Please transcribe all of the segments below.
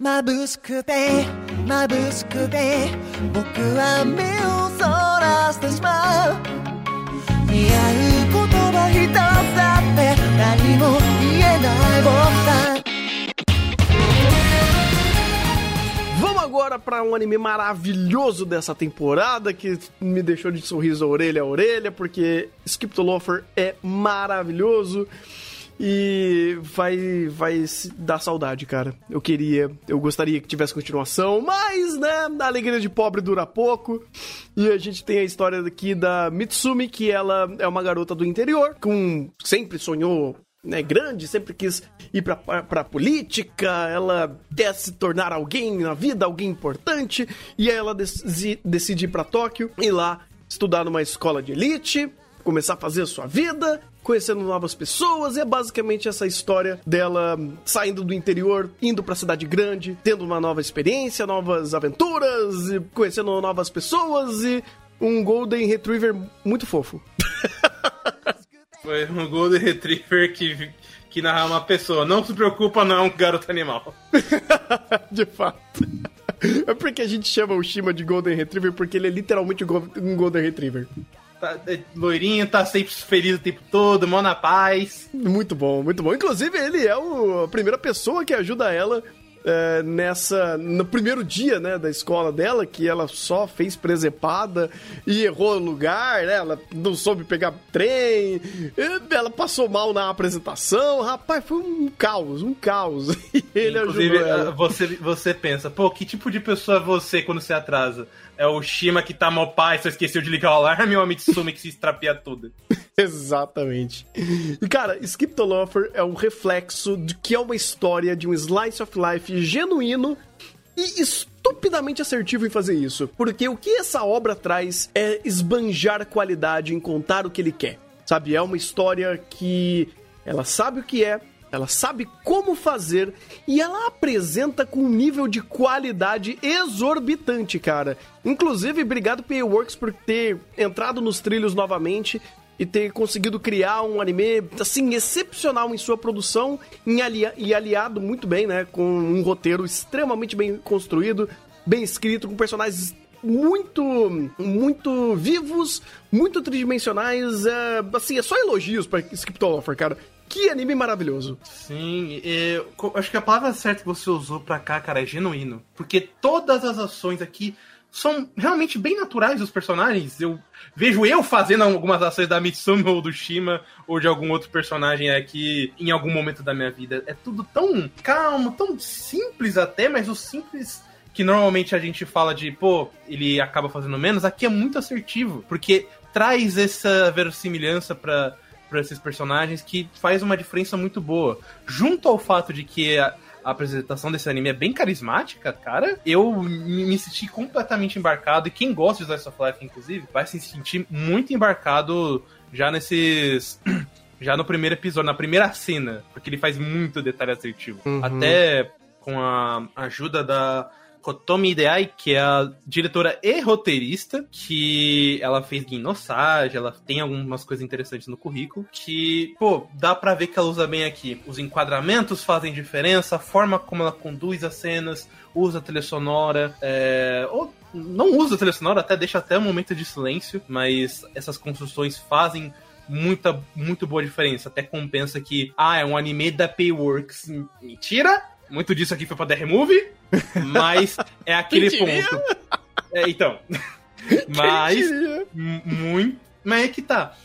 眩しくて眩しくて僕は目をそらしてしまう似合う言葉一つだって何も言えない僕さん Vamos agora pra um anime maravilhoso dessa temporada que me deixou de sorriso a orelha a orelha, porque Skip to Loafer é maravilhoso e vai vai dar saudade, cara. Eu queria, eu gostaria que tivesse continuação, mas né, a alegria de pobre dura pouco. E a gente tem a história aqui da Mitsumi, que ela é uma garota do interior, com sempre sonhou né, grande, sempre quis ir pra, pra, pra política, ela quer se tornar alguém na vida, alguém importante, e aí ela deci- decide ir pra Tóquio e lá estudar numa escola de elite, começar a fazer a sua vida, conhecendo novas pessoas, e é basicamente essa história dela saindo do interior, indo pra cidade grande, tendo uma nova experiência, novas aventuras, e conhecendo novas pessoas e um Golden Retriever muito fofo. Foi um Golden Retriever que, que narra uma pessoa. Não se preocupa, não é um garoto animal. de fato. É porque a gente chama o Shima de Golden Retriever porque ele é literalmente um Golden Retriever. Tá, é loirinho, tá sempre feliz o tempo todo, mó na paz. Muito bom, muito bom. Inclusive, ele é o- a primeira pessoa que ajuda ela é, nessa. No primeiro dia, né, da escola dela, que ela só fez presepada e errou o lugar, né? Ela não soube pegar trem, ela passou mal na apresentação. Rapaz, foi um caos, um caos. E ele Inclusive, ajudou ela. ah, você, você pensa, pô, que tipo de pessoa é você quando você atrasa? É o Shima que tá mal pai, só esqueceu de ligar o alarme ou a Mitsumi que se estrapia tudo? Exatamente. E cara, Skip to Loafer é um reflexo de que é uma história de um slice of life genuíno e estupidamente assertivo em fazer isso. Porque o que essa obra traz é esbanjar qualidade em contar o que ele quer. Sabe, é uma história que ela sabe o que é, ela sabe como fazer e ela apresenta com um nível de qualidade exorbitante, cara. Inclusive, obrigado Payworks por ter entrado nos trilhos novamente e ter conseguido criar um anime assim excepcional em sua produção em e aliado muito bem, né, com um roteiro extremamente bem construído, bem escrito, com personagens muito muito vivos, muito tridimensionais, é, assim, é só elogios para Skip to Offer, cara. Que anime maravilhoso. Sim, eu acho que a palavra certa que você usou pra cá, cara, é genuíno. Porque todas as ações aqui são realmente bem naturais dos personagens. Eu vejo eu fazendo algumas ações da Mitsumi ou do Shima ou de algum outro personagem aqui em algum momento da minha vida. É tudo tão calmo, tão simples até, mas o simples que normalmente a gente fala de, pô, ele acaba fazendo menos, aqui é muito assertivo, porque traz essa verossimilhança pra para esses personagens que faz uma diferença muito boa. Junto ao fato de que a, a apresentação desse anime é bem carismática, cara, eu me, senti completamente embarcado. E quem gosta de Slice of Life, inclusive, vai se sentir muito embarcado já nesses. Já no primeiro episódio, na primeira cena, porque ele faz muito detalhe assertivo. Uhum. Até com a ajuda da Kotomi Ideai, que é a diretora e roteirista, que ela fez Guinosage, ela tem algumas coisas interessantes no currículo, que, pô, dá pra ver que ela usa bem aqui. Os enquadramentos fazem diferença, a forma como ela conduz as cenas, usa a trilha sonora, é... ou não usa a trilha sonora, até deixa até um momento de silêncio, mas essas construções fazem muita, muito boa diferença. Até compensa que, ah, é um anime da Payworks. Mentira! Muito disso aqui foi pra The Remove, mas é aquele ponto. É, então. Mas, muito. Mas é que tá.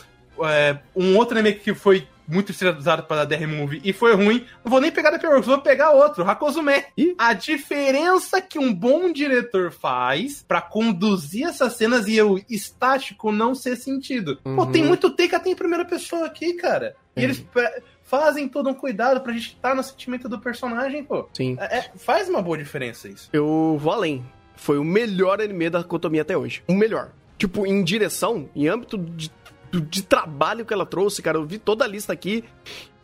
É, um outro anime que foi muito usado para The Remove e foi ruim, não vou nem pegar da Payworks, vou pegar outro, Hakozume. Ih. A diferença que um bom diretor faz pra conduzir essas cenas e o estático não ser sentido. Pô, Uhum. tem muito take até em primeira pessoa aqui, cara. E eles fazem todo um cuidado pra gente estar no sentimento do personagem, pô. Sim. É- é- faz uma boa diferença isso. Eu vou além. Foi o melhor anime da Kotomi até hoje. O melhor. Tipo, em direção, em âmbito de, de trabalho que ela trouxe, cara, eu vi toda a lista aqui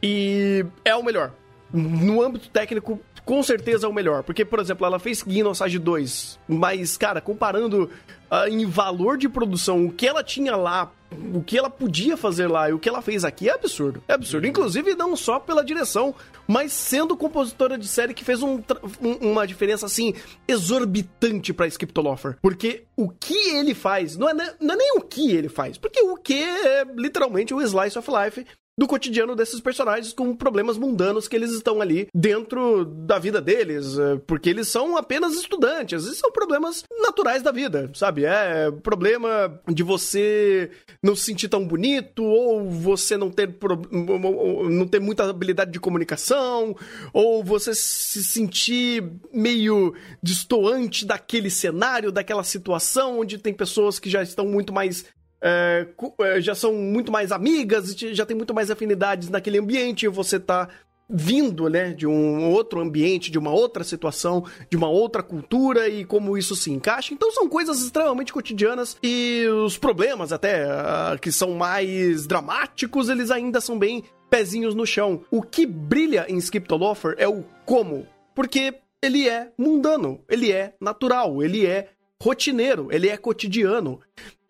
e é o melhor. No âmbito técnico, com certeza é o melhor. Porque, por exemplo, ela fez Genosage 2, mas, cara, comparando uh, em valor de produção o que ela tinha lá o que ela podia fazer lá e o que ela fez aqui é absurdo. É absurdo. Inclusive, não só pela direção, mas sendo compositora de série que fez um, um, uma diferença, assim, exorbitante pra Skip Toloffer. Porque o que ele faz, não é, não é nem o que ele faz, porque o que é literalmente o Slice of Life do cotidiano desses personagens com problemas mundanos que eles estão ali dentro da vida deles, é, porque eles são apenas estudantes, e são problemas naturais da vida, sabe? É problema de você não se sentir tão bonito, ou você não ter, não ter muita habilidade de comunicação, ou você se sentir meio destoante daquele cenário, daquela situação onde tem pessoas que já estão muito mais é, é, já são muito mais amigas, já tem muito mais afinidades naquele ambiente, você tá vindo, né, de um outro ambiente, de uma outra situação, de uma outra cultura e como isso se encaixa. Então são coisas extremamente cotidianas e os problemas até uh, que são mais dramáticos, eles ainda são bem pezinhos no chão. O que brilha em Skip Tolofer é o como, porque ele é mundano, ele é natural, ele é rotineiro, ele é cotidiano.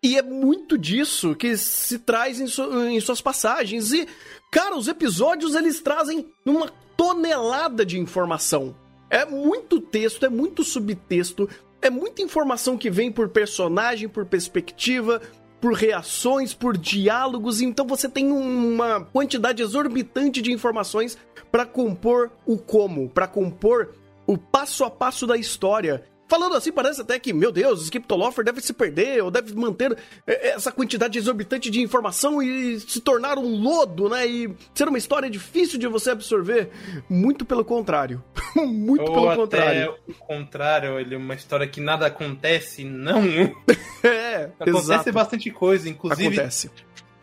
E é muito disso que se traz em, su em suas passagens. E, cara, os episódios eles trazem uma tonelada de informação. É muito texto, é muito subtexto, é muita informação que vem por personagem, por perspectiva, por reações, por diálogos, então você tem uma quantidade exorbitante de informações para compor o como, para compor o passo a passo da história. Falando assim, parece até que, meu Deus, Skip Toloffer deve se perder ou deve manter é, essa quantidade exorbitante de informação e se tornar um lodo, né? E ser uma história difícil de você absorver. Muito pelo contrário. Muito ou pelo contrário. o contrário, ele é uma história que nada acontece, não. é, Acontece exato. bastante coisa, inclusive. Acontece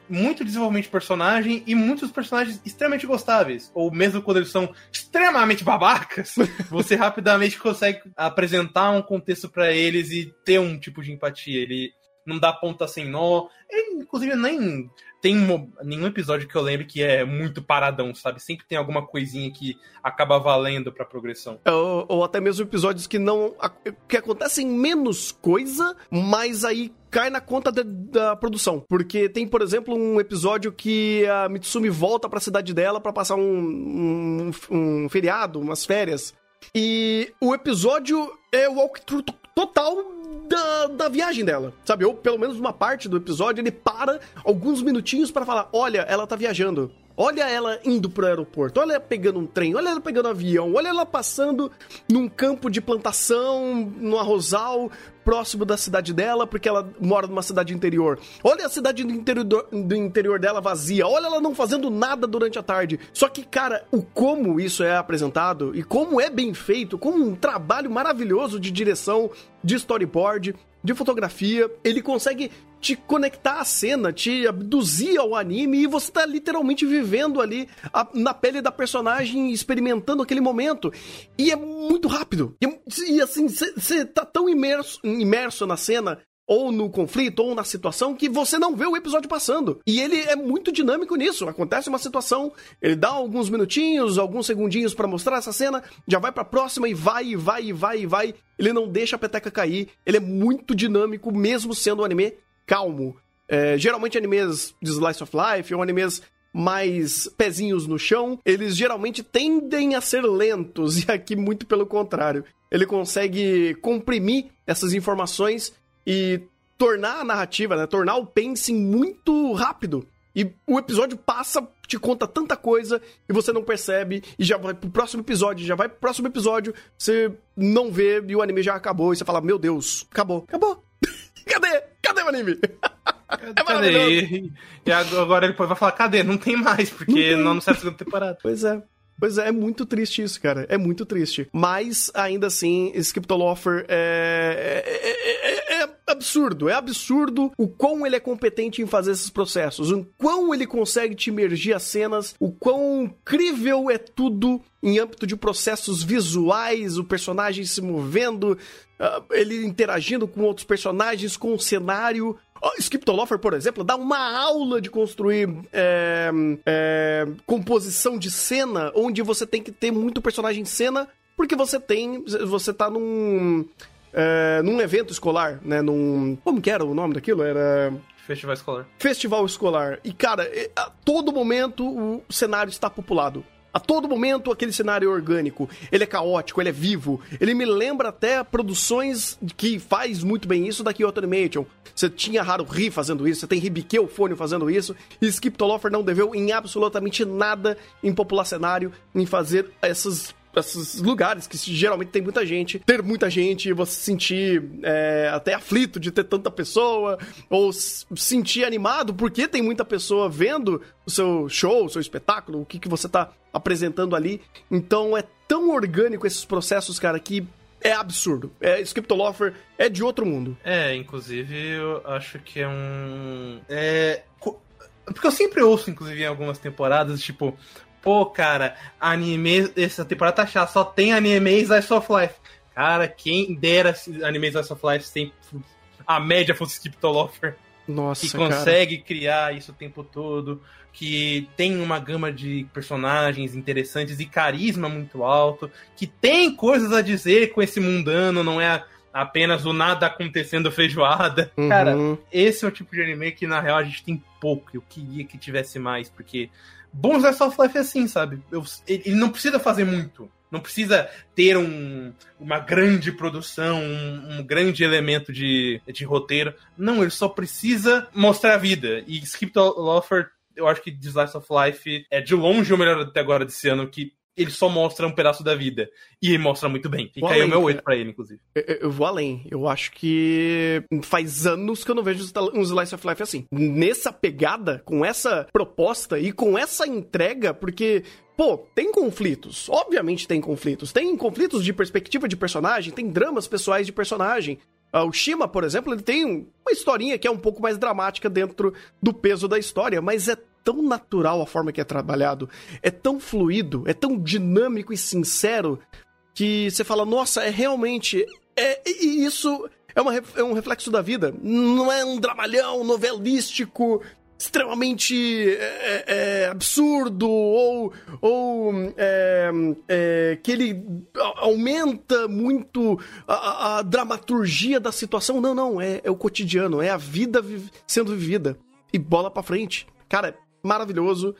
muito desenvolvimento de personagem e muitos personagens extremamente gostáveis. Ou mesmo quando eles são extremamente babacas, você rapidamente consegue apresentar um contexto para eles e ter um tipo de empatia. Ele não dá ponta sem nó. Ele, inclusive, nem tem nenhum episódio que eu lembre que é muito paradão, sabe? Sempre tem alguma coisinha que acaba valendo pra progressão. Ou, ou até mesmo episódios que não. que acontecem menos coisa, mas aí cai na conta de, da produção. Porque tem, por exemplo, um episódio que a Mitsumi volta para a cidade dela para passar um, um, um, feriado, umas férias. E o episódio é o walkthrough total da, da viagem dela, sabe? Ou pelo menos uma parte do episódio ele para alguns minutinhos para falar: olha, ela tá viajando. Olha ela indo pro aeroporto, olha ela pegando um trem, olha ela pegando um avião, olha ela passando num campo de plantação, no arrozal, próximo da cidade dela, porque ela mora numa cidade interior. Olha a cidade do interior, do interior dela vazia, olha ela não fazendo nada durante a tarde. Só que, cara, o como isso é apresentado e como é bem feito, com um trabalho maravilhoso de direção, de storyboard, de fotografia, ele consegue te conectar à cena, te abduzir ao anime e você tá literalmente vivendo ali a, na pele da personagem, experimentando aquele momento. E é muito rápido. E, e assim, você tá tão imerso, imerso na cena ou no conflito, ou na situação, que você não vê o episódio passando. E ele é muito dinâmico nisso. Acontece uma situação, ele dá alguns minutinhos, alguns segundinhos para mostrar essa cena, já vai pra próxima e vai, e vai, e vai, e vai. Ele não deixa a peteca cair. Ele é muito dinâmico, mesmo sendo um anime calmo. É, geralmente animes de Slice of Life, ou animes mais pezinhos no chão, eles geralmente tendem a ser lentos, e aqui muito pelo contrário. Ele consegue comprimir essas informações e tornar a narrativa, né, tornar o pacing muito rápido. E o episódio passa, te conta tanta coisa e você não percebe e já vai pro próximo episódio, já vai pro próximo episódio, você não vê e o anime já acabou e você fala: "Meu Deus, acabou. Acabou. cadê? Cadê o anime?" É cadê? E agora ele vai falar: "Cadê? Não tem mais, porque não, serve a segunda temporada". Pois é. Pois é, é muito triste isso, cara. É muito triste. Mas, ainda assim, Skiptoloffer é, é, é, é, absurdo. É absurdo o quão ele é competente em fazer esses processos. O quão ele consegue te imergir as cenas. O quão incrível é tudo em âmbito de processos visuais. O personagem se movendo, ele interagindo com outros personagens, com o cenário. Skip Toloffer, por exemplo, dá uma aula de construir é, é, composição de cena, onde você tem que ter muito personagem em cena porque você tem. Você tá num. É, num evento escolar, né? Num. Como que era o nome daquilo? Era. Festival escolar. Festival escolar. E, cara, a todo momento o cenário está populado. A todo momento aquele cenário é orgânico, ele é caótico, ele é vivo. Ele me lembra até produções que faz muito bem isso da Kyoto Animation. Você tinha Haruhi fazendo isso, você tem Hibike Fone fazendo isso, e Skip Toloffer não deveu em absolutamente nada em popular cenário, em fazer essas esses lugares que geralmente tem muita gente, ter muita gente, você se sentir é, até aflito de ter tanta pessoa, ou se sentir animado porque tem muita pessoa vendo o seu show, o seu espetáculo, o que, que você tá apresentando ali. Então é tão orgânico esses processos, cara, que é absurdo. É, Scriptoloffer é de outro mundo. É, inclusive eu acho que é um. É. Porque eu sempre ouço, inclusive, em algumas temporadas, tipo, pô, cara, anime, essa temporada tá chata, só tem anime Slice of Life. Cara, quem dera anime Slice of Life sem a média fosse Skip Toloffer. Nossa, que consegue cara. criar isso o tempo todo, que tem uma gama de personagens interessantes e carisma muito alto, que tem coisas a dizer com esse mundano, não é apenas o nada acontecendo feijoada. Uhum. Cara, esse é o tipo de anime que na real a gente tem pouco. Eu queria que tivesse mais, porque bom Slice of Life é assim, sabe? Eu, ele não precisa fazer muito. Não precisa ter um, uma grande produção, um, um, grande elemento de, de roteiro. Não, ele só precisa mostrar a vida. E Skip Loffer, eu acho que The of Life é de longe o melhor até agora desse ano, que ele só mostra um pedaço da vida. E ele mostra muito bem. Fica aí o meu 8 pra ele, inclusive. Eu, eu, vou além. Eu acho que faz anos que eu não vejo um Slice of Life assim. Nessa pegada, com essa proposta e com essa entrega, porque Pô, tem conflitos. Obviamente tem conflitos. Tem conflitos de perspectiva de personagem, tem dramas pessoais de personagem. Uh, o Shima, por exemplo, ele tem uma historinha que é um pouco mais dramática dentro do peso da história, mas é tão natural a forma que é trabalhado, é tão fluido, é tão dinâmico e sincero que você fala, nossa, é realmente. É, e isso é, uma, é um reflexo da vida. Não é um dramalhão novelístico extremamente é, é, absurdo ou, ou é, é que ele aumenta muito a, a, dramaturgia da situação. Não, não, é, é o cotidiano, é a vida vi sendo vivida. E bola pra frente. Cara, maravilhoso.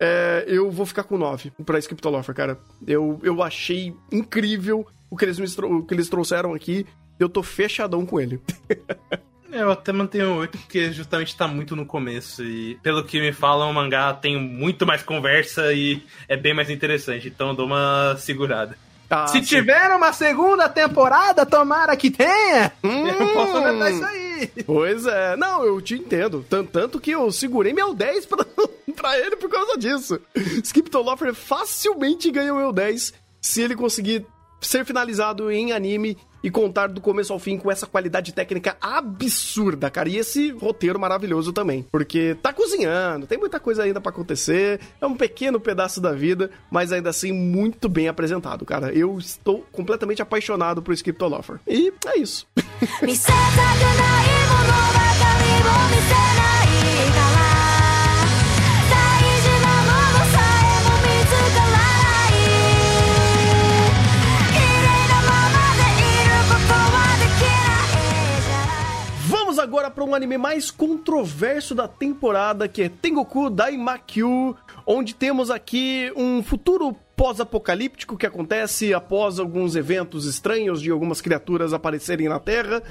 É, eu vou ficar com 9 pra Scriptoloffer, cara. Eu, eu achei incrível o que, eles me, o que eles trouxeram aqui. Eu tô fechadão com ele. Eu até mantenho 8 porque justamente tá muito no começo. E pelo que me falam, o mangá tem muito mais conversa e é bem mais interessante. Então eu dou uma segurada. Ah, Se sim. tiver uma segunda temporada, tomara que tenha! Hum, eu posso aumentar isso aí! Pois é, não, eu te entendo. Tanto que eu segurei meu 10 pra, pra ele por causa disso. Skip Loffer facilmente ganha o meu 10 se ele conseguir ser finalizado em anime e contar do começo ao fim com essa qualidade técnica absurda, cara. E esse roteiro maravilhoso também. Porque tá cozinhando, tem muita coisa ainda para acontecer, é um pequeno pedaço da vida, mas ainda assim muito bem apresentado, cara. Eu estou completamente apaixonado por Skiptoloffer. E é isso. agora para um anime mais controverso da temporada, que é Tengoku Daimakyu, onde temos aqui um futuro pós-apocalíptico que acontece após alguns eventos estranhos de algumas criaturas aparecerem na Terra.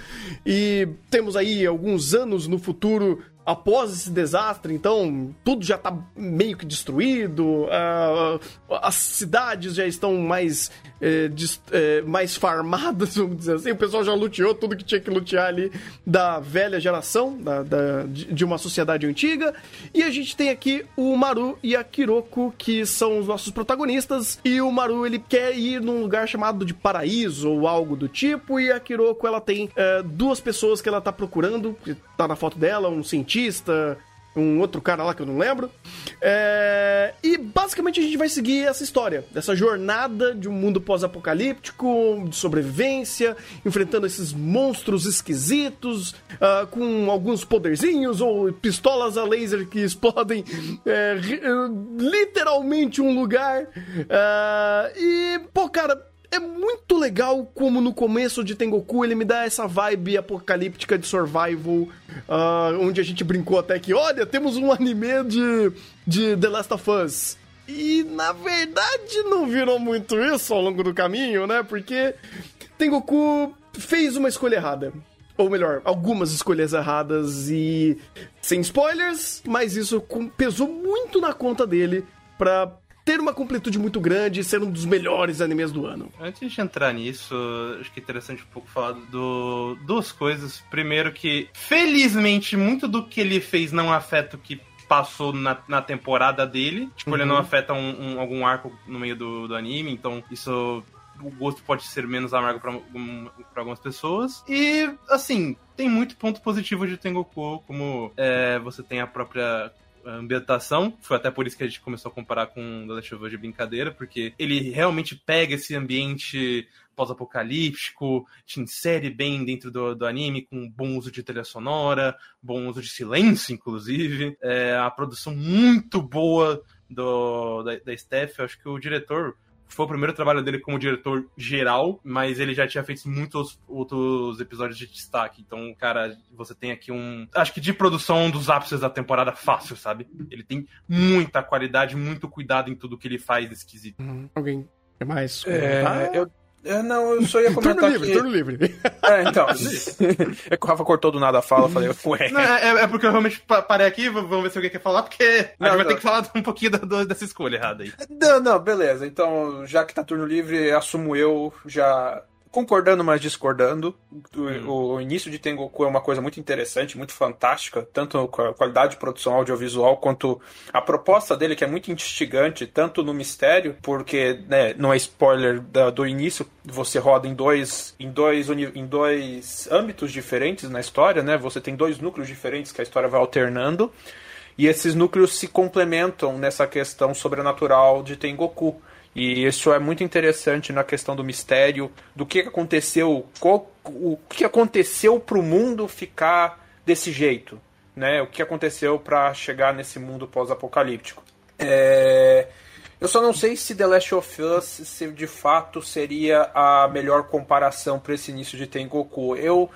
E temos aí alguns anos no futuro após esse desastre, então tudo já está meio que destruído, uh, as cidades já estão mais, eh, eh, mais farmadas, vamos dizer assim, o pessoal já luteou tudo que tinha que lutear ali da velha geração, da, da, de uma sociedade antiga, e a gente tem aqui o Maru e a Kiroko, que são os nossos protagonistas, e o Maru ele quer ir num lugar chamado de paraíso ou algo do tipo, e a Kiroko ela tem eh, duas pessoas que ela está procurando, que tá na foto dela, um cientista cientista, um outro cara lá que eu não lembro. É... E basicamente a gente vai seguir essa história, dessa jornada de um mundo pós-apocalíptico, de sobrevivência, enfrentando esses monstros esquisitos, uh, com alguns poderzinhos ou pistolas a laser que explodem é, literalmente um lugar. Uh, e, pô, cara, é muito legal como no começo de Tengoku ele me dá essa vibe apocalíptica de survival, uh, onde a gente brincou até que, olha, temos um anime de, de The Last of Us. E na verdade não virou muito isso ao longo do caminho, né? Porque Tengoku fez uma escolha errada. Ou melhor, algumas escolhas erradas e. Sem spoilers, mas isso pesou muito na conta dele pra ter uma completude muito grande e ser um dos melhores animes do ano. Antes de entrar nisso, acho que é interessante um pouco falar do duas coisas. Primeiro que, felizmente, muito do que ele fez não afeta o que passou na, na temporada dele. Tipo, uhum. ele não uhum. afeta um, um, algum arco no meio do, do anime, então isso o gosto pode ser menos amargo para algumas pessoas. E, assim, tem muito ponto positivo de Tengoku, como é, você tem a própria ambientação. Foi até por isso que a gente começou a comparar com The Last of Us de brincadeira, porque ele realmente pega esse ambiente pós-apocalíptico, te insere bem dentro do, do, anime, com bom uso de trilha sonora, bom uso de silêncio, inclusive. É, a produção muito boa do, da, da Steph. Acho que o diretor foi o primeiro trabalho dele como diretor geral, mas ele já tinha feito muitos outros episódios de destaque. Então, cara, você tem aqui um. Acho que de produção um dos ápices da temporada fácil, sabe? Ele tem muita qualidade, muito cuidado em tudo que ele faz nesse quesito. Uhum. Alguém mais? É, eu, é, não, eu só ia comentar turno livre, que... turno livre. É, então. é que o Rafa cortou do nada a fala, eu falei, ué. Não, é, é, porque eu realmente parei aqui, vamos ver se alguém quer falar, porque não, a gente vai ter que falar um pouquinho da, dessa escolha errada aí. Não, não, beleza. Então, já que tá turno livre, assumo eu já concordando, mas discordando. Hum. O, o, início de Tengoku é uma coisa muito interessante, muito fantástica, tanto a qualidade de produção audiovisual quanto a proposta dele, que é muito instigante, tanto no mistério, porque né, não é spoiler da, do início, você roda em dois, em, dois, em dois âmbitos diferentes na história, né? Você tem dois núcleos diferentes que a história vai alternando. E esses núcleos se complementam nessa questão sobrenatural de Tengoku. E isso é muito interessante na questão do mistério, do que aconteceu, qual, o que aconteceu para o mundo ficar desse jeito, né? O que aconteceu para chegar nesse mundo pós-apocalíptico. É... Eu só não sei se The Last of Us de fato seria a melhor comparação para esse início de Tengoku. Eu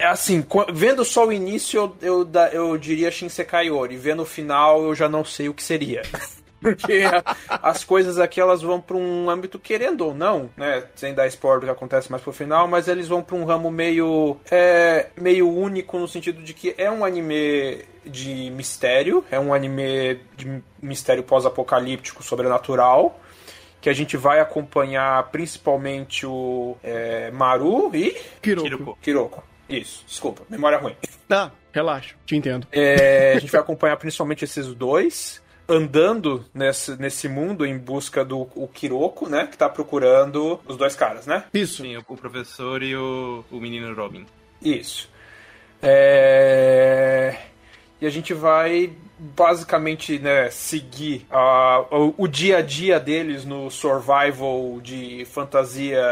assim, vendo só o início eu, eu, eu diria Shinsekai Ori, vendo o final eu já não sei o que seria. Porque as coisas aqui elas vão para um âmbito querendo ou não, né? Sem dar spoiler do que acontece mais pro final, mas eles vão para um ramo meio é, meio único no sentido de que é um anime de mistério, é um anime de mistério pós-apocalíptico sobrenatural que a gente vai acompanhar principalmente o é, Maru e Kiroko. Kiroko. Isso, desculpa, memória ruim. Ah, relaxa, te entendo. É, a gente vai acompanhar principalmente esses dois andando nesse, nesse mundo em busca do o Kiroko, né? Que tá procurando os dois caras, né? Isso. Sim, o professor e o, o menino Robin. Isso. É... E a gente vai basicamente né, seguir uh, o, o, dia a dia deles no survival de fantasia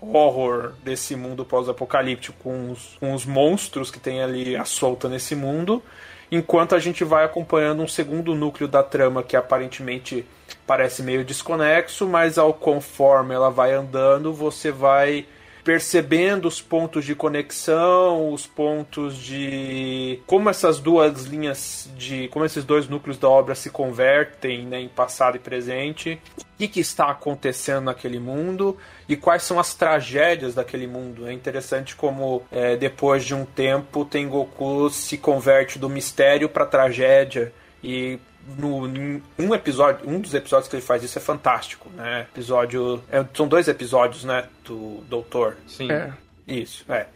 horror desse mundo pós-apocalíptico com os, com os monstros que tem ali à solta nesse mundo enquanto a gente vai acompanhando um segundo núcleo da trama que aparentemente parece meio desconexo, mas ao conforme ela vai andando, você vai percebendo os pontos de conexão, os pontos de como essas duas linhas de como esses dois núcleos da obra se convertem né, em passado e presente, o que, que está acontecendo naquele mundo e quais são as tragédias daquele mundo. É interessante como é, depois de um tempo Tengoku se converte do mistério para tragédia e no, um episódio, um dos episódios que ele faz isso é fantástico, né? Episódio, é, são dois episódios, né, do Doutor. Sim. É. Isso, é.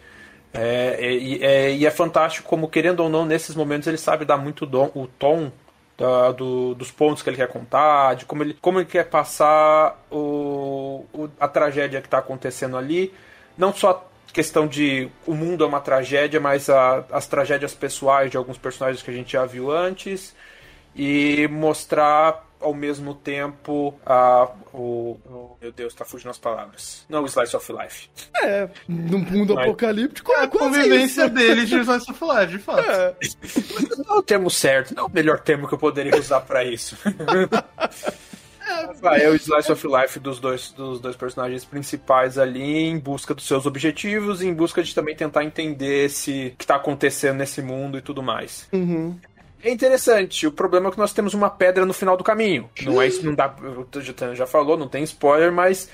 É, e, é, e é fantástico como, querendo ou não, nesses momentos ele sabe dar muito dom, o tom da, do, dos pontos que ele quer contar, de como ele, como ele quer passar o, o a tragédia que está acontecendo ali. Não só questão de o mundo é uma tragédia, mas a, as tragédias pessoais de alguns personagens que a gente já viu antes e mostrar ao mesmo tempo a, o, o, Meu Deus, tá fugindo as palavras. Não o Slice of Life. É, num mundo Mas, apocalíptico é a convivência isso. dele de Slice of Life, de fato. É. Não é o termo certo, não é o melhor termo que eu poderia usar para isso. É, Ah, é o slice of life dos dois, dos dois personagens principais ali, em busca dos seus objetivos e em busca de também tentar entender esse que tá acontecendo nesse mundo e tudo mais. Uhum. É interessante. O problema é que nós temos uma pedra no final do caminho. Não é isso, não dá. O já, já falou, não tem spoiler, mas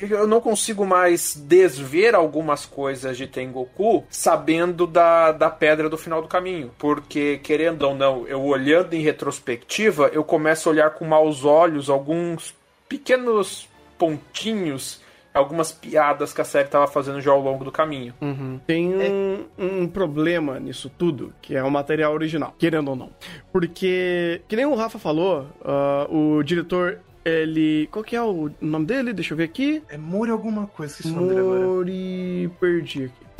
eu não consigo mais desver algumas coisas de Tengoku sabendo da, da pedra do final do caminho. Porque, querendo ou não, eu olhando em retrospectiva, eu começo a olhar com maus olhos alguns pequenos pontinhos algumas piadas que a série estava fazendo já ao longo do caminho. Uhum. Tem um, um, problema nisso tudo, que é o material original, querendo ou não. Porque, que nem o Rafa falou, uh, o diretor ele. Qual que é o nome dele? Deixa eu ver aqui. É Mori alguma coisa, que Mori. Perdi aqui.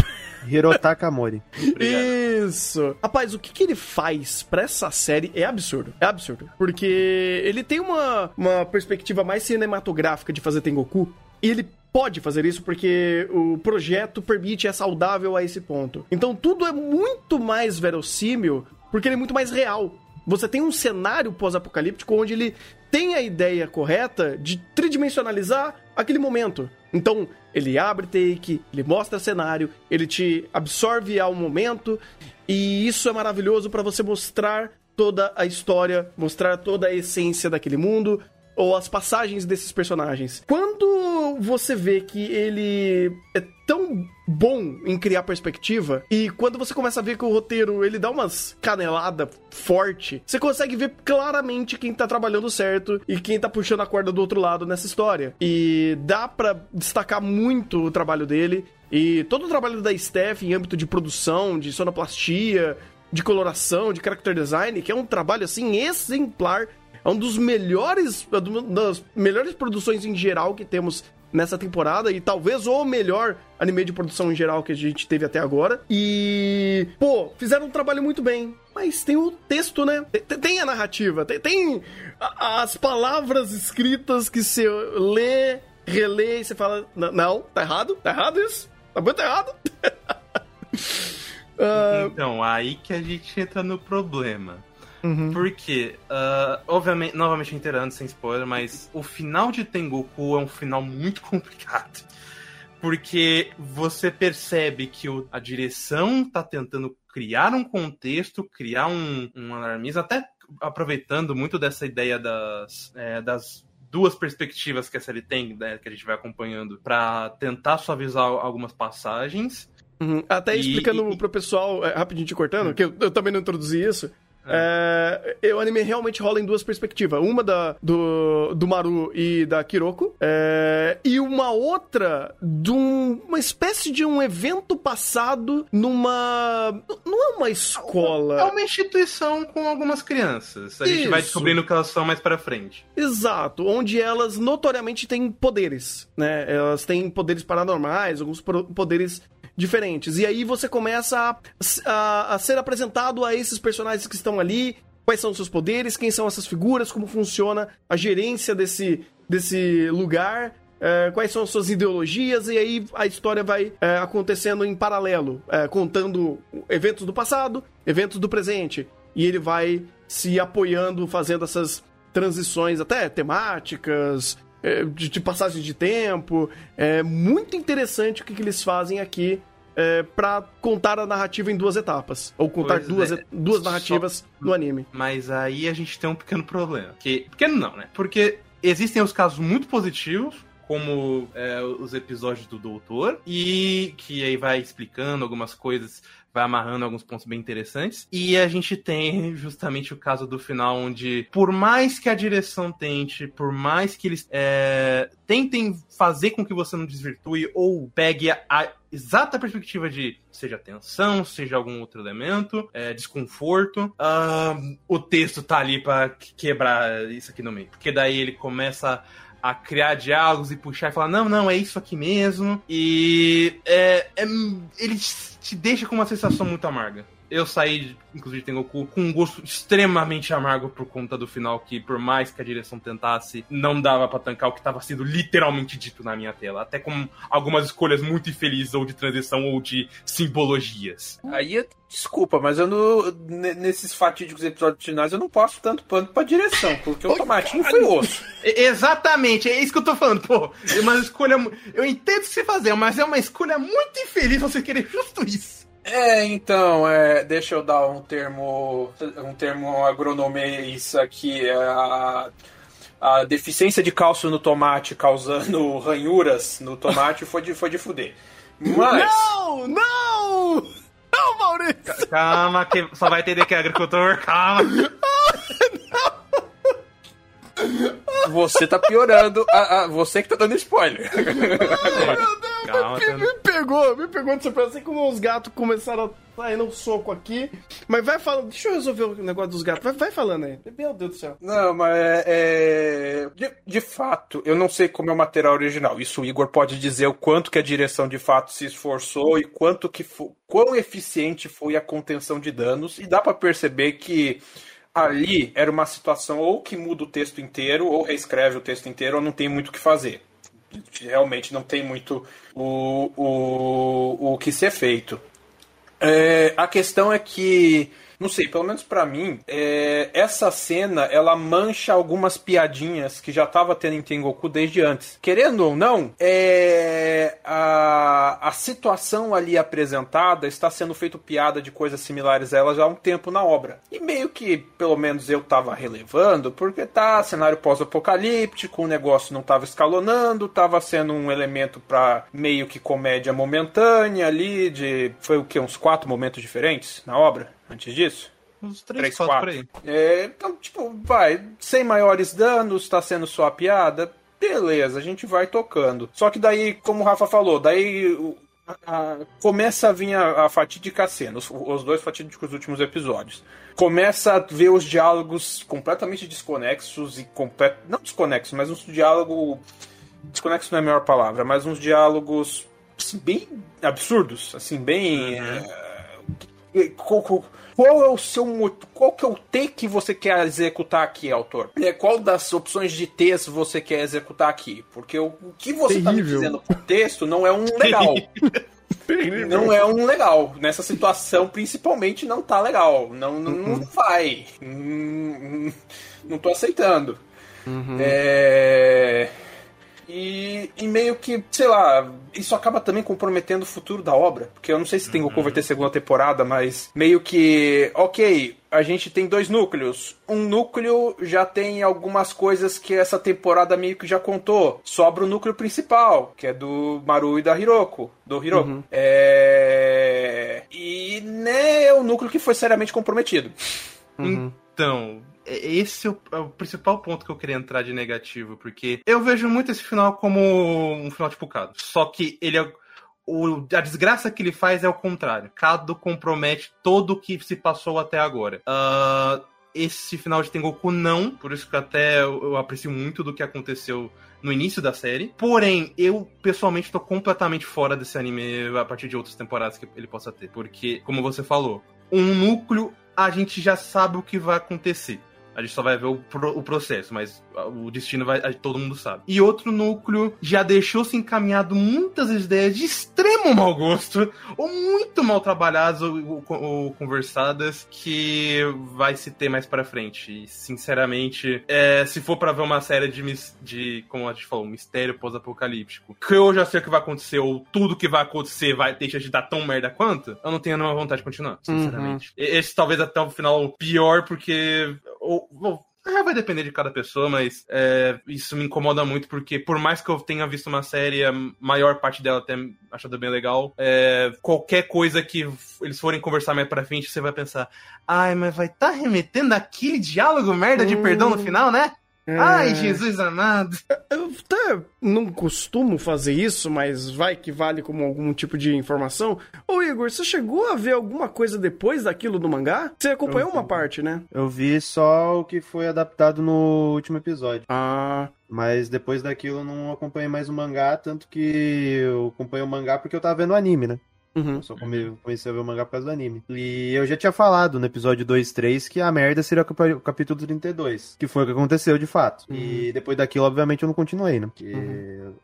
Hirotaka Mori. Isso! Rapaz, o que, que ele faz pra essa série é absurdo. É absurdo. Porque ele tem uma, uma perspectiva mais cinematográfica de fazer Tengoku. E ele pode fazer isso porque o projeto permite, é saudável a esse ponto. Então tudo é muito mais verossímil porque ele é muito mais real. Você tem um cenário pós-apocalíptico onde ele tem a ideia correta de tridimensionalizar aquele momento. Então, ele abre take, ele mostra cenário, ele te absorve ao momento, e isso é maravilhoso para você mostrar toda a história, mostrar toda a essência daquele mundo, ou as passagens desses personagens. Quando você vê que ele é tão bom em criar perspectiva e quando você começa a ver que o roteiro ele dá umas canelada forte, você consegue ver claramente quem tá trabalhando certo e quem tá puxando a corda do outro lado nessa história. E dá para destacar muito o trabalho dele e todo o trabalho da Steph em âmbito de produção, de sonoplastia, de coloração, de character design, que é um trabalho assim exemplar é um dos melhores, das melhores produções em geral que temos nessa temporada e talvez o melhor anime de produção em geral que a gente teve até agora. E, pô, fizeram um trabalho muito bem. Mas tem o texto, né? Tem, a narrativa, tem, as palavras escritas que você lê, relê e você fala: Não, tá errado, tá errado isso, tá muito errado. uh... Então, aí que a gente entra no problema. Uhum. Porque, uh, obviamente, novamente inteirando sem spoiler, mas o final de Tengoku é um final muito complicado. Porque você percebe que o, a direção tá tentando criar um contexto, criar um, um alarmismo, até aproveitando muito dessa ideia das, é, das duas perspectivas que a série tem, né, que a gente vai acompanhando, para tentar suavizar algumas passagens. Uhum. Até e, explicando e... pro pessoal, é, rapidinho te cortando, uhum. que eu, eu, também não introduzi isso. É. É, o anime realmente rola em duas perspectivas. Uma da, do, do Maru e da Kiroko. É, e uma outra de um, uma espécie de um evento passado numa. Não é uma escola. É uma instituição com algumas crianças. A Isso. gente vai descobrindo que elas são mais pra frente. Exato. Onde elas notoriamente têm poderes. Né? Elas têm poderes paranormais, alguns poderes diferentes. E aí você começa a, a, a ser apresentado a esses personagens que estão ali, quais são os seus poderes, quem são essas figuras, como funciona a gerência desse, desse lugar. É, quais são as suas ideologias, e aí a história vai é, acontecendo em paralelo, é, contando eventos do passado, eventos do presente, e ele vai se apoiando, fazendo essas transições até temáticas, é, de, de passagem de tempo. É muito interessante o que, que eles fazem aqui é, para contar a narrativa em duas etapas. Ou contar duas, é. duas narrativas Só... no anime. Mas aí a gente tem um pequeno problema. Que, pequeno não, né? Porque existem os casos muito positivos, como é, os episódios do Doutor, e que aí vai explicando algumas coisas vai amarrando alguns pontos bem interessantes. E a gente tem justamente o caso do final, onde, por mais que a direção tente, por mais que eles é, tentem fazer com que você não desvirtue ou pegue a, a exata perspectiva de seja tensão, seja algum outro elemento, é, desconforto, uh, o texto tá ali para quebrar isso aqui no meio. Porque daí ele começa a criar diálogos e puxar e falar, não, não, é isso aqui mesmo. E é, é, ele te deixa com uma sensação muito amarga. Eu saí, inclusive, Tengoku, com um gosto extremamente amargo por conta do final, que por mais que a direção tentasse, não dava pra tancar o que tava sendo literalmente dito na minha tela. Até com algumas escolhas muito infelizes, ou de transição, ou de simbologias. Aí, desculpa, mas eu não, nesses fatídicos episódios finais eu não passo tanto pano pra direção, porque o tomatinho foi osso. Exatamente, é isso que eu tô falando, pô. É uma escolha. Eu entendo o que você fazer, mas é uma escolha muito infeliz você querer justo isso. É, então, é, deixa eu dar um termo, um termo agronomês aqui. É a, a deficiência de cálcio no tomate causando ranhuras no tomate foi de, foi de fuder. Mas... Não, não! Não, Maurício! Calma, que só vai entender que é agricultor, calma. Você tá piorando, a, a, você que tá dando spoiler. Calma, me, me, pegou, me pegou de surpresa. Assim como os gatos começaram a sair no soco aqui. Mas vai falando, deixa eu resolver o negócio dos gatos. Vai, vai falando aí. Meu Deus do céu. Não, mas é. é de, de, fato, eu não sei como é o material original. Isso o Igor pode dizer o quanto que a direção de fato se esforçou e quanto que foi, quão eficiente foi a contenção de danos. E dá para perceber que ali era uma situação ou que muda o texto inteiro, ou reescreve o texto inteiro, ou não tem muito o que fazer. Realmente não tem muito o, o, o que ser feito. É, a questão é que não sei, pelo menos para mim, é, essa cena ela mancha algumas piadinhas que já tava tendo em Tengoku desde antes. Querendo ou não, é, a, a situação ali apresentada está sendo feito piada de coisas similares a ela já há um tempo na obra. E meio que, pelo menos eu tava relevando, porque tá cenário pós-apocalíptico, o negócio não tava escalonando, tava sendo um elemento para meio que comédia momentânea ali, de. Foi o que? Uns quatro momentos diferentes na obra? Antes disso? Uns 3, 4 por aí. É, então, tipo, vai, sem maiores danos, tá sendo só a piada. Beleza, a gente vai tocando. Só que daí, como o Rafa falou, daí a, a, começa a vir a, a fatídica cena, os, os, dois fatídicos últimos episódios. Começa a ver os diálogos completamente desconexos e complet... não desconexos, mas uns diálogos desconexo não é a melhor palavra, mas uns diálogos assim, bem absurdos, assim, bem uhum. é, qual é o seu qual que é o T que você quer executar aqui, autor? É, qual das opções de T's você quer executar aqui? Porque o, o que você está me dizendo por texto não é um legal. não é um legal. Nessa situação, principalmente, não tá legal. Não, não, não uhum. vai. Não, não tô aceitando. Uhum. É. E, e, meio que, sei lá, isso acaba também comprometendo o futuro da obra. Porque eu não sei se tem uhum. vai ter segunda temporada, mas meio que, ok, a gente tem dois núcleos. Um núcleo já tem algumas coisas que essa temporada meio que já contou. Sobra o núcleo principal, que é do Maru e da Hiroko. Do Hiroko. Uhum. É... E né, é o núcleo que foi seriamente comprometido. Uhum. Então, esse é o, é o, principal ponto que eu queria entrar de negativo, porque eu vejo muito esse final como um final tipo Cado. Só que ele é. O, a desgraça que ele faz é o contrário. Cado compromete todo o que se passou até agora. Uh, esse final de Tengoku não, por isso que até eu, eu aprecio muito do que aconteceu no início da série. Porém, eu pessoalmente estou completamente fora desse anime a partir de outras temporadas que ele possa ter. Porque, como você falou, um núcleo a gente já sabe o que vai acontecer. A gente só vai ver o, pro, o processo, mas o destino vai, todo mundo sabe. E outro núcleo já deixou-se encaminhado muitas ideias de extremo mau gosto, ou muito mal trabalhadas ou, ou, ou conversadas, que vai se ter mais para frente. E, sinceramente, é, se for para ver uma série de, de, como a gente falou, mistério pós-apocalíptico, que eu já sei o que vai acontecer, ou tudo que vai acontecer vai deixar de dar tão merda quanto, eu não tenho nenhuma vontade de continuar, sinceramente. Uhum. Esse talvez até o final pior, porque. Ou, ou, é, vai depender de cada pessoa, mas é, isso me incomoda muito porque, por mais que eu tenha visto uma série, a maior parte dela até achado bem legal, é, qualquer coisa que eles forem conversar mais pra frente, você vai pensar: ai, mas vai estar tá remetendo aquele diálogo merda de perdão no hum. final, né? É... Ai, Jesus amado. Eu até não costumo fazer isso, mas vai que vale como algum tipo de informação. Ô Igor, você chegou a ver alguma coisa depois daquilo do mangá? Você acompanhou uma parte, né? Eu vi só o que foi adaptado no último episódio. Ah. Mas depois daquilo eu não acompanhei mais o mangá, tanto que eu acompanhei o mangá porque eu tava vendo o anime, né? Uhum. Eu só come- comecei a ver o mangá por causa do anime. E eu já tinha falado no episódio 2, 3 que a merda seria o capítulo 32. Que foi o que aconteceu de fato. E depois daquilo, obviamente, eu não continuei, né? Porque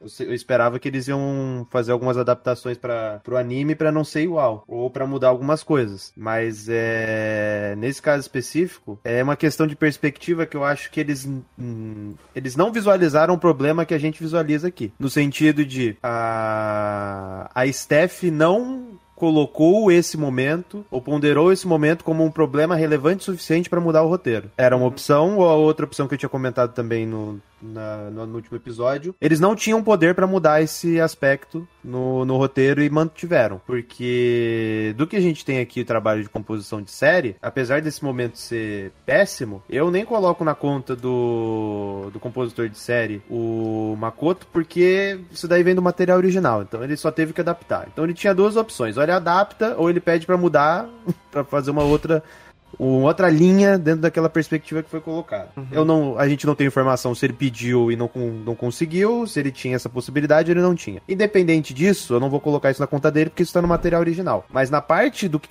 eu, se- eu esperava que eles iam fazer algumas adaptações para pro anime pra não ser igual. Ou pra mudar algumas coisas. Mas é. Nesse caso específico, é uma questão de perspectiva que eu acho que eles. hum, eles não visualizaram o problema que a gente visualiza aqui. No sentido de a, a Steph não colocou esse momento, ou ponderou esse momento como um problema relevante o suficiente para mudar o roteiro. Era uma opção, ou a outra opção que eu tinha comentado também no, na- no, no último episódio. Eles não tinham poder para mudar esse aspecto no, no roteiro e mantiveram. Porque do que a gente tem aqui, o trabalho de composição de série, apesar desse momento ser péssimo, eu nem coloco na conta do, do compositor de série o Makoto, porque isso daí vem do material original. Então ele só teve que adaptar. Então ele tinha duas opções: ou ele adapta, ou ele pede pra mudar, pra fazer uma outra. Uma outra linha dentro daquela perspectiva que foi colocada. Eu não, a gente não tem informação se ele pediu e não, não conseguiu, se ele tinha essa possibilidade ou ele não tinha. Independente disso, eu não vou colocar isso na conta dele porque isso tá no material original. Mas na parte do que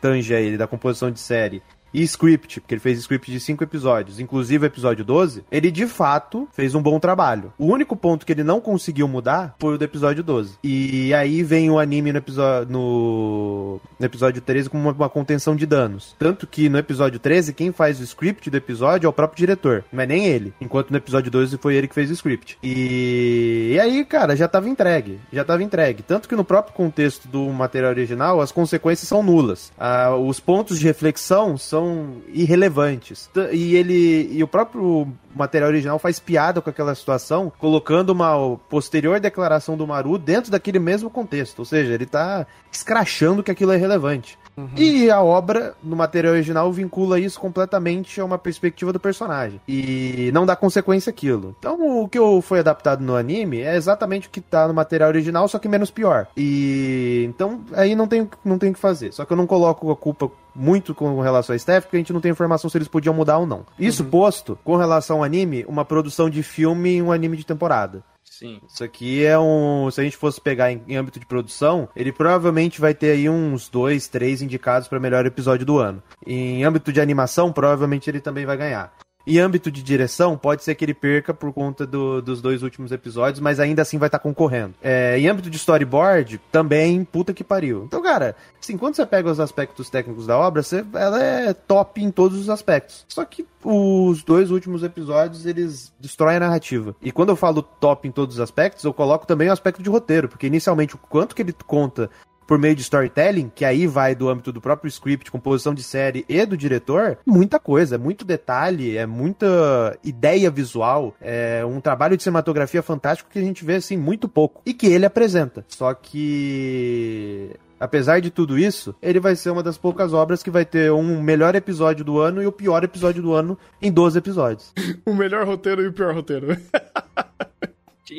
tange a ele, da composição de série e script, porque ele fez script de cinco episódios, inclusive o episódio 12, ele de fato fez um bom trabalho. O único ponto que ele não conseguiu mudar foi o do episódio 12. E aí vem o anime no episódio, no, episódio 13 com uma, uma contenção de danos. Tanto que no episódio 13, quem faz o script do episódio é o próprio diretor, é nem ele. Enquanto no episódio 12 foi ele que fez o script. E, e aí, cara, já tava entregue. Já tava entregue. Tanto que no próprio contexto do material original, as consequências são nulas. Ah, os pontos de reflexão são irrelevantes. T- E ele. E o próprio material original faz piada com aquela situação, colocando uma posterior declaração do Maru dentro daquele mesmo contexto. Ou seja, ele tá escrachando que aquilo é relevante. E a obra, no material original, vincula isso completamente a uma perspectiva do personagem. E não dá consequência aquilo. Então, o que foi adaptado no anime é exatamente o que tá no material original, só que menos pior. E então, aí não tem, não tem o que fazer. Só que eu não coloco a culpa muito com relação a Steph, porque a gente não tem informação se eles podiam mudar ou não. Isso posto, com relação ao anime, uma produção de filme e um anime de temporada. Sim. Isso aqui é um. Se a gente fosse pegar em, em âmbito de produção, ele provavelmente vai ter aí uns dois, três indicados para melhor episódio do ano. Em âmbito de animação, provavelmente ele também vai ganhar. Em âmbito de direção, pode ser que ele perca por conta do- dos dois últimos episódios, mas ainda assim vai estar concorrendo. É, em âmbito de storyboard, também, puta que pariu. Então, cara, assim, quando você pega os aspectos técnicos da obra, você, ela é top em todos os aspectos. Só que os dois últimos episódios, eles destroem a narrativa. E quando eu falo top em todos os aspectos, eu coloco também o aspecto de roteiro, porque inicialmente o quanto que ele conta por meio de storytelling, que aí vai do âmbito do próprio script, composição de série e do diretor, muita coisa, é muito detalhe, é muita ideia visual, é um trabalho de cinematografia fantástico que a gente vê assim muito pouco e que ele apresenta. Só que Apesar de tudo isso, ele vai ser uma das poucas obras que vai ter um melhor episódio do ano e o pior episódio do ano em 12 episódios. O melhor roteiro e o pior roteiro.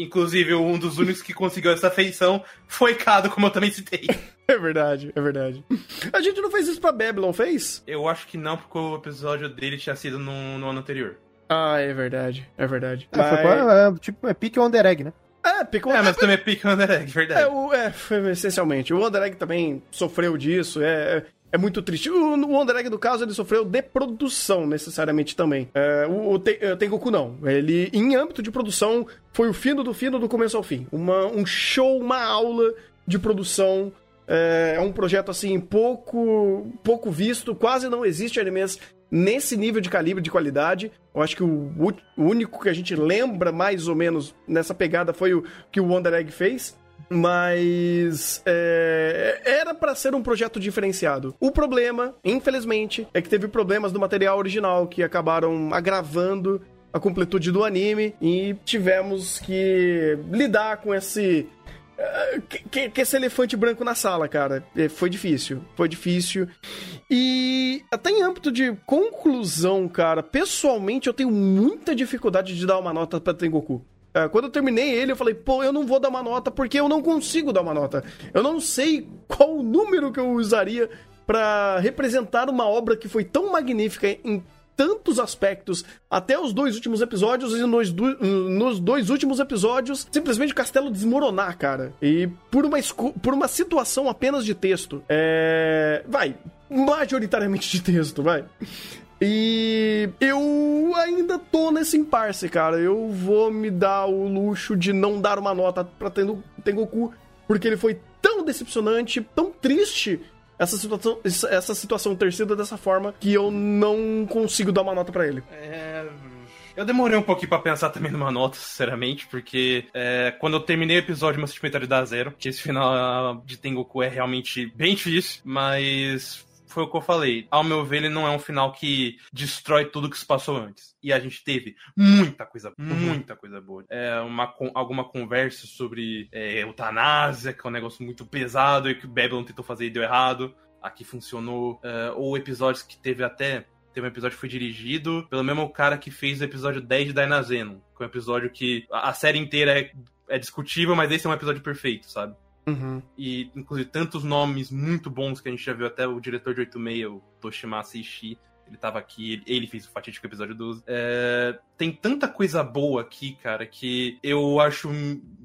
Inclusive, um dos únicos que conseguiu essa feição foi Cado, como eu também citei. É verdade, é verdade. A gente não fez isso pra Babylon, fez? Eu acho que não, porque o episódio dele tinha sido no, no ano anterior. Ah, é verdade, é verdade. É, foi quase- é, tipo, é pique on the egg, né? É, Pickle... É, mas também é Pick Under Egg, verdade. É, o, é, essencialmente. O Underegg também sofreu disso, é, é, é muito triste. O, o Underegg, no caso, ele sofreu de produção, necessariamente, também. É, o, o Te- é, Tengoku não. Ele, em âmbito de produção, foi o fino do fino do começo ao fim. Uma, um show, uma aula de produção. É, é um projeto, assim, pouco, pouco visto. Quase não existe animes nesse nível de calibre, de qualidade. Eu acho que o, o único que a gente lembra mais ou menos nessa pegada foi o que o Wonder Egg fez. Mas é, era pra ser um projeto diferenciado. O problema, infelizmente, é que teve problemas do material original que acabaram agravando a completude do anime e tivemos que lidar com esse que, que- esse elefante branco na sala, cara. Eh, Foi difícil. Foi difícil. E até em âmbito de conclusão, cara, pessoalmente eu tenho muita dificuldade de dar uma nota pra Tengoku. Eh, Quando eu terminei ele, eu falei, pô, eu não vou dar uma nota porque eu não consigo dar uma nota. Eu não sei qual o número que eu usaria pra representar uma obra que foi tão magnífica em tantos aspectos até os dois últimos episódios e nos, do, nos dois últimos episódios simplesmente o castelo desmoronar, cara. E por uma, por uma situação apenas de texto. É. Vai, majoritariamente de texto, vai. E eu ainda tô nesse impasse, cara. Eu vou me dar o luxo de não dar uma nota pra Tengoku, porque ele foi tão decepcionante, tão triste essa situação, essa situação ter sido dessa forma que eu não consigo dar uma nota para ele. É. Eu demorei um pouquinho pra pensar também numa nota, sinceramente, porque é, quando eu terminei o episódio, meu sentimento era dar zero. Que esse final de Tengoku é realmente bem difícil, mas foi o que eu falei. Ao meu ver, ele não é um final que destrói tudo que se passou antes. E a gente teve muita coisa, uhum. muita coisa boa. É uma, alguma conversa sobre é, eutanásia, que é um negócio muito pesado e que o Babylon tentou fazer e deu errado. Aqui funcionou. É, ou episódios que teve até Teve um episódio que foi dirigido pelo mesmo cara que fez o episódio 10 de Dainazenon. Que é um episódio que a série inteira é, é discutível, mas esse é um episódio perfeito, sabe? Uhum. E, inclusive, tantos nomes muito bons que a gente já viu, até o diretor de 86, o Toshimasa Ishii, ele tava aqui, ele fez o fatídico episódio 12. É, tem tanta coisa boa aqui, cara, que eu acho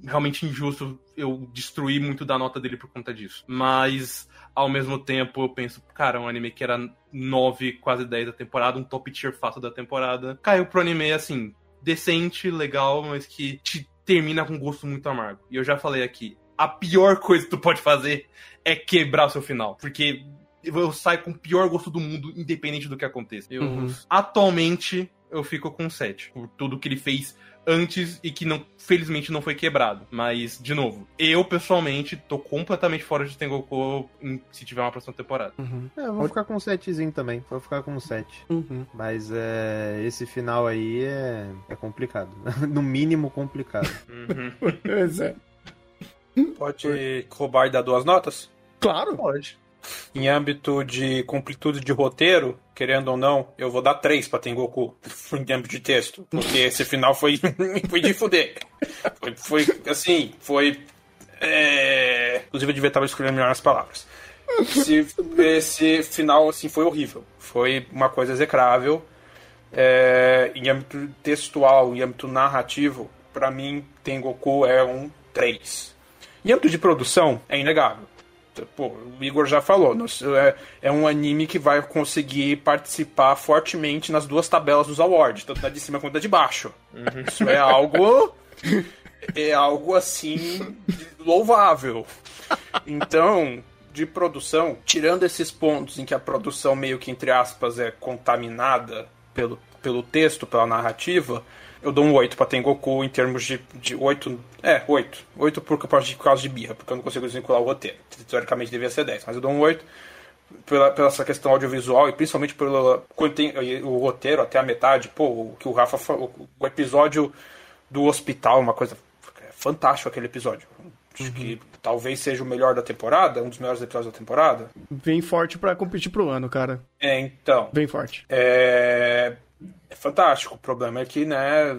realmente injusto eu destruir muito da nota dele por conta disso. Mas, ao mesmo tempo, eu penso, cara, um anime que era 9, quase 10 da temporada, um top tier fato da temporada, caiu pro anime, assim, decente, legal, mas que te termina com gosto muito amargo. E eu já falei aqui, a pior coisa que tu pode fazer é quebrar o seu final. Porque eu saio com o pior gosto do mundo, independente do que aconteça. Eu, uhum. Atualmente, eu fico com 7. Por tudo que ele fez antes e que não, felizmente não foi quebrado. Mas, de novo, eu pessoalmente tô completamente fora de Tengoku se tiver uma próxima temporada. Uhum. É, eu vou ficar com um 7zinho também. Vou ficar com um 7. Uhum. Mas é, esse final aí é, é complicado. no mínimo complicado. Uhum. pois é. Pode roubar e dar duas notas? Claro. Pode. Em âmbito de completude de roteiro, querendo ou não, eu vou dar três pra Tengoku em âmbito de texto. Porque esse final foi, foi de fuder. Foi, foi assim, foi. É... Inclusive eu devia estar escolhendo melhor as palavras. Esse, esse final assim, foi horrível. Foi uma coisa execrável. É... Em âmbito textual, em âmbito narrativo, para mim, Tengoku é um 3. Em âmbito de produção, é inegável. Pô, o Igor já falou, é, é um anime que vai conseguir participar fortemente nas duas tabelas dos awards, tanto da de cima quanto da de baixo. Uhum. Isso é algo. É algo assim louvável. Então, de produção, tirando esses pontos em que a produção meio que, entre aspas, é contaminada pelo, pelo texto, pela narrativa, eu dou um 8 pra Tengoku em termos de, de 8. É, 8. 8 por, por causa de birra, porque eu não consigo desvincular o roteiro. Teoricamente devia ser 10, mas eu dou um 8 pela, pela essa questão audiovisual e principalmente pelo quando tem o roteiro até a metade. Pô, o que o Rafa falou, o episódio do hospital, uma coisa fantástico aquele episódio. Acho uhum. que talvez seja o melhor da temporada, um dos melhores episódios da temporada. Vem forte para competir pro ano, cara. É, então. Bem forte. É é fantástico. O problema é que, né,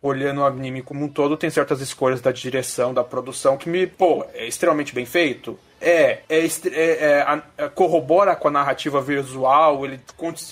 olhando o anime como um todo, tem certas escolhas da direção, da produção que me, pô, é extremamente bem feito. É, é, é, é corrobora com a narrativa visual, ele,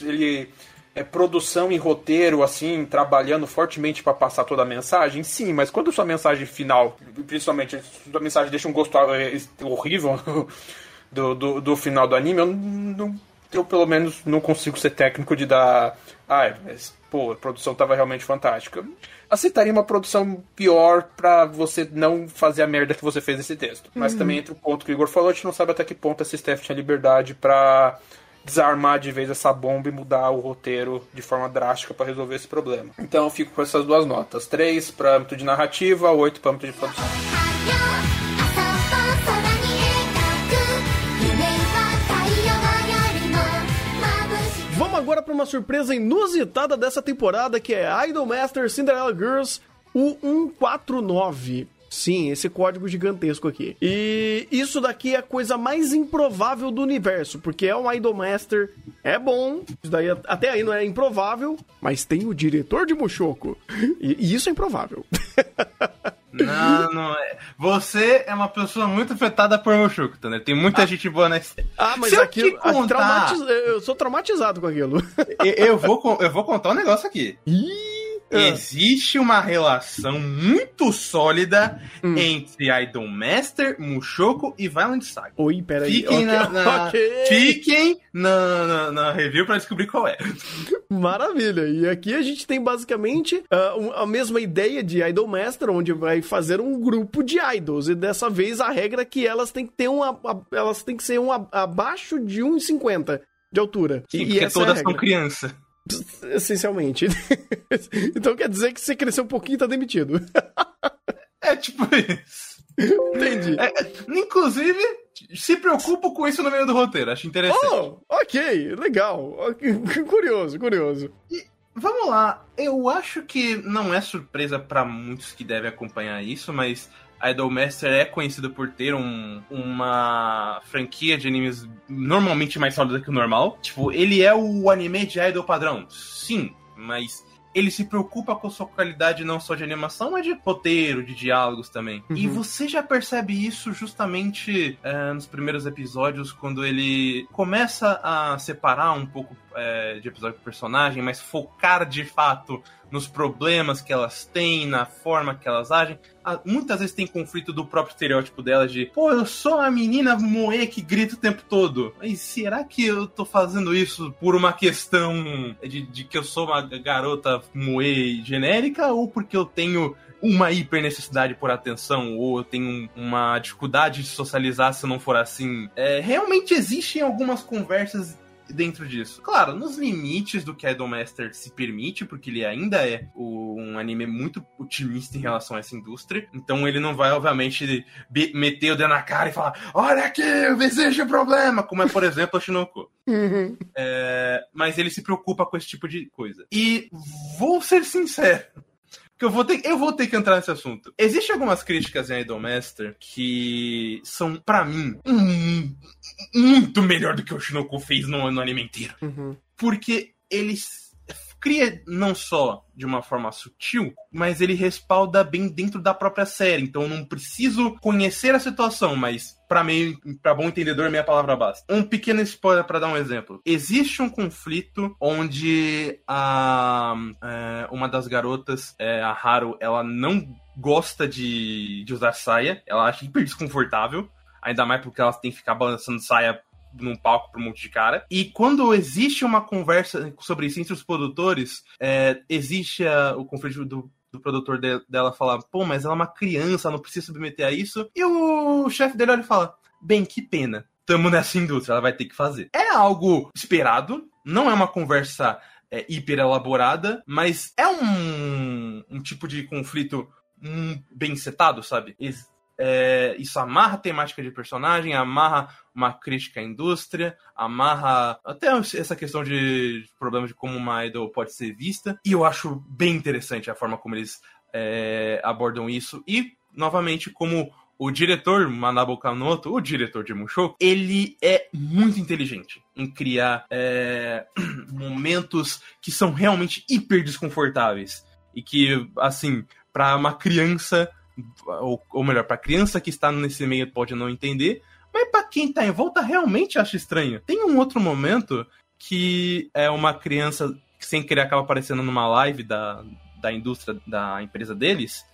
ele é produção e roteiro, assim, trabalhando fortemente para passar toda a mensagem, sim, mas quando sua mensagem final, principalmente, sua mensagem deixa um gosto é, horrível do, do, do final do anime, eu não eu pelo menos não consigo ser técnico de dar. Ah, mas, pô, a produção tava realmente fantástica. Aceitaria uma produção pior para você não fazer a merda que você fez nesse texto. Mas uhum. também entre o ponto que o Igor falou, a gente não sabe até que ponto esse Steph tinha liberdade para desarmar de vez essa bomba e mudar o roteiro de forma drástica para resolver esse problema. Então eu fico com essas duas notas: 3 para âmbito de narrativa, 8 para âmbito de produção. Para uma surpresa inusitada dessa temporada, que é Idolmaster Cinderella Girls, o 149. Sim, esse código gigantesco aqui. E isso daqui é a coisa mais improvável do universo, porque é um Idolmaster, é bom, isso daí até aí não é improvável, mas tem o diretor de Mushoku. E, e isso é improvável. Não, não é. Você é uma pessoa muito afetada por Mushoku, né? Tem muita gente boa nessa. Ah, mas Se eu aquilo. contar- traumatiz- Eu sou traumatizado com aquilo. Eu, eu vou, eu vou contar um negócio aqui. Ah. Existe uma relação muito sólida Hum. entre Idol Master, Mushoku e Violent Saga. Oi, peraí. Fiquem na, na- ok. fiquem na, na, na review pra descobrir qual é. Maravilha. E aqui a gente tem basicamente um- a mesma ideia de Idol Master, onde vai fazer um grupo de idols. E dessa vez a regra é que elas têm que ter um. a- a- Elas têm que ser um abaixo de 1,50 de altura. Sim, e, porque é todas são regra. criança. Essencialmente. então quer dizer que você cresceu um pouquinho e tá demitido. É tipo isso. Entendi. É, inclusive, se preocupo com isso no meio do roteiro. Acho interessante. Oh, ok, legal. Curioso, curioso. Vamos lá. Eu acho que não é surpresa pra muitos que devem acompanhar isso, mas Idolmaster é conhecido por ter um- uma franquia de animes normalmente mais sólida que o normal. Tipo, ele é o anime de idol padrão. Sim, mas ele se preocupa com sua qualidade não só de animação, mas de roteiro, de diálogos também. E Uhum. você já percebe isso justamente é, nos primeiros episódios, quando ele começa a separar um pouco é, de episódio por personagem, mas focar de fato nos problemas que elas têm, na forma que elas agem. Ah, Muitas vezes tem conflito do próprio estereótipo delas de, pô, eu sou a menina moe que grita o tempo todo. Mas será que eu tô fazendo isso por uma questão de, de que eu sou uma garota moe genérica ou porque eu tenho uma hiper necessidade por atenção ou eu tenho uma dificuldade de socializar se não for assim? É, realmente existem algumas conversas dentro disso. Claro, nos limites do que a Idolmaster se permite, porque ele ainda é o- um anime muito otimista em relação a essa indústria. Então ele não vai, obviamente, meter o dedo na cara e falar: Olha aqui, existe problema! Como é, por exemplo, a Shinoko. É, mas ele se preocupa com esse tipo de coisa. E vou ser sincero. Que eu vou, ter, eu vou ter que entrar nesse assunto. Existem algumas críticas em Idolmaster que são, pra mim, um- muito melhor do que o Shinoko fez no, no anime inteiro. Uhum. Porque ele s- cria não só de uma forma sutil, mas ele respalda bem dentro da própria série. Então eu não preciso conhecer a situação, mas para meio para bom entendedor minha palavra basta. Um pequeno spoiler para dar um exemplo. Existe um conflito onde a é, uma das garotas, é, a Haru, ela não gosta de, de usar saia, ela acha hiper desconfortável. Ainda mais porque ela tem que ficar balançando saia num palco pra um monte de cara. E quando existe uma conversa sobre isso entre os produtores, é, existe a- o conflito do, do produtor de- dela falar, pô, mas ela é uma criança, não precisa submeter a isso. E o chefe dele olha e fala, bem, que pena. Tamo nessa indústria, ela vai ter que fazer. É algo esperado, não é uma conversa é, hiper elaborada, mas é um, um tipo de conflito hum, bem setado, sabe? É, isso amarra temática de personagem, amarra uma crítica à indústria, amarra até essa questão de problemas de como uma idol pode ser vista. E eu acho bem interessante a forma como eles é, abordam isso. E, novamente, como o diretor Manabu Kanoto, o diretor de Mushoku, ele é muito inteligente em criar é, momentos que são realmente hiper desconfortáveis. E que, assim, para uma criança ou, ou melhor, pra criança que está nesse meio pode não entender, mas pra quem tá em volta realmente acha estranho. Tem um outro momento que é uma criança que sem querer acaba aparecendo numa live da, da indústria, da empresa deles,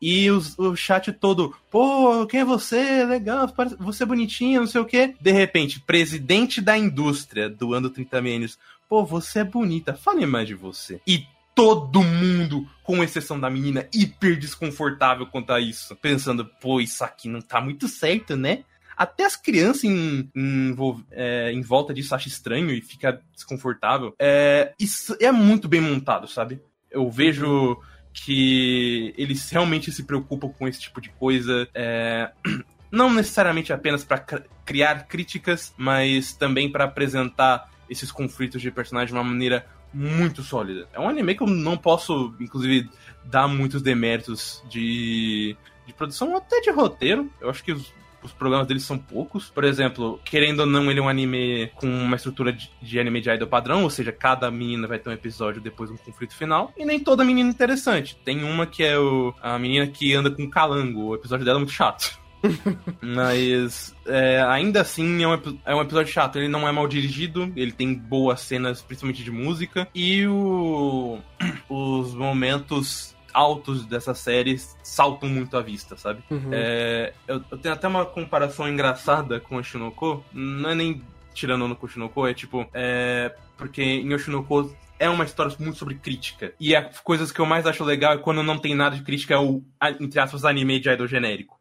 e os- o chat todo, pô, quem é você? Legal, você é bonitinha, não sei o quê. De repente, presidente da indústria doando 30 milhões, pô, você é bonita, fale mais de você. E todo mundo, com exceção da menina, hiper desconfortável quanto a isso. Pensando, pô, isso aqui não tá muito certo, né? Até as crianças em, em, é, em volta disso acham estranho e fica desconfortável. É, isso é muito bem montado, sabe? Eu vejo que eles realmente se preocupam com esse tipo de coisa. é, não necessariamente apenas para criar críticas, mas também para apresentar esses conflitos de personagem de uma maneira muito sólida. É um anime que eu não posso, inclusive, dar muitos deméritos de, de produção, até de roteiro. Eu acho que os, os problemas dele são poucos. Por exemplo, querendo ou não, ele é um anime com uma estrutura de, de anime de idol padrão, ou seja, cada menina vai ter um episódio depois um conflito final. E nem toda menina é interessante. Tem uma que é o, a menina que anda com calango. O episódio dela é muito chato. Mas é, ainda assim é um, é um, episódio chato. Ele não é mal dirigido, ele tem boas cenas, principalmente de música. E o, os momentos altos dessa série saltam muito à vista, sabe? Uhum. É, eu, eu, tenho até uma comparação engraçada com o Shinoko. Não é nem tirando no Kushinoko, é tipo. É, porque em Oshinoko é uma história muito sobre crítica. E as coisas que eu mais acho legal é quando não tem nada de crítica, é o, entre aspas, anime de idol genérico.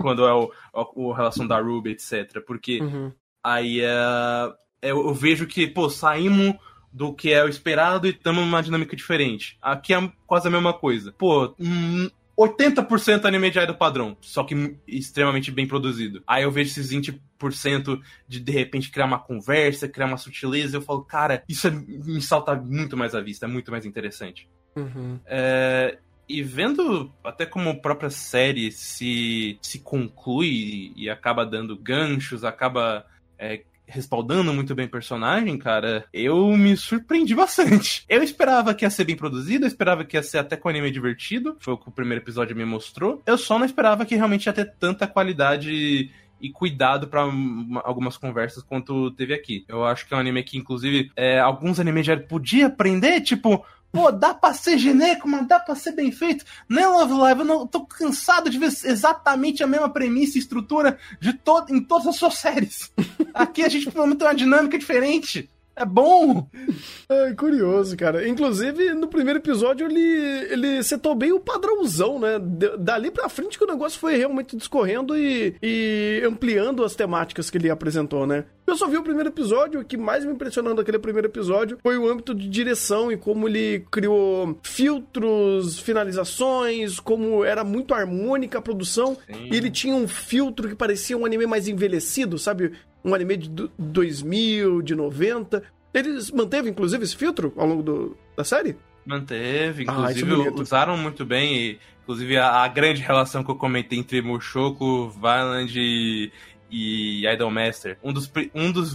Quando é o, a, a, relação da Ruby, etc. Porque uhum. aí é, eu, eu, vejo que, pô, saímos do que é o esperado e estamos numa dinâmica diferente. Aqui é quase a mesma coisa. Pô, hum, 80% anime de idol padrão, só que extremamente bem produzido. Aí eu vejo esses 20% de de repente criar uma conversa, criar uma sutileza, eu falo, cara, isso é, me salta muito mais à vista, é muito mais interessante. Uhum. É, e vendo até como a própria série se, se conclui e acaba dando ganchos, acaba é, respaldando muito bem o personagem, cara, eu me surpreendi bastante. Eu esperava que ia ser bem produzido, eu esperava que ia ser até com anime divertido, foi o que o primeiro episódio me mostrou. Eu só não esperava que realmente ia ter tanta qualidade e cuidado para algumas conversas quanto teve aqui. Eu acho que é um anime que, inclusive, é, alguns animes já podia aprender, tipo, Pô, dá pra ser genérico, mas dá pra ser bem feito. Né, Love Live? Eu não, tô cansado de ver exatamente a mesma premissa e estrutura de to em todas as suas séries. Aqui a gente pelo menos tem uma dinâmica diferente. É bom! É curioso, cara. Inclusive, no primeiro episódio, ele, ele setou bem o padrãozão, né? dali pra frente que o negócio foi realmente discorrendo e, e ampliando as temáticas que ele apresentou, né? Eu só vi o primeiro episódio, o que mais me impressionou daquele primeiro episódio foi o âmbito de direção e como ele criou filtros, finalizações, como era muito harmônica a produção. Sim. E ele tinha um filtro que parecia um anime mais envelhecido, sabe? um anime de 2000, de 90. Eles manteve, inclusive, esse filtro ao longo do, da série? Manteve, ah, inclusive ah, usaram muito bem. E, inclusive, a, a, grande relação que eu comentei entre Mushoku, Violent e, e Idolmaster. Um dos, um dos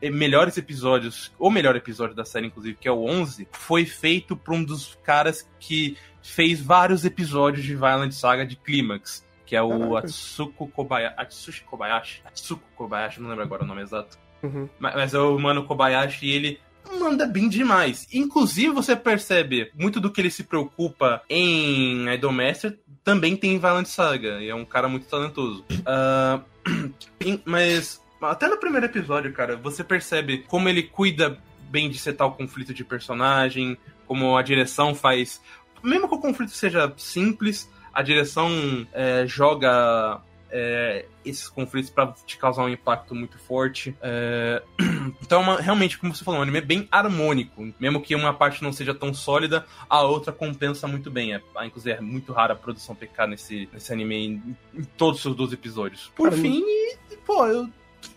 melhores episódios, ou melhor episódio da série, inclusive, que é o 11, foi feito por um dos caras que fez vários episódios de Violent Saga de Clímax que é o Atsuko Kobayashi. Atsushi Kobayashi? Atsuko Kobayashi, não lembro agora o nome exato. Uhum. Mas, mas é o Mano Kobayashi e ele manda bem demais. Inclusive, você percebe muito do que ele se preocupa em Idolmaster também tem em Violent Saga. E é um cara muito talentoso. Uh, mas até no primeiro episódio, cara, você percebe como ele cuida bem de setar o conflito de personagem, como a direção faz. Mesmo que o conflito seja simples, a direção é, joga é, esses conflitos para te causar um impacto muito forte. É... Então, uma, realmente, como você falou, um anime bem harmônico. Mesmo que uma parte não seja tão sólida, a outra compensa muito bem. É, inclusive, é muito rara a produção PK nesse, nesse anime em, em todos os seus 12 episódios. Por fim, pô, eu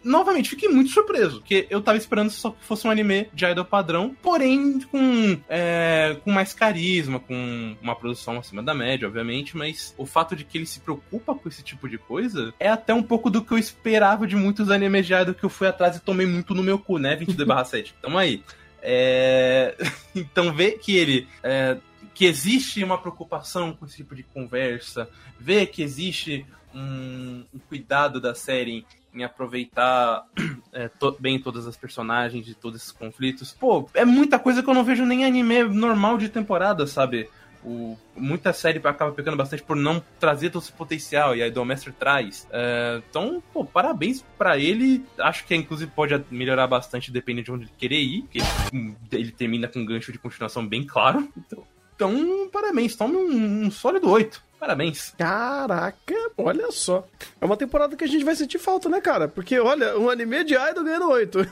novamente, fiquei muito surpreso, porque eu tava esperando só que fosse um anime de idol padrão, porém com, é, com mais carisma, com uma produção acima da média, obviamente, mas o fato de que ele se preocupa com esse tipo de coisa é até um pouco do que eu esperava de muitos animes de idol que eu fui atrás e tomei muito no meu cu, né? 22/7. Tamo aí. É... então, ver que ele. É... que existe uma preocupação com esse tipo de conversa, ver que existe um, um cuidado da série em aproveitar é, to bem todas as personagens de todos esses conflitos. Pô, é muita coisa que eu não vejo nem anime normal de temporada, sabe? O, muita série acaba pegando bastante por não trazer todo esse potencial, e a Idolmaster traz. É, então, pô, parabéns para ele. Acho que inclusive pode melhorar bastante dependendo de onde ele querer ir, porque ele, ele termina com um gancho de continuação bem claro. Então, então parabéns, tome um, um sólido 8. Parabéns. Caraca, olha só. É uma temporada que a gente vai sentir falta, né, cara? Porque, olha, um anime de Idol ganhando 8.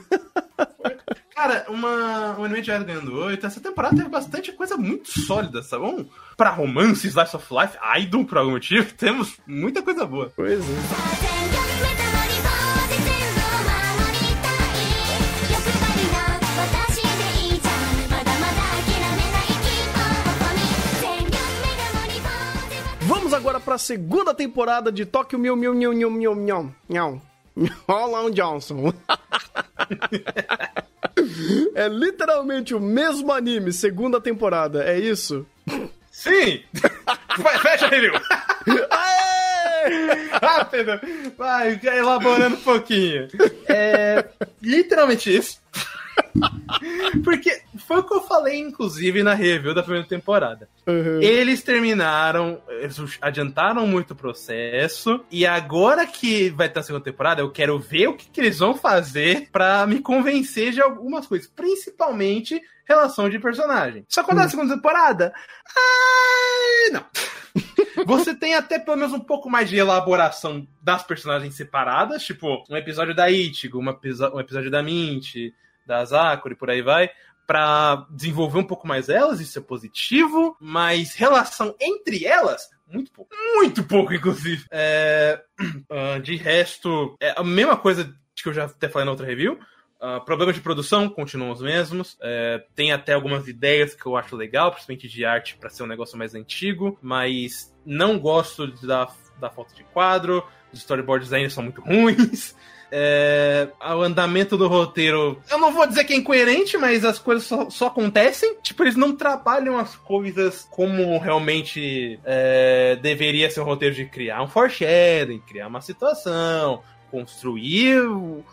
cara, uma, um anime de Idol ganhando 8. Essa temporada teve bastante coisa muito sólida, sabe? Um, pra romance, Slice of Life, Idol, por algum motivo, temos muita coisa boa. Pois é. Pra segunda temporada de Tóquio Miu Miu Miu Miu Miu Miu Miu. Roland Johnson. é literalmente o mesmo anime, segunda temporada, é isso? Sim! Fecha a review! Aê! Rápido! Vai, elaborando um pouquinho. É literalmente isso. Porque foi o que eu falei, inclusive, na review da primeira temporada. Uhum. Eles terminaram, eles adiantaram muito o processo, e agora que vai ter a segunda temporada, eu quero ver o que, que eles vão fazer pra me convencer de algumas coisas, principalmente relação de personagem. Só quando é a segunda temporada, ai, não. Você tem até pelo menos um pouco mais de elaboração das personagens separadas, tipo, um episódio da Ichigo, episo- um episódio da Mint, da Sakura e por aí vai, pra desenvolver um pouco mais elas, isso é positivo, mas relação entre elas, muito pouco. Muito pouco, inclusive. É, ah, de resto, é a mesma coisa que eu já até falei na outra review. Ah, problemas de produção continuam os mesmos. É, tem até algumas ideias que eu acho legal, principalmente de arte, para ser um negócio mais antigo, mas não gosto da, da falta de quadro. Os storyboards ainda são muito ruins. É, o andamento do roteiro. Eu não vou dizer que é incoerente, mas as coisas só, só acontecem. Tipo, eles não trabalham as coisas como realmente é, deveria ser um roteiro de criar um foreshadowing, criar uma situação, construir um-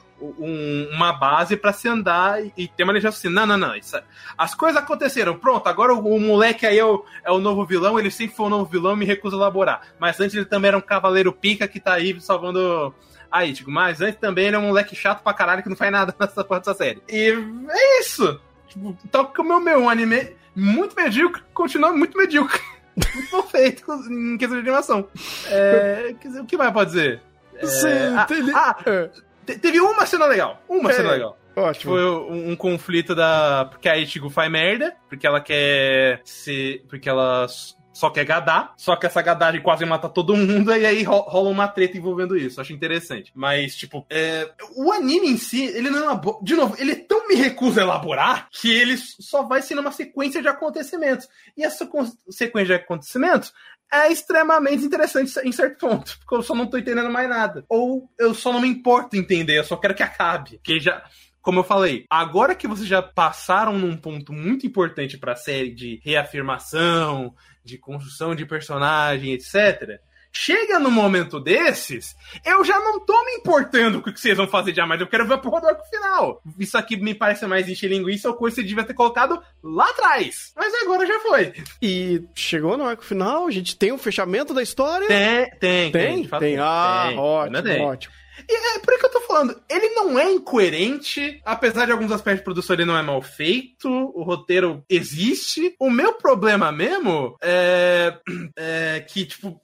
uma base pra se andar e, e ter uma legenda assim. Não, não, não. isso- as coisas aconteceram. Pronto, agora o, o moleque aí é o, é o novo vilão. Ele sempre foi o novo vilão me recusa a elaborar. Mas antes ele também era um cavaleiro pica que tá aí salvando a Ichigo. Mas antes também ele é um moleque chato pra caralho que não faz nada nessa porra dessa série. E é isso. Tipo, tal que o meu, meu um anime muito medíocre continua muito medíocre. Muito mal feito em questão de animação. É, quer dizer, o que mais pode dizer? É, Sim, ah, ele- ah, é, te- teve uma cena legal. Uma É. cena legal. ótimo. Foi um, um conflito da. Porque a Ichigo faz merda, porque ela quer ser. Porque ela só quer gadar, só que essa gadagem quase mata todo mundo, e aí ro- rola uma treta envolvendo isso. Acho interessante. Mas, tipo, é, o anime em si, ele não elabora. De novo, ele tão me recusa a elaborar que ele só vai ser uma sequência de acontecimentos. E essa sequência de acontecimentos é extremamente interessante em certo ponto, porque eu só não tô entendendo mais nada. Ou eu só não me importo entender, eu só quero que acabe. Que já. Como eu falei, agora que vocês já passaram num ponto muito importante pra série de reafirmação, de construção de personagem, etc. Chega num momento desses, eu já não tô me importando com o que vocês vão fazer de mais, eu quero ver a porra do arco final. Isso aqui me parece mais encher linguiça ou coisa que você devia ter colocado lá atrás. Mas agora já foi. E chegou no arco final, a gente tem o fechamento da história? Tem, tem, Tem? fato Tem. Ah, Tem, ótimo, tem. ótimo. E é por isso que eu tô falando, ele não é incoerente, apesar de alguns aspectos de produção ele não é mal feito, o roteiro existe. O meu problema mesmo é, é que, tipo,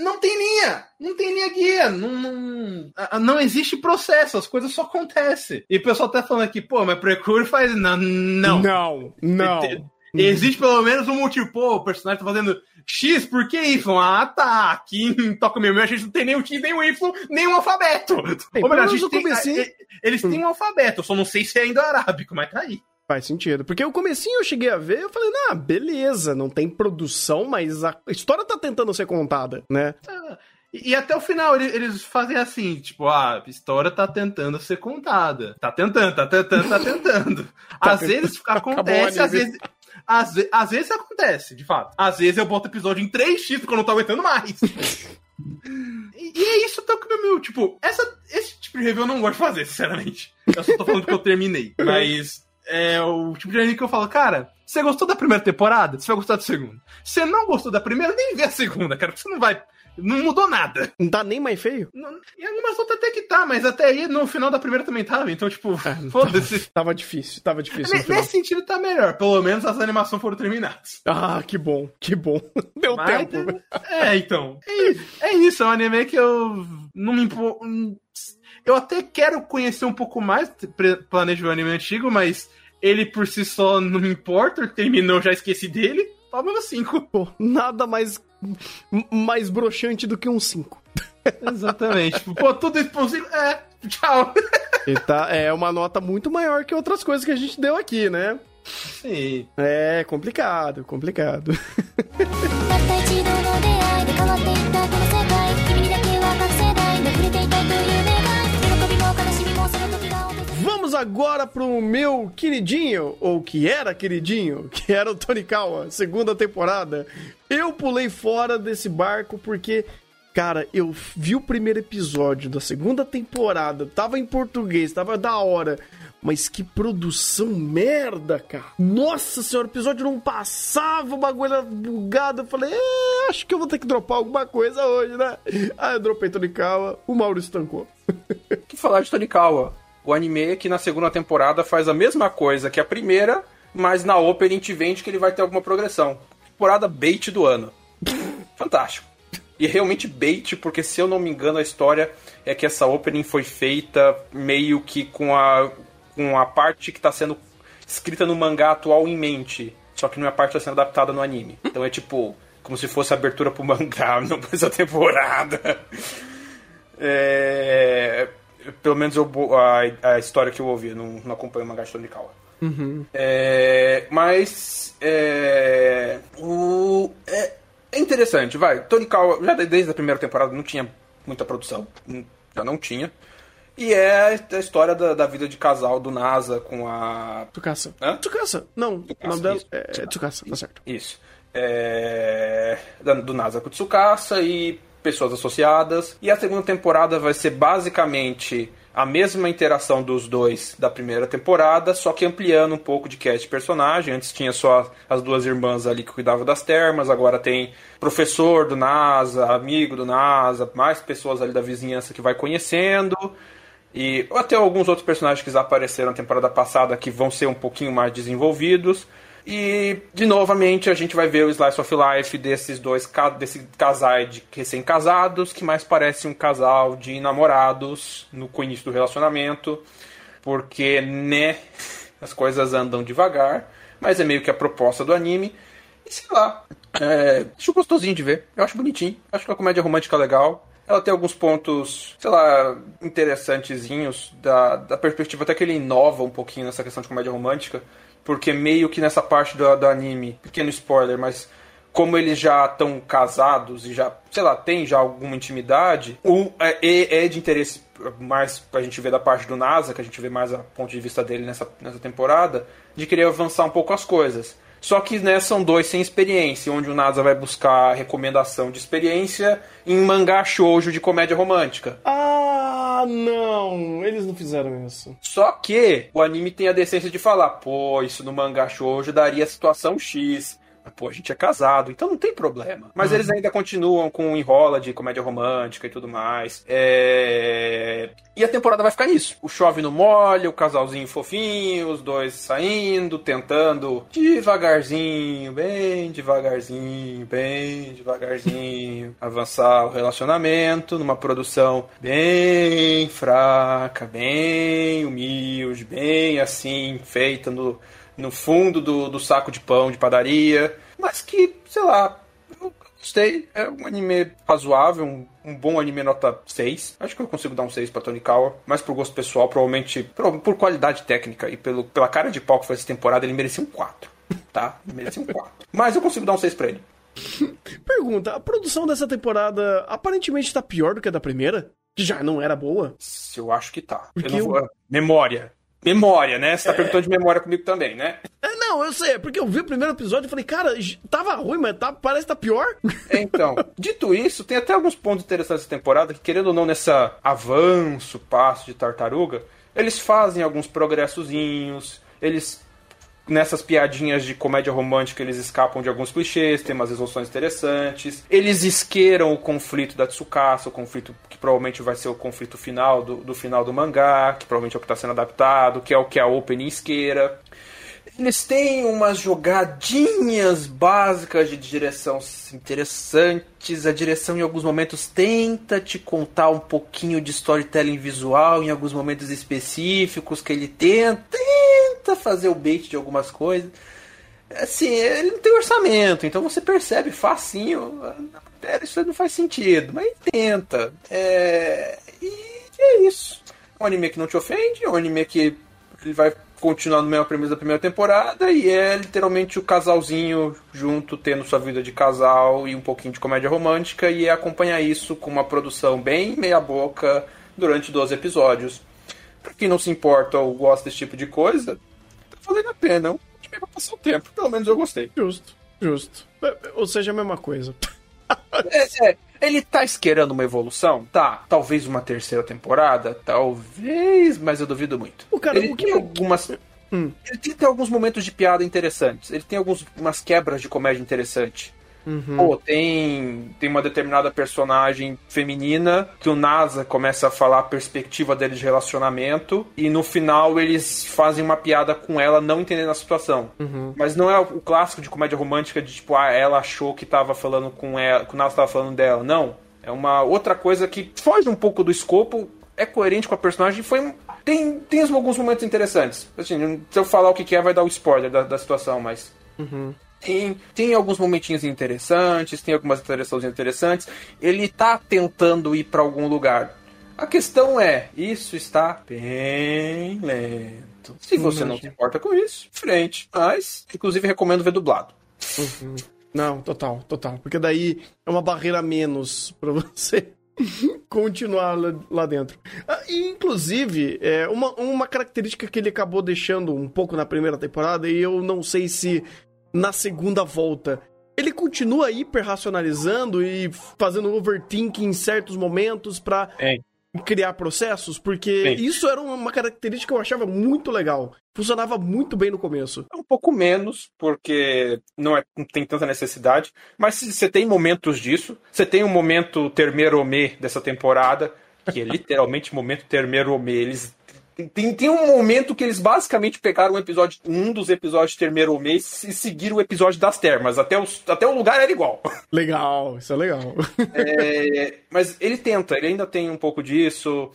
não tem linha, não tem linha guia, não, não, não existe processo, as coisas só acontecem. E o pessoal tá falando aqui, pô, mas Precure faz. Não, não. Não, não. Te- Existe pelo menos um motivo. Pô, o personagem tá fazendo X, por que Y? Ah, tá. Aqui em Toca Meu Meu a gente não tem nem o X, nem o Y, nem o alfabeto. Tem, Ou melhor, a gente tem, comecinho- e- Eles têm um alfabeto, eu só não sei se é ainda arábico, mas tá aí. Faz sentido. Porque o comecinho eu cheguei a ver, eu falei, ah, beleza, não tem produção, mas a história tá tentando ser contada, né? E, e até o final ele- eles fazem assim, tipo, ah, a história tá tentando ser contada. Tá tentando, tá tentando, tá tentando. às vezes acontece, às vezes. Às, às vezes acontece, de fato. Às vezes eu boto episódio em 3x porque eu não tô aguentando mais. e, e é isso que meu, meu, tipo, essa, esse tipo de review eu não gosto de fazer, sinceramente. Eu só tô falando que eu terminei. Mas é o tipo de anime que eu falo, cara, você gostou da primeira temporada? Você vai gostar da segunda. Se você não gostou da primeira, nem vê a segunda, cara, porque você não vai. Não mudou nada. Não tá nem mais feio? Não, e algumas outras até que tá, mas até aí no final da primeira também tava, então, tipo, foda-se. Tava difícil, tava difícil no Ne- final. Nesse sentido tá melhor, pelo menos as animações foram terminadas. Ah, que bom, que bom. Deu Mas, tempo. É, então. É, é isso, é um anime que eu não me impo... Eu até quero conhecer um pouco mais, planejo o anime antigo, mas ele por si só não me importa, terminou, já esqueci dele. Palma 5. Pô, nada mais, mais broxante do que um 5. Exatamente. Pô, tudo isso. É, tchau. E tá, é uma nota muito maior que outras coisas que a gente deu aqui, né? Sim. É complicado, complicado. vamos agora pro meu queridinho, ou que era queridinho, que era o Tony Kawa, segunda temporada, eu pulei fora desse barco porque, cara, eu vi o primeiro episódio da segunda temporada, tava em português, tava da hora. Mas que produção merda, cara. Nossa senhora, o episódio não passava, o bagulho era bugado. Eu falei, é, acho que eu vou ter que dropar alguma coisa hoje, né? Aí eu dropei Tonikawa, o Maurício tancou. que falar de Tonikawa? O anime que na segunda temporada faz a mesma coisa que a primeira, mas na opening te vende que ele vai ter alguma progressão. Temporada bait do ano. Fantástico. E realmente bait, porque se eu não me engano a história é que essa opening foi feita meio que com a com a parte que está sendo escrita no mangá atual em mente. Só que não é a parte que está sendo adaptada no anime. Então é tipo, como se fosse abertura pro mangá, não pra essa temporada. É... Pelo menos eu, a, a história que eu ouvi, não, não acompanho o mangá de Tonikawa. Uhum. É, mas é, o, é, é, interessante, vai. Tonikawa, já desde a primeira temporada não tinha muita produção, já não tinha. E é a história da, da vida de casal do NASA com a. Tsukasa. Hã? Tsukasa. Não, Tsukasa, o nome dela isso. é Tsukasa, tá certo. Isso. É, do NASA com Tsukasa e pessoas associadas. E a segunda temporada vai ser basicamente a mesma interação dos dois da primeira temporada, só que ampliando um pouco de cast personagem. Antes tinha só as duas irmãs ali que cuidavam das termas, agora tem professor do NASA, amigo do NASA, mais pessoas ali da vizinhança que vai conhecendo. E até alguns outros personagens que apareceram na temporada passada que vão ser um pouquinho mais desenvolvidos. E, de novamente, a gente vai ver o Slice of Life desses dois, desse casal de recém-casados, que mais parece um casal de namorados no início do relacionamento. Porque, né, as coisas andam devagar, mas é meio que a proposta do anime. E sei lá, é, acho gostosinho de ver, eu acho bonitinho, acho que é uma comédia romântica legal. Ela tem alguns pontos, sei lá, interessantezinhos, da, da perspectiva até que ele inova um pouquinho nessa questão de comédia romântica, porque meio que nessa parte do, do anime, pequeno spoiler, mas como eles já estão casados e já, sei lá, tem já alguma intimidade, é, é é de interesse mais pra gente ver da parte do NASA, que a gente vê mais a ponto de vista dele nessa, nessa temporada, de querer avançar um pouco as coisas. Só que né, são dois sem experiência, onde o NASA vai buscar recomendação de experiência em mangá shoujo de comédia romântica. Ah, não! Eles não fizeram isso. Só que o anime tem a decência de falar, pô, isso no mangá shoujo daria situação X. Pô, a gente é casado, então não tem problema. Mas eles ainda continuam com o enrola de comédia romântica e tudo mais. É... E a temporada vai ficar nisso. O chove no molho, o casalzinho fofinho, os dois saindo, tentando devagarzinho, bem devagarzinho, bem devagarzinho, avançar o relacionamento numa produção bem fraca, bem humilde, bem assim, feita no, no fundo do, do saco de pão de padaria, mas que, sei lá, eu gostei. É um anime razoável, um, um bom anime nota 6. Acho que eu consigo dar um 6 pra Tonikawa, mas por gosto pessoal, provavelmente por, por qualidade técnica e pelo, pela cara de pau que foi essa temporada, ele merecia um 4. Tá? Ele merecia um 4. Mas eu consigo dar um 6 pra ele. Pergunta: a produção dessa temporada aparentemente tá pior do que a da primeira? Que já não era boa? Eu acho que tá. Eu não vou- Memória. Memória, né? Você tá perguntando de memória comigo também, né? É, não, eu sei, é porque eu vi o primeiro episódio e falei, cara, tava ruim, mas tá, parece que tá pior. Então, dito isso, tem até alguns pontos interessantes dessa temporada que, querendo ou não, nessa avanço, passo de tartaruga, eles fazem alguns progressozinhos, eles. Nessas piadinhas de comédia romântica, eles escapam de alguns clichês, tem umas resoluções interessantes. Eles esqueiram o conflito da Tsukasa, o conflito que provavelmente vai ser o conflito final do, do final do mangá, que provavelmente é o que está sendo adaptado, que é o que a Opening isqueira. Eles têm umas jogadinhas básicas de direção interessantes. A direção, em alguns momentos, tenta te contar um pouquinho de storytelling visual, em alguns momentos específicos, que ele tenta, tenta fazer o bait de algumas coisas. Assim, ele não tem orçamento, então você percebe facinho. "É, Isso não faz sentido, mas tenta. É... E é isso. Um anime que não te ofende, um anime que ele vai continuar no mesmo premissa da primeira temporada e é literalmente o casalzinho junto, tendo sua vida de casal e um pouquinho de comédia romântica e é acompanhar isso com uma produção bem meia boca durante 12 episódios. Pra quem não se importa ou gosta desse tipo de coisa, tá valendo a pena. É um pra passar o tempo. Pelo menos eu gostei. Justo, justo. É, Ou seja, a mesma coisa. É, é, ele tá esquerando uma evolução? Tá. Talvez uma terceira temporada? Talvez, mas eu duvido muito. O cara, ele o que tem algumas. Hum. Ele tem, tem alguns momentos de piada interessantes. Ele tem algumas quebras de comédia interessante. Uhum. Pô, tem, tem uma determinada personagem feminina que o NASA começa a falar a perspectiva dele de relacionamento e no final eles fazem uma piada com ela não entendendo a situação. Uhum. Mas não é o clássico de comédia romântica de tipo, ah, ela achou que tava falando com ela, que o NASA tava falando dela. Não. É uma outra coisa que foge um pouco do escopo, é coerente com a personagem e foi um- tem, tem alguns momentos interessantes. Assim, se eu falar o que é, vai dar o spoiler da, da situação, mas tem, tem alguns momentinhos interessantes, tem algumas interações interessantes. Ele tá tentando ir pra algum lugar. A questão é, isso está bem lento. Se você não se importa com isso, frente. Mas, inclusive, recomendo ver dublado. Não, total, total. Porque daí é uma barreira menos pra você continuar lá, lá dentro. Ah, e, inclusive, é, uma, uma característica que ele acabou deixando um pouco na primeira temporada, e eu não sei se na segunda volta. Ele continua hiper racionalizando e fazendo overthinking em certos momentos Tem. criar processos, porque isso era uma característica que eu achava muito legal. Funcionava muito bem no começo. É um pouco menos, porque não, é, não tem tanta necessidade. Mas se você tem momentos disso, você tem um momento termeromê dessa temporada, que é literalmente momento termeromê. Eles. Tem, tem um momento que eles basicamente pegaram um episódio, um dos episódios de Termeromê e seguiram o episódio das termas. Até, os, até o lugar era igual. Legal, isso é legal. É, mas ele tenta, ele ainda tem um pouco disso.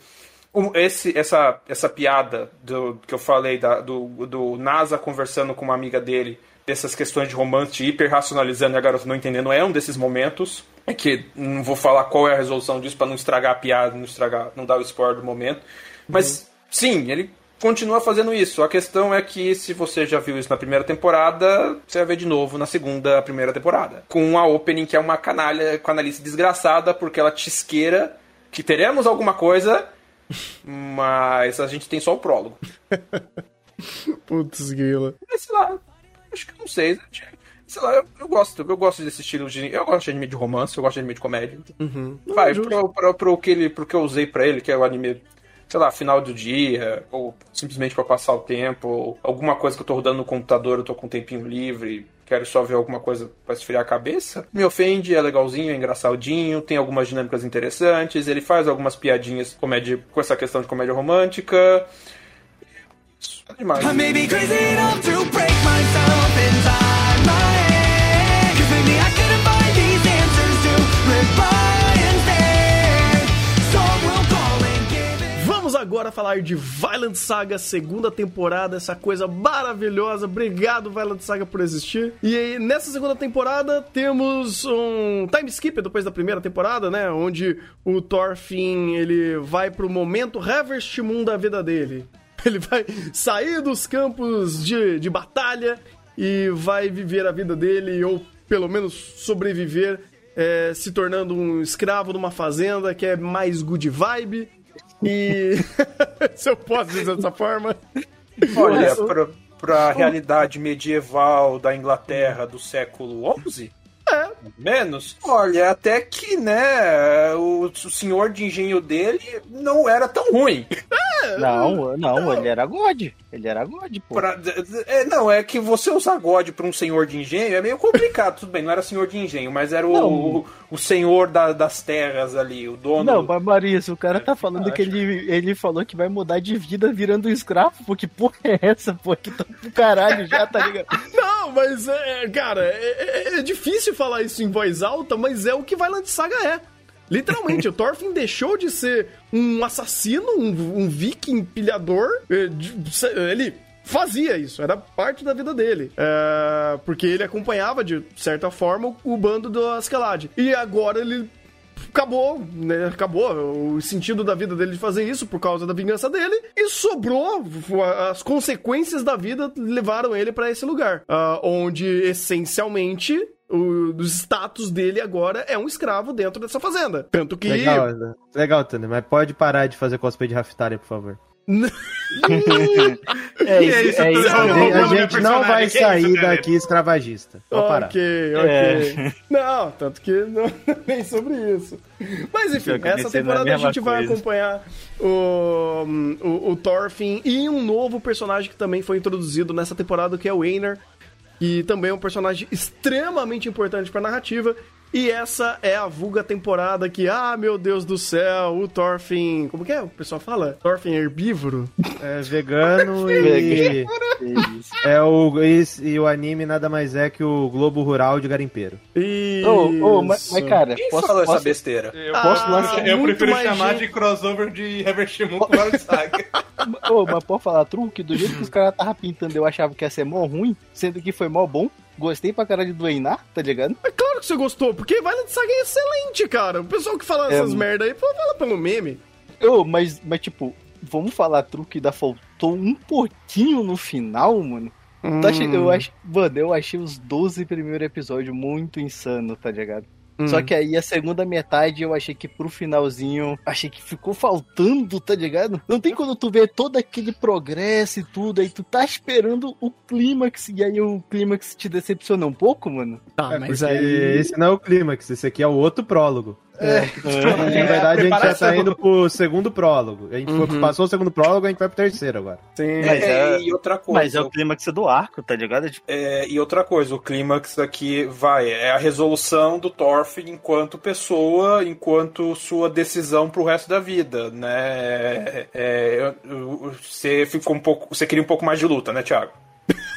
Um, esse, essa, essa piada do, que eu falei da- do, do NASA conversando com uma amiga dele, dessas questões de romance hiper racionalizando e a garota não entendendo, é um desses momentos. É que não vou falar qual é a resolução disso pra não estragar a piada, não estragar, não dar o spoiler do momento. Mas sim, ele continua fazendo isso. A questão é que se você já viu isso na primeira temporada, você vai ver de novo na segunda, primeira temporada. Com a opening que é uma canalha, canalice desgraçada, porque ela te isqueira que teremos alguma coisa, mas a gente tem só o prólogo. Putz, grila. Mas, sei lá, acho que não sei. Sei lá, eu, eu gosto, eu gosto desse estilo de. Eu gosto de anime de romance, eu gosto de anime de comédia. Uhum. Vai, justo. pro, pro, pro, que ele, pro que eu usei pra ele, que é o anime, sei lá, final do dia, ou simplesmente pra passar o tempo, ou alguma coisa que eu tô rodando no computador, eu tô com um tempinho livre, quero só ver alguma coisa pra esfriar a cabeça. Me ofende, é legalzinho, é engraçadinho, tem algumas dinâmicas interessantes, ele faz algumas piadinhas comédia, com essa questão de comédia romântica. É demais. I may be crazy agora falar de Violent Saga, segunda temporada, essa coisa maravilhosa. Obrigado, Violent Saga, por existir. E aí, nessa segunda temporada, temos um time skip depois da primeira temporada, né? Onde o Thorfinn, ele vai pro momento Harvest Moon da vida dele. Ele vai sair dos campos de, de batalha e vai viver a vida dele, ou pelo menos sobreviver, é, se tornando um escravo numa fazenda que é mais good vibe. E. se eu posso dizer dessa forma. Olha, pra, pra realidade medieval da Inglaterra do século XI, É, menos, olha, até que, né, o, o senhor de engenho dele não era tão ruim. Não, não, ele era God. Ele era God, pô. Pra- é, não, é que você usar God pra um senhor de engenho é meio complicado. Tudo bem, não era senhor de engenho, mas era o, Não. o, o senhor da- das terras ali, o dono. Não, mas Marisa, o cara tá falando que ele, ele falou que vai mudar de vida virando um escravo, pô, que porra é essa, pô, que tá pro caralho já, tá ligado? não, mas, é, cara, é, é- é difícil falar isso em voz alta, mas é o que Violent Saga é. Literalmente, o Thorfinn deixou de ser um assassino, um, um viking pilhador. de- Ele fazia isso, era parte da vida dele. É, porque ele acompanhava, de certa forma, o, bando do Askeladd. E agora ele acabou, né? Acabou o sentido da vida dele de fazer isso por causa da vingança dele e sobrou as consequências da vida levaram ele pra esse lugar, ah, onde essencialmente o status dele agora é um escravo dentro dessa fazenda. Tanto que Legal, legal, Tânia, mas pode parar de fazer cosplay de Raftaria, por favor. É E é isso, isso, é isso. A Não, gente- a não, gente não personagem, vai é sair isso, daqui escravagista. Pode parar. Ok, ok. É. Não, tanto que não é nem sobre isso. Mas enfim, essa temporada a gente vai coisa. acompanhar o, o, o Thorfinn e um novo personagem que também foi introduzido nessa temporada, que é o Einar, que também é um personagem extremamente importante pra narrativa. E essa é a vulga temporada que, ah, meu Deus do céu, o Thorfinn. Como que é? O pessoal fala? Thorfinn herbívoro? É vegano e. É o, e, e o anime nada mais é que o Globo Rural de Garimpeiro. Isso. Ô, ô, mas, mas, cara, Quem posso, falou essa posso, besteira? Eu, Posso Ah, lançar- eu prefiro chamar gente- de crossover de Revertimu com Mario Saga. Ô, mas pode falar, truque, do jeito que os caras estavam pintando, eu achava que ia ser mó ruim, sendo que foi mó bom. Gostei pra caralho do Einar, tá ligado? É claro que você gostou, porque Violet Saga é excelente, cara. O pessoal que fala É, essas merda aí, pô, fala pelo meme. Ô, mas, mas tipo, vamos falar truque da faltou um pouquinho no final, mano. Acha- Hum. eu acho, mano, eu achei os 12 primeiros episódios muito insano, tá ligado? Hum. Só que aí a segunda metade eu achei que pro finalzinho, achei que ficou faltando, tá ligado? Não tem quando tu vê todo aquele progresso e tudo, aí tu tá esperando o clímax, e aí o clímax te decepciona um pouco, mano. Tá, É, mas aí. esse não é o clímax, esse aqui é o outro prólogo. É. Na verdade, a gente já tá indo pro segundo prólogo. A gente foi- Uhum. passou o segundo prólogo, a gente vai pro terceiro agora. Sim. Mas é- e outra coisa. Mas é o clímax do arco, tá ligado? Tipo, É, e outra coisa, o clímax aqui vai, é a resolução do Thorfinn enquanto pessoa, enquanto sua decisão pro resto da vida, né? É, é, você ficou um pouco, você queria um pouco mais de luta, né, Thiago?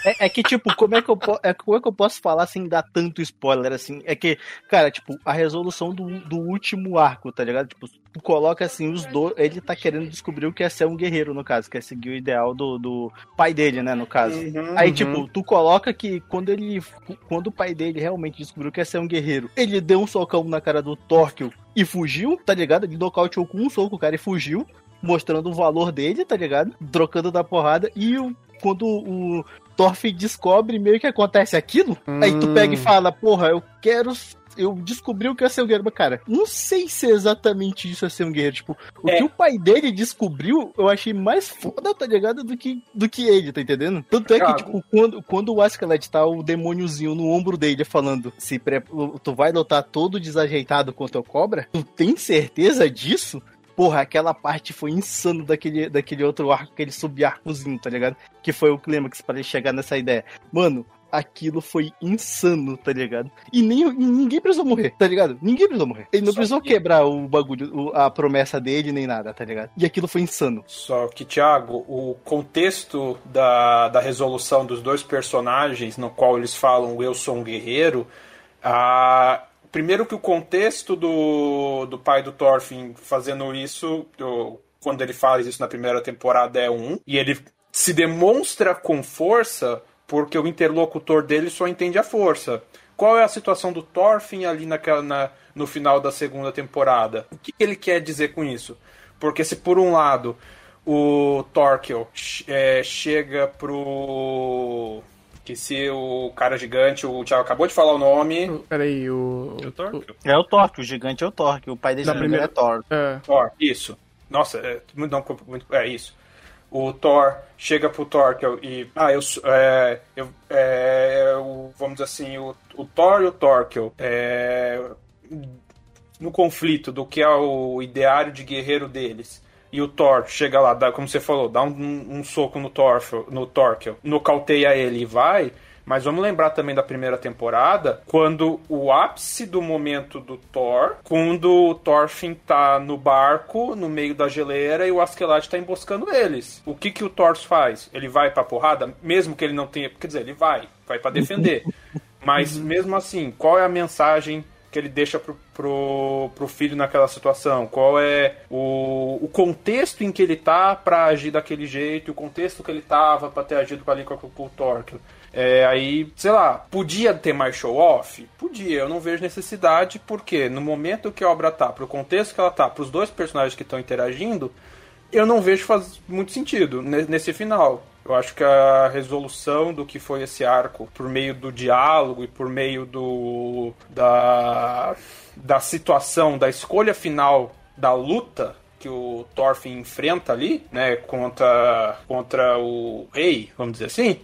É, é que, tipo, como é que, eu, é, como é que eu posso falar sem dar tanto spoiler, assim? É que, cara, tipo, a resolução do, do último arco, tá ligado? Tipo, tu coloca, assim, os dois... Ele tá querendo descobrir o que é ser um guerreiro, no caso, que é seguir o ideal do, do pai dele, né, no caso. Aí, Uhum. tipo, tu coloca que quando ele... Quando o pai dele realmente descobriu que é ser um guerreiro, ele deu um socão na cara do Torquil e fugiu, tá ligado? Ele nocauteou com um soco o cara e fugiu. Mostrando o valor dele, tá ligado? Trocando da porrada. E o, quando o Thorfinn descobre meio que acontece aquilo, aí tu pega e fala, porra, eu quero. Eu descobri o que é ser um guerreiro. Mas, cara, não sei se é exatamente isso é ser um guerreiro. Tipo, o É. que o pai dele descobriu, eu achei mais foda, tá ligado? Do que, do que ele, tá entendendo? Tanto é que, tipo, quando, quando o Askeladd tá o demôniozinho no ombro dele falando, se pre... tu vai lutar todo desajeitado contra o cobra, tu tem certeza disso? Porra, aquela parte foi insano daquele, daquele outro arco, aquele subarcozinho, tá ligado? Que foi o clímax pra ele chegar nessa ideia. Mano, aquilo foi insano, tá ligado? E nem ninguém precisou morrer, tá ligado? Ninguém precisou morrer. Ele não Só precisou que- quebrar o bagulho, a promessa dele, nem nada, tá ligado? E aquilo foi insano. Só que, Thiago, o contexto da, da resolução dos dois personagens, no qual eles falam eu sou um guerreiro, a, primeiro que o contexto do, do pai do Thorfinn fazendo isso, do- quando ele faz isso na primeira temporada, é um, e ele se demonstra com força porque o interlocutor dele só entende a força. Qual é a situação do Thorfinn ali naquela, na, no final da segunda temporada? O que ele quer dizer com isso? Porque se por um lado o Torquil é, chega pro. Que se o cara gigante, o Thiago acabou de falar o nome. Peraí, o. Eu tô- É o Torque, o gigante é o Torque, o pai dele Da não primeira- é Thor. É. Thor, isso. Nossa, é, muito, não, muito- é isso. O Thor chega pro Torquil e. Ah, eu. É, eu é, o- vamos dizer assim, o, o Thor e o Torquil. É, no conflito do que é o ideário de guerreiro deles. E o Thor chega lá, dá, como você falou, dá um, um soco no, Thor, no Torquil, nocauteia ele e vai. Mas vamos lembrar também da primeira temporada, quando o ápice do momento do Thor, quando o Thorfinn tá no barco, no meio da geleira, e o Askeladd tá emboscando eles. O que que o Thor faz? Ele vai pra porrada, mesmo que ele não tenha... Quer dizer, ele vai, vai pra defender. Mas mesmo assim, qual é a mensagem que ele deixa pro, pro, pro filho naquela situação? Qual é o, o contexto em que ele tá pra agir daquele jeito, o contexto que ele tava pra ter agido com, a- com o Torque? É, aí, sei lá, podia ter mais show-off? Podia, eu não vejo necessidade, porque no momento que a obra tá, pro contexto que ela tá, pros dois personagens que estão interagindo, eu não vejo faz muito sentido ne- nesse final. Eu acho que a resolução do que foi esse arco, por meio do diálogo e por meio do da, da situação, da escolha final da luta, que o Thorfinn enfrenta ali, né, contra, contra o rei, vamos dizer assim,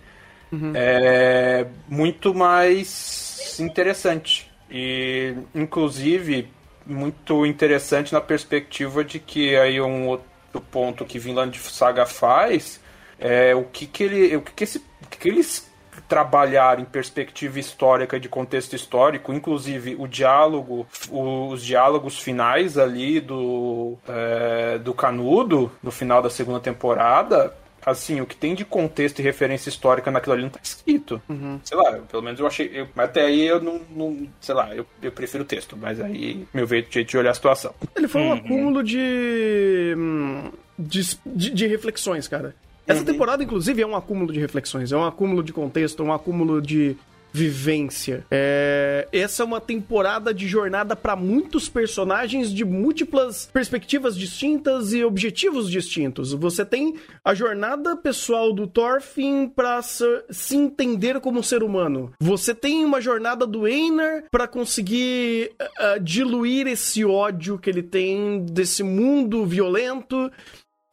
é muito mais interessante. E, inclusive, muito interessante na perspectiva de que aí um outro ponto que Vinland Saga faz é o que que ele, o que que, esse, o que que eles trabalharam em perspectiva histórica de contexto histórico, inclusive o diálogo, os diálogos finais ali do é, do Canudo no final da segunda temporada. Assim, o que tem de contexto e referência histórica naquilo ali não tá escrito. Sei lá, pelo menos eu achei. Eu, mas até aí eu não, não. Sei lá, eu, eu prefiro o texto, mas aí meu jeito de olhar a situação. Ele foi um acúmulo de, hum, de, de, de reflexões, cara. Essa temporada, inclusive, é um acúmulo de reflexões, é um acúmulo de contexto, é um acúmulo de vivência. É... Essa é uma temporada de jornada para muitos personagens de múltiplas perspectivas distintas e objetivos distintos. Você tem a jornada pessoal do Thorfinn para se entender como ser humano. Você tem uma jornada do Einar para conseguir uh, diluir esse ódio que ele tem desse mundo violento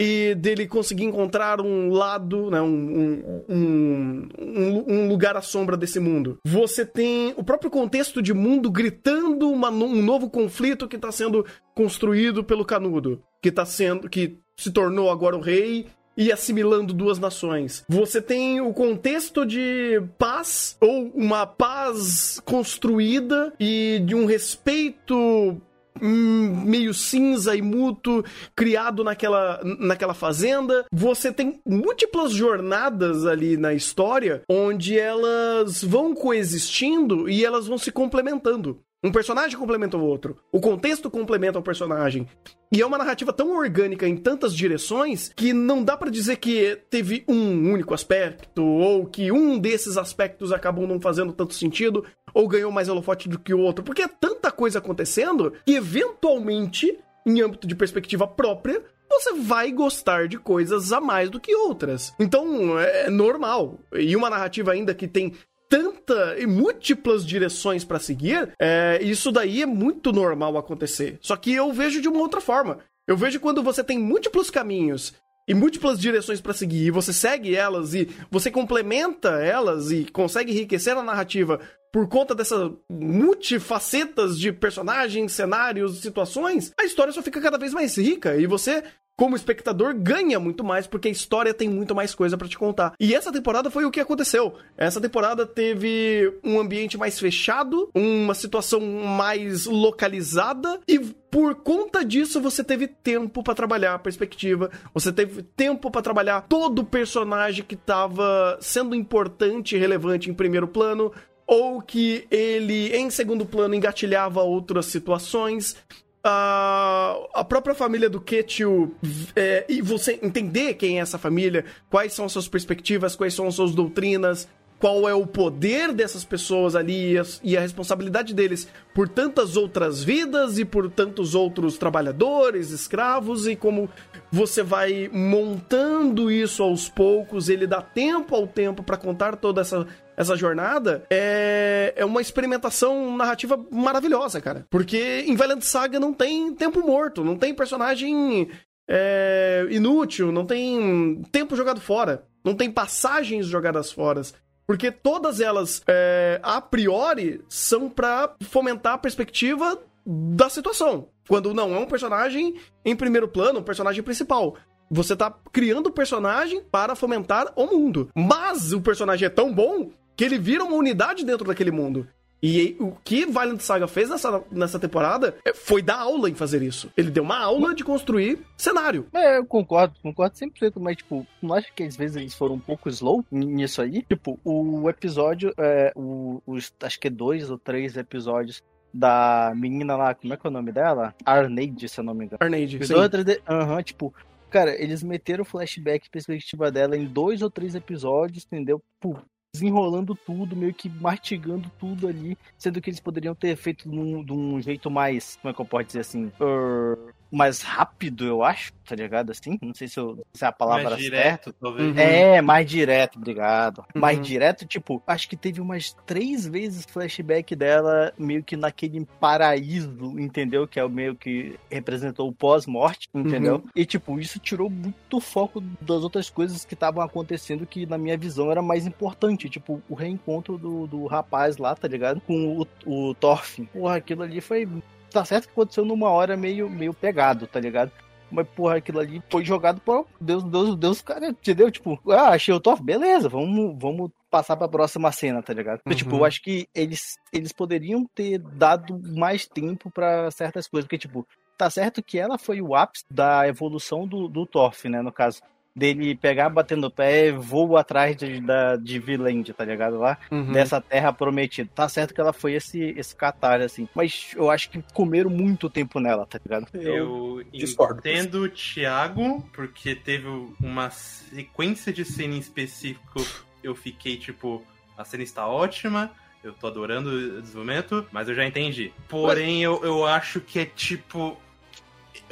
e dele conseguir encontrar um lado, né, um, um, um, um, lugar à sombra desse mundo. Você tem o próprio contexto de mundo gritando uma, um novo conflito que está sendo construído pelo Canudo, que tá sendo que se tornou agora o rei e assimilando duas nações. Você tem o contexto de paz ou uma paz construída e de um respeito meio cinza e mútuo criado naquela, naquela fazenda. Você tem múltiplas jornadas ali na história onde elas vão coexistindo e elas vão se complementando. Um personagem complementa o outro. O contexto complementa o personagem. E é uma narrativa tão orgânica em tantas direções que não dá pra dizer que teve um único aspecto ou que um desses aspectos acabou não fazendo tanto sentido ou ganhou mais holofote do que o outro, porque é tanta coisa acontecendo que eventualmente, em âmbito de perspectiva própria, você vai gostar de coisas a mais do que outras. Então, é normal. E uma narrativa ainda que tem tanta e múltiplas direções para seguir, é, isso daí é muito normal acontecer. Só que eu vejo de uma outra forma. Eu vejo quando você tem múltiplos caminhos e múltiplas direções para seguir e você segue elas e você complementa elas e consegue enriquecer a narrativa por conta dessas multifacetas de personagens, cenários, situações, a história só fica cada vez mais rica e você como espectador, ganha muito mais, porque a história tem muito mais coisa para te contar. E essa temporada foi o que aconteceu. Essa temporada teve um ambiente mais fechado, uma situação mais localizada e por conta disso você teve tempo para trabalhar a perspectiva, você teve tempo para trabalhar todo o personagem que tava sendo importante e relevante em primeiro plano, ou que ele em segundo plano engatilhava outras situações a, própria família do Ketchu é, e você entender quem é essa família, quais são suas perspectivas, quais são suas doutrinas, qual é o poder dessas pessoas ali e a, e a, responsabilidade deles por tantas outras vidas e por tantos outros trabalhadores, escravos, e como você vai montando isso aos poucos, ele dá tempo ao tempo para contar toda essa essa jornada, é, é uma experimentação narrativa maravilhosa, cara. Porque em Valiant Saga não tem tempo morto, não tem personagem é, inútil, não tem tempo jogado fora, não tem passagens jogadas fora. Porque todas elas, é, a priori, são para fomentar a perspectiva da situação. Quando não é um personagem em primeiro plano, um personagem principal. Você tá criando o personagem para fomentar o mundo. Mas o personagem é tão bom que ele vira uma unidade dentro daquele mundo. E o que Valiant Saga fez nessa, nessa temporada foi dar aula em fazer isso. Ele deu uma aula de construir cenário. É, eu concordo, concordo 100%, mas, tipo, não acha que às vezes eles foram um pouco slow nisso aí? Tipo, o episódio, é, o, os, acho que é dois ou três episódios da menina lá, como é que é o nome dela? Arneide, se eu não me engano. Arneide, Os sim. de- Aham, tipo, cara, eles meteram o flashback perspectiva dela em dois ou três episódios, entendeu? Pô, desenrolando tudo, meio que mastigando tudo ali, sendo que eles poderiam ter feito num- de um jeito mais, como é que eu posso dizer assim, er, mais rápido, eu acho, tá ligado? Assim, não sei se, eu, se é a palavra Mais certa. direto, talvez. É, mais direto, obrigado. Mais Uhum. direto, tipo, acho que teve umas três vezes flashback dela meio que naquele paraíso, entendeu? Que é o meio que representou o pós-morte, entendeu? E, tipo, isso tirou muito foco das outras coisas que estavam acontecendo que, na minha visão, era mais importante. Tipo, o reencontro do, do rapaz lá, tá ligado? Com o, o Thorfinn. Porra, aquilo ali foi. Tá certo que aconteceu numa hora meio, meio pegado, tá ligado? Mas, porra, aquilo ali foi jogado por Deus, Deus, Deus, cara, entendeu? Tipo, ah, achei o Thor, beleza, vamos, vamos passar pra próxima cena, tá ligado? Porque, Tipo, Uhum. eu acho que eles, eles poderiam ter dado mais tempo pra certas coisas, porque, tipo, tá certo que ela foi o ápice da evolução do, do Thorf, né, no caso. Dele pegar, bater no pé, voa atrás de, da, de Viland, tá ligado? Lá, Uhum. dessa terra prometida. Tá certo que ela foi esse, esse catar, assim. Mas eu acho que comeram muito tempo nela, tá ligado? Eu discordo. entendo o Thiago, porque teve uma sequência de cena em específico. Eu fiquei tipo, a cena está ótima, eu tô adorando o desenvolvimento, mas eu já entendi. Porém, eu, eu acho que é tipo.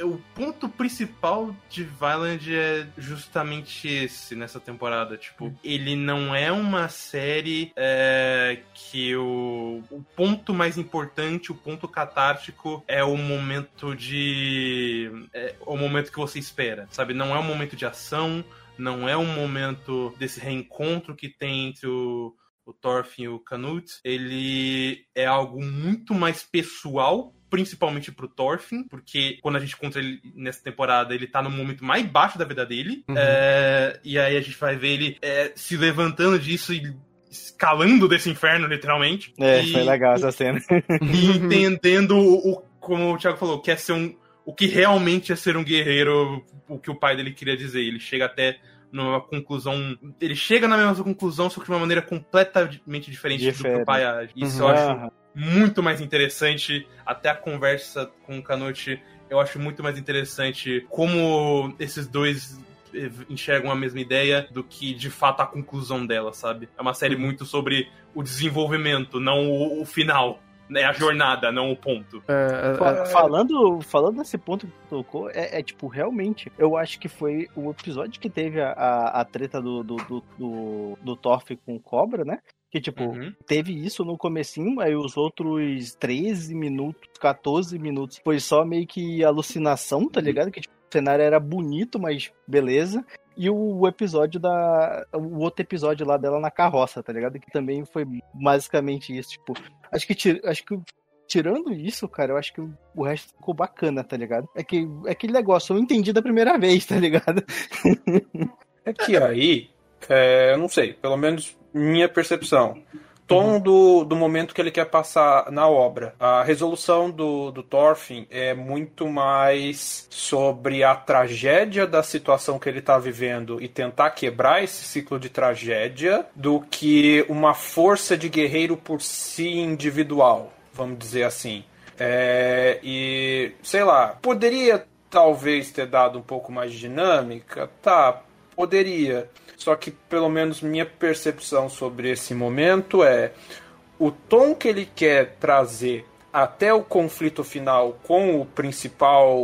O ponto principal de Violent é justamente esse nessa temporada. Tipo, ele não é uma série é, que o, o ponto mais importante, o ponto catártico é o momento de. É, o momento que você espera, sabe? Não é um momento de ação, não é um momento desse reencontro que tem entre o, o Thorfinn e o Canute. Ele é algo muito mais pessoal principalmente pro Thorfinn, porque quando a gente encontra ele nessa temporada, ele tá no momento mais baixo da vida dele. Uhum. É, e aí a gente vai ver ele é, se levantando disso e escalando desse inferno, literalmente. É, E- foi legal essa cena. e entendendo o, o- como o Thiago falou, que é ser um o que realmente é ser um guerreiro, o que o pai dele queria dizer. Ele chega até numa conclusão, ele chega na mesma conclusão, só que de uma maneira completamente diferente do que o pai age. Isso Uhum. eu acho. Muito mais interessante, até a conversa com o Canute, eu acho muito mais interessante como esses dois eh, enxergam a mesma ideia do que de fato a conclusão dela, sabe? É uma série muito sobre o desenvolvimento, não o, o final. Né, a jornada, não o ponto. É, é, Fa- Falando, falando nesse ponto que tu tocou, é, é, tipo, realmente, eu acho que foi o episódio que teve a, a, a treta do, do, do, do, do Thorf com o Cobra, né? Que, tipo, Uhum. teve isso no comecinho, aí os outros 13 minutos, 14 minutos, foi só meio que alucinação, tá ligado? Que tipo, o cenário era bonito, mas beleza. E o episódio da. O outro episódio lá dela na carroça, tá ligado? Que também foi basicamente isso. Tipo, acho que, tir- acho que tirando isso, cara, eu acho que o resto ficou bacana, tá ligado? É que é aquele negócio, eu entendi da primeira vez, tá ligado? É que aí, é, eu não sei, pelo menos minha percepção. Tom do, do momento que ele quer passar na obra. A resolução do, do Thorfinn é muito mais sobre a tragédia da situação que ele está vivendo e tentar quebrar esse ciclo de tragédia do que uma força de guerreiro por si individual, vamos dizer assim. É, e, sei lá, poderia talvez ter dado um pouco mais de dinâmica? Tá, poderia. Só que, pelo menos, minha percepção sobre esse momento é o tom que ele quer trazer até o conflito final com o principal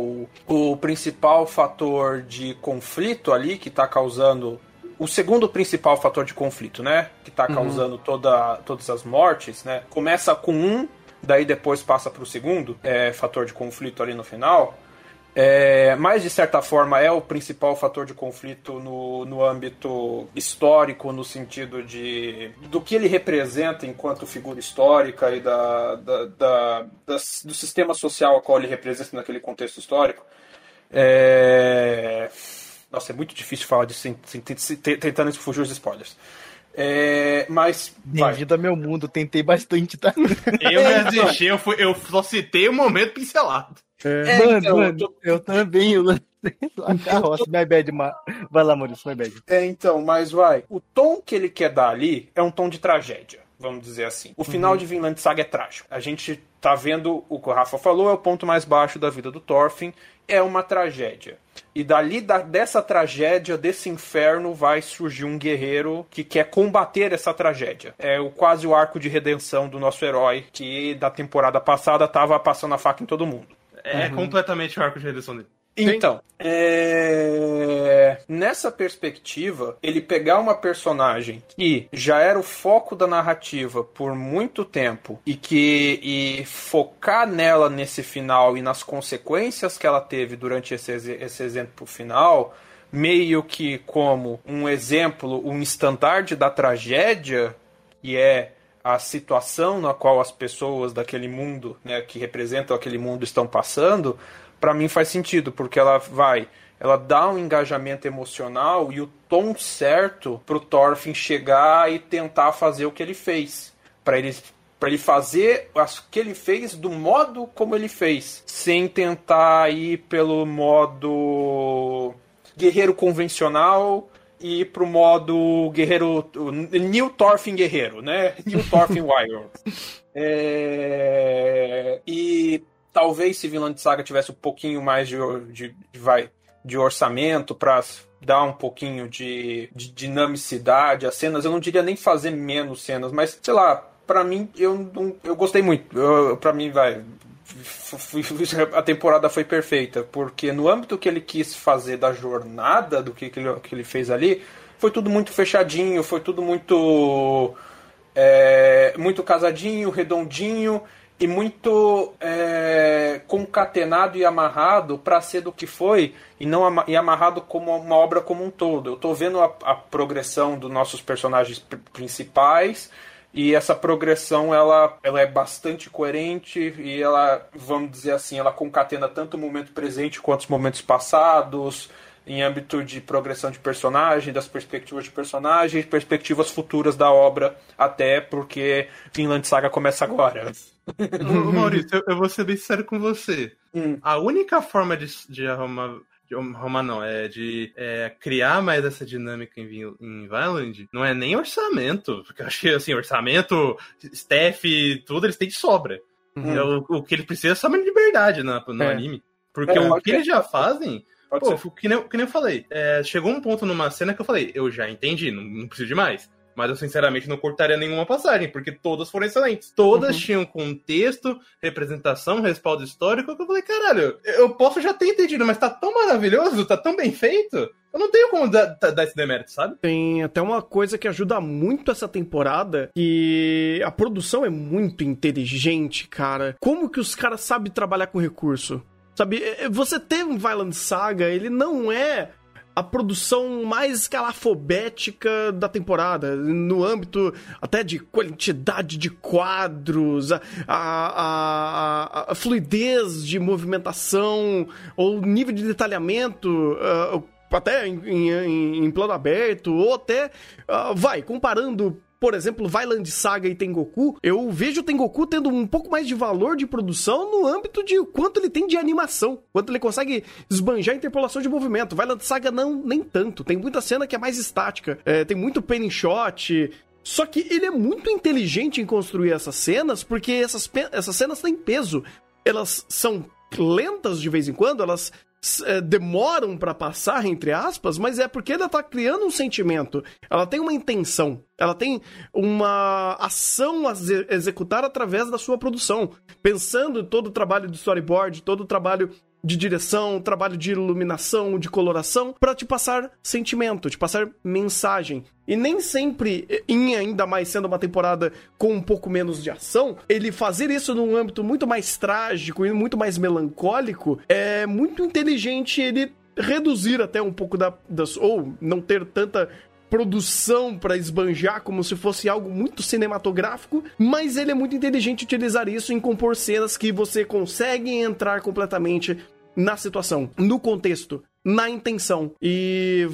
o principal fator de conflito ali que está causando o segundo principal fator de conflito, né, que está causando toda, todas as mortes, né, começa com um, daí depois passa para o segundo é, fator de conflito ali no final. É, mas de certa forma é o principal fator de conflito no, no âmbito histórico, no sentido de do que ele representa enquanto figura histórica e da, da, da- das- do sistema social a qual ele representa naquele contexto histórico. É, Nossa, é muito difícil falar disso sem, sem- sem- tentando fugir os spoilers. É, mas. Bem-vindo ao meu mundo, tentei bastante, tá? Eu deixei, eu, fui- eu só citei o momento pincelado. É. mano, então, mano, eu eu também, eu lancei a carroça, my bad, ma... vai lá, Maurício, my bad. É, então, mas vai. O tom que ele quer dar ali é um tom de tragédia, vamos dizer assim. O final de Vinland Saga é trágico. A gente tá vendo o que o Rafa falou, é o ponto mais baixo da vida do Thorfinn, é uma tragédia. E dali, da- dessa tragédia, desse inferno, vai surgir um guerreiro que quer combater essa tragédia. É o, quase o arco de redenção do nosso herói, que da temporada passada tava passando a faca em todo mundo. É completamente o arco de redenção dele. Então, é... nessa perspectiva, ele pegar uma personagem que já era o foco da narrativa por muito tempo e que e focar nela nesse final e nas consequências que ela teve durante esse, esse exemplo final, meio que como um exemplo, um estandarte da tragédia, que é a situação na qual as pessoas daquele mundo, né, que representam aquele mundo estão passando, para mim faz sentido, porque ela vai, ela dá um engajamento emocional e o tom certo pro Thorfinn chegar e tentar fazer o que ele fez, para ele para ele fazer o que ele fez do modo como ele fez, sem tentar ir pelo modo guerreiro convencional e ir pro modo guerreiro New Thorfinn guerreiro, né? New Thorfinn Wild. É... E talvez se Vinland Saga tivesse um pouquinho mais de, de, de vai, de orçamento para dar um pouquinho de, de dinamicidade às cenas, eu não diria nem fazer menos cenas, mas sei lá, para mim eu eu gostei muito. para mim vai a temporada foi perfeita, porque no âmbito que ele quis fazer da jornada, do que, que, ele, que ele fez ali, foi tudo muito fechadinho, foi tudo muito é, muito casadinho, redondinho e muito é, concatenado e amarrado para ser do que foi e não e amarrado como uma obra como um todo. Eu estou vendo a, a, progressão dos nossos personagens principais e essa progressão ela, ela é bastante coerente e ela, vamos dizer assim, ela concatena tanto o momento presente quanto os momentos passados em âmbito de progressão de personagem, das perspectivas de personagem, perspectivas futuras da obra, até porque Finland Saga começa agora. Maurício, eu, eu, vou ser bem sincero com você. Hum. A única forma de, de arrumar de arrumar não, é de é, criar mais essa dinâmica em, em Violent, não é nem orçamento, porque eu acho que assim, orçamento, staff, tudo eles têm de sobra. Uhum. É, o, o, que ele precisa é só mais liberdade no, no é. anime. Porque é, o que eles já fazem Pô, que nem, que nem eu falei, é, chegou um ponto numa cena que eu falei, eu já entendi, não, não preciso de mais. Mas eu sinceramente não cortaria nenhuma passagem, porque todas foram excelentes. Todas uhum. tinham contexto, representação, respaldo histórico, que eu falei, caralho, eu posso já ter entendido, mas tá tão maravilhoso, tá tão bem feito, eu não tenho como dar, dar, esse demérito, sabe? Tem até uma coisa que ajuda muito essa temporada, que a produção é muito inteligente, cara. Como que os caras sabem trabalhar com recurso? Sabe, é, é, você ter um Violent Saga, ele não é a produção mais escalafobética da temporada, no âmbito até de quantidade de quadros, a, a, a, a fluidez de movimentação, ou nível de detalhamento, uh, até em, em, em, plano aberto, ou até, uh, vai, comparando por exemplo, Vailand Saga e Tengoku, eu vejo o Tengoku tendo um pouco mais de valor de produção no âmbito de quanto ele tem de animação, quanto ele consegue esbanjar a interpolação de movimento. Vailand Saga não, nem tanto. Tem muita cena que é mais estática, é, tem muito penny shot, só que ele é muito inteligente em construir essas cenas, porque essas, essas cenas têm peso. Elas são lentas de vez em quando, elas é, demoram para passar, entre aspas, mas é porque ela tá criando um sentimento. Ela tem uma intenção. Ela tem uma ação a executar através da sua produção. Pensando todo o trabalho de storyboard, todo o trabalho de direção, trabalho de iluminação, de coloração, para te passar sentimento, te passar mensagem. E nem sempre, em ainda mais sendo uma temporada com um pouco menos de ação, ele fazer isso num âmbito muito mais trágico e muito mais melancólico é muito inteligente ele reduzir até um pouco da, das ou não ter tanta produção para esbanjar como se fosse algo muito cinematográfico, mas ele é muito inteligente utilizar isso em compor cenas que você consegue entrar completamente na situação, no contexto, na intenção. E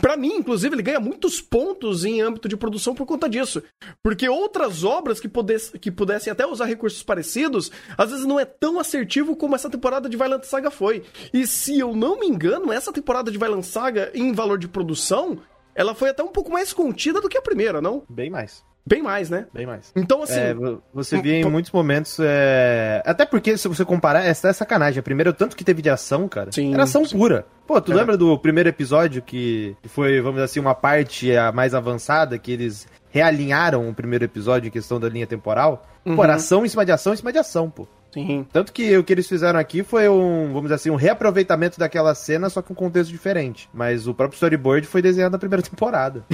para mim, inclusive, ele ganha muitos pontos em âmbito de produção por conta disso. Porque outras obras que, pudesse, que pudessem até usar recursos parecidos, às vezes não é tão assertivo como essa temporada de Violent Saga foi. E se eu não me engano, essa temporada de Violent Saga, em valor de produção, ela foi até um pouco mais contida do que a primeira, não? Bem mais. Bem mais, né? Bem mais. Então, assim. É, você via em muitos momentos. É... Até porque, se você comparar, essa é sacanagem. A primeira, o tanto que teve de ação, cara. Sim, era ação sim. pura. Pô, tu é. lembra do primeiro episódio que foi, vamos dizer assim, uma parte a mais avançada, que eles realinharam o primeiro episódio em questão da linha temporal? Uhum. Pô, era ação em cima de ação em cima de ação, pô. Sim. Tanto que o que eles fizeram aqui foi um, vamos dizer assim, um reaproveitamento daquela cena, só com um contexto diferente. Mas o próprio storyboard foi desenhado na primeira temporada.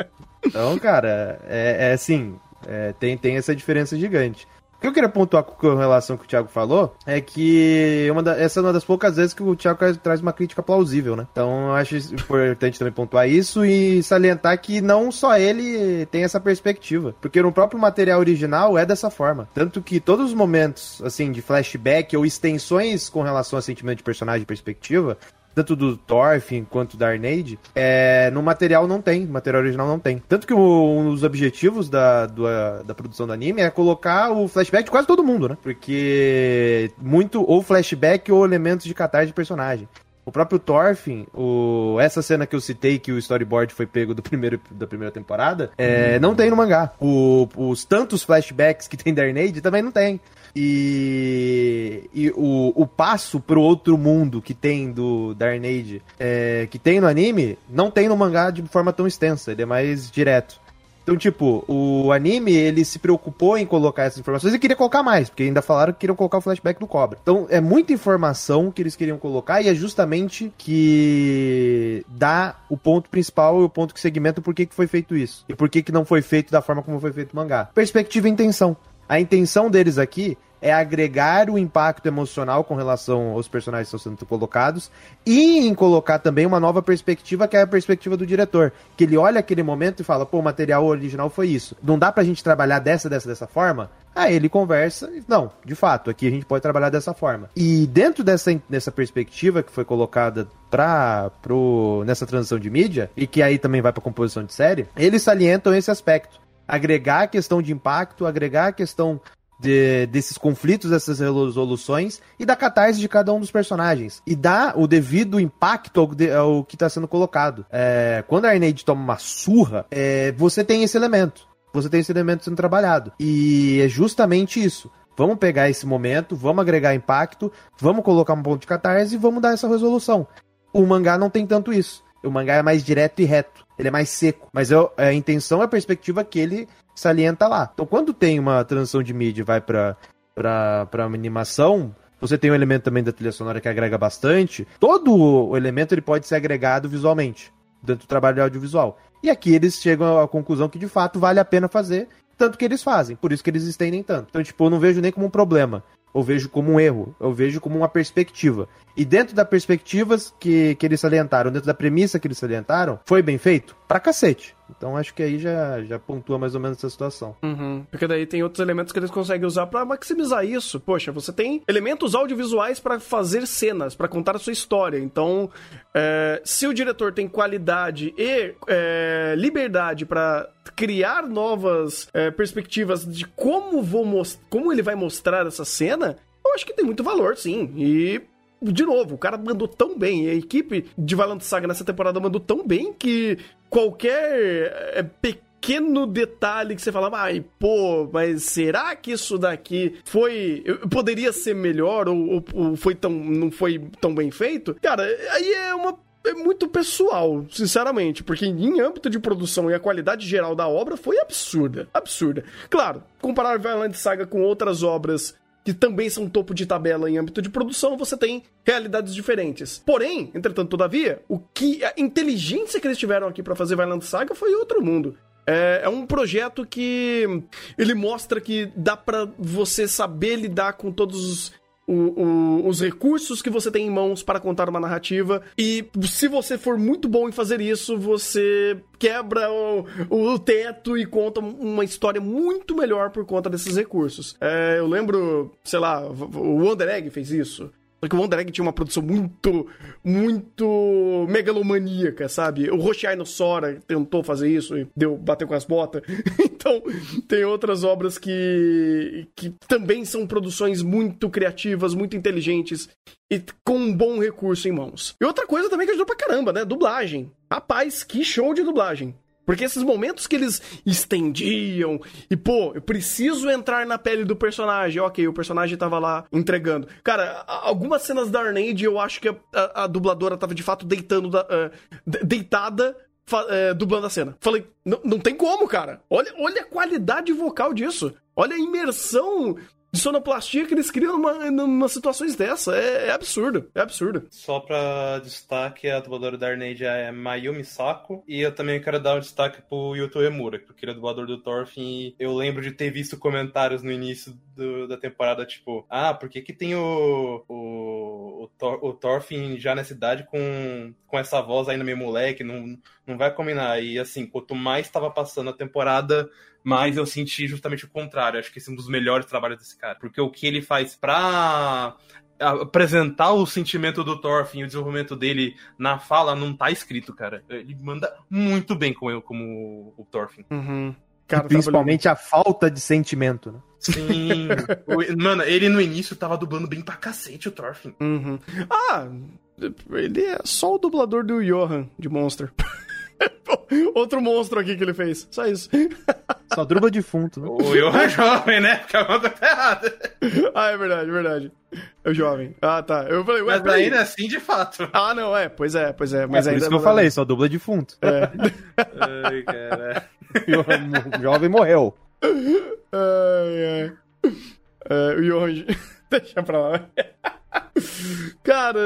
então, cara, é, é assim, é, tem, tem essa diferença gigante. O que eu queria pontuar com relação ao que o Thiago falou é que uma da, essa é uma das poucas vezes que o Thiago traz uma crítica plausível, né? Então eu acho importante também pontuar isso e salientar que não só ele tem essa perspectiva, porque no próprio material original é dessa forma. Tanto que todos os momentos, assim, de flashback ou extensões com relação a sentimento de personagem e perspectiva, tanto do Thorfinn quanto da Arneid, é, no material não tem, material original não tem. Tanto que o, um dos objetivos da, do, da produção do anime é colocar o flashback de quase todo mundo, né? Porque muito ou flashback ou elementos de catarse de personagem. O próprio Thorfinn, o... essa cena que eu citei, que o storyboard foi pego do primeiro, da primeira temporada, é, não tem no mangá. O, os tantos flashbacks que tem da Arneid também não tem. E, e o, o passo pro outro mundo que tem do Darnade, é, que tem no anime, não tem no mangá de forma tão extensa, ele é mais direto. Então, tipo, o anime, ele se preocupou em colocar essas informações e queria colocar mais, porque ainda falaram que queriam colocar o flashback do Cobra. Então, é muita informação que eles queriam colocar e é justamente que dá o ponto principal e o ponto que segmenta por que, que foi feito isso. E por que não foi feito da forma como foi feito o mangá. Perspectiva e intenção. A intenção deles aqui é agregar o impacto emocional com relação aos personagens que estão sendo colocados e em colocar também uma nova perspectiva, que é a perspectiva do diretor. Que ele olha aquele momento e fala, pô, o material original foi isso. Não dá pra gente trabalhar dessa, dessa, dessa forma? Aí ele conversa não, de fato, aqui a gente pode trabalhar dessa forma. E dentro dessa, dessa perspectiva que foi colocada pra, pro, nessa transição de mídia, e que aí também vai pra composição de série, eles salientam esse aspecto agregar a questão de impacto, agregar a questão de, desses conflitos, dessas resoluções e da catarse de cada um dos personagens. E dar o devido impacto ao, ao que está sendo colocado. É, quando a Arneide toma uma surra, é, você tem esse elemento. Você tem esse elemento sendo trabalhado. E é justamente isso. Vamos pegar esse momento, vamos agregar impacto, vamos colocar um ponto de catarse e vamos dar essa resolução. O mangá não tem tanto isso. O mangá é mais direto e reto. Ele é mais seco. Mas eu, a intenção é a perspectiva que ele salienta lá. Então, quando tem uma transição de mídia e vai pra, pra, pra animação, você tem um elemento também da trilha sonora que agrega bastante. Todo o elemento ele pode ser agregado visualmente, dentro do trabalho audiovisual. E aqui eles chegam à conclusão que de fato vale a pena fazer, tanto que eles fazem, por isso que eles estendem tanto. Então, tipo, eu não vejo nem como um problema eu vejo como um erro, eu vejo como uma perspectiva. E dentro das perspectivas que, que eles salientaram, dentro da premissa que eles salientaram, foi bem feito? Pra cacete. Então acho que aí já, já pontua mais ou menos essa situação. Uhum. Porque daí tem outros elementos que eles conseguem usar para maximizar isso. Poxa, você tem elementos audiovisuais para fazer cenas, para contar a sua história. Então, é, se o diretor tem qualidade e é, liberdade para criar novas é, perspectivas de como, vou como ele vai mostrar essa cena, eu acho que tem muito valor, sim. E de novo, o cara mandou tão bem, a equipe de Valant Saga nessa temporada mandou tão bem que qualquer é, pequeno detalhe que você fala, ai, pô, mas será que isso daqui foi. poderia ser melhor ou, ou foi tão. não foi tão bem feito? Cara, aí é uma é muito pessoal, sinceramente, porque em âmbito de produção e a qualidade geral da obra foi absurda, absurda. Claro, comparar Violent Saga com outras obras que também são topo de tabela em âmbito de produção, você tem realidades diferentes. Porém, entretanto, todavia, o que a inteligência que eles tiveram aqui para fazer Violent Saga foi outro mundo. É, é, um projeto que ele mostra que dá para você saber lidar com todos os o, o, os recursos que você tem em mãos para contar uma narrativa. E se você for muito bom em fazer isso, você quebra o, o teto e conta uma história muito melhor por conta desses recursos. É, eu lembro, sei lá, o Wonder Egg fez isso. Porque o Wonder Egg tinha uma produção muito, muito megalomaníaca, sabe? O Roshai no Sora tentou fazer isso e deu, bateu com as botas. então, tem outras obras que, que também são produções muito criativas, muito inteligentes e com um bom recurso em mãos. E outra coisa também que ajudou pra caramba, né? Dublagem. Rapaz, que show de dublagem. Porque esses momentos que eles estendiam e, pô, eu preciso entrar na pele do personagem. Ok, o personagem tava lá entregando. Cara, algumas cenas da Arnade eu acho que a, a, a dubladora tava de fato deitando da, uh, deitada. Uh, dublando a cena. Falei, não tem como, cara. Olha, olha a qualidade vocal disso. Olha a imersão de sonoplastia que eles criam numa, numa situações dessa. É, é absurdo, é absurdo. Só pra destaque, a dubladora da Arneide é Mayumi Sako. E eu também quero dar um destaque pro Yuto Emura, porque ele é dublador do Thorfinn. E eu lembro de ter visto comentários no início do- da temporada, tipo, ah, por que que tem o, o, o, Thor, o Thorfinn já nessa idade com, com essa voz ainda meio moleque? Não, não vai combinar. E assim, quanto mais tava passando a temporada, mais eu senti justamente o contrário. Acho que esse é um dos melhores trabalhos desse cara. Porque o que ele faz pra apresentar o sentimento do Thorfinn, o desenvolvimento dele na fala, não tá escrito, cara. Ele manda muito bem como, eu, como o Thorfinn. Uhum. E principalmente a falta de sentimento, né? Sim. Mano, ele no início tava dublando bem pra cacete o Thorfinn. Uhum. Ah, ele é só o dublador do Johan de Monster. Outro monstro aqui que ele fez. Só isso. Só druba defunto, né? O Johan é jovem, né? Porque a conta tá errada. ah, é verdade, é verdade. É o jovem. Ah, tá. Eu falei, ué, Mas ainda assim, de fato. Ah, não, é. Pois é, pois é. Mas Mas é por ainda isso que eu não- falei, só dubla defunto. É. Ai, cara. o jovem morreu. Ai, ai. É, o Johan. Deixa pra lá. Cara,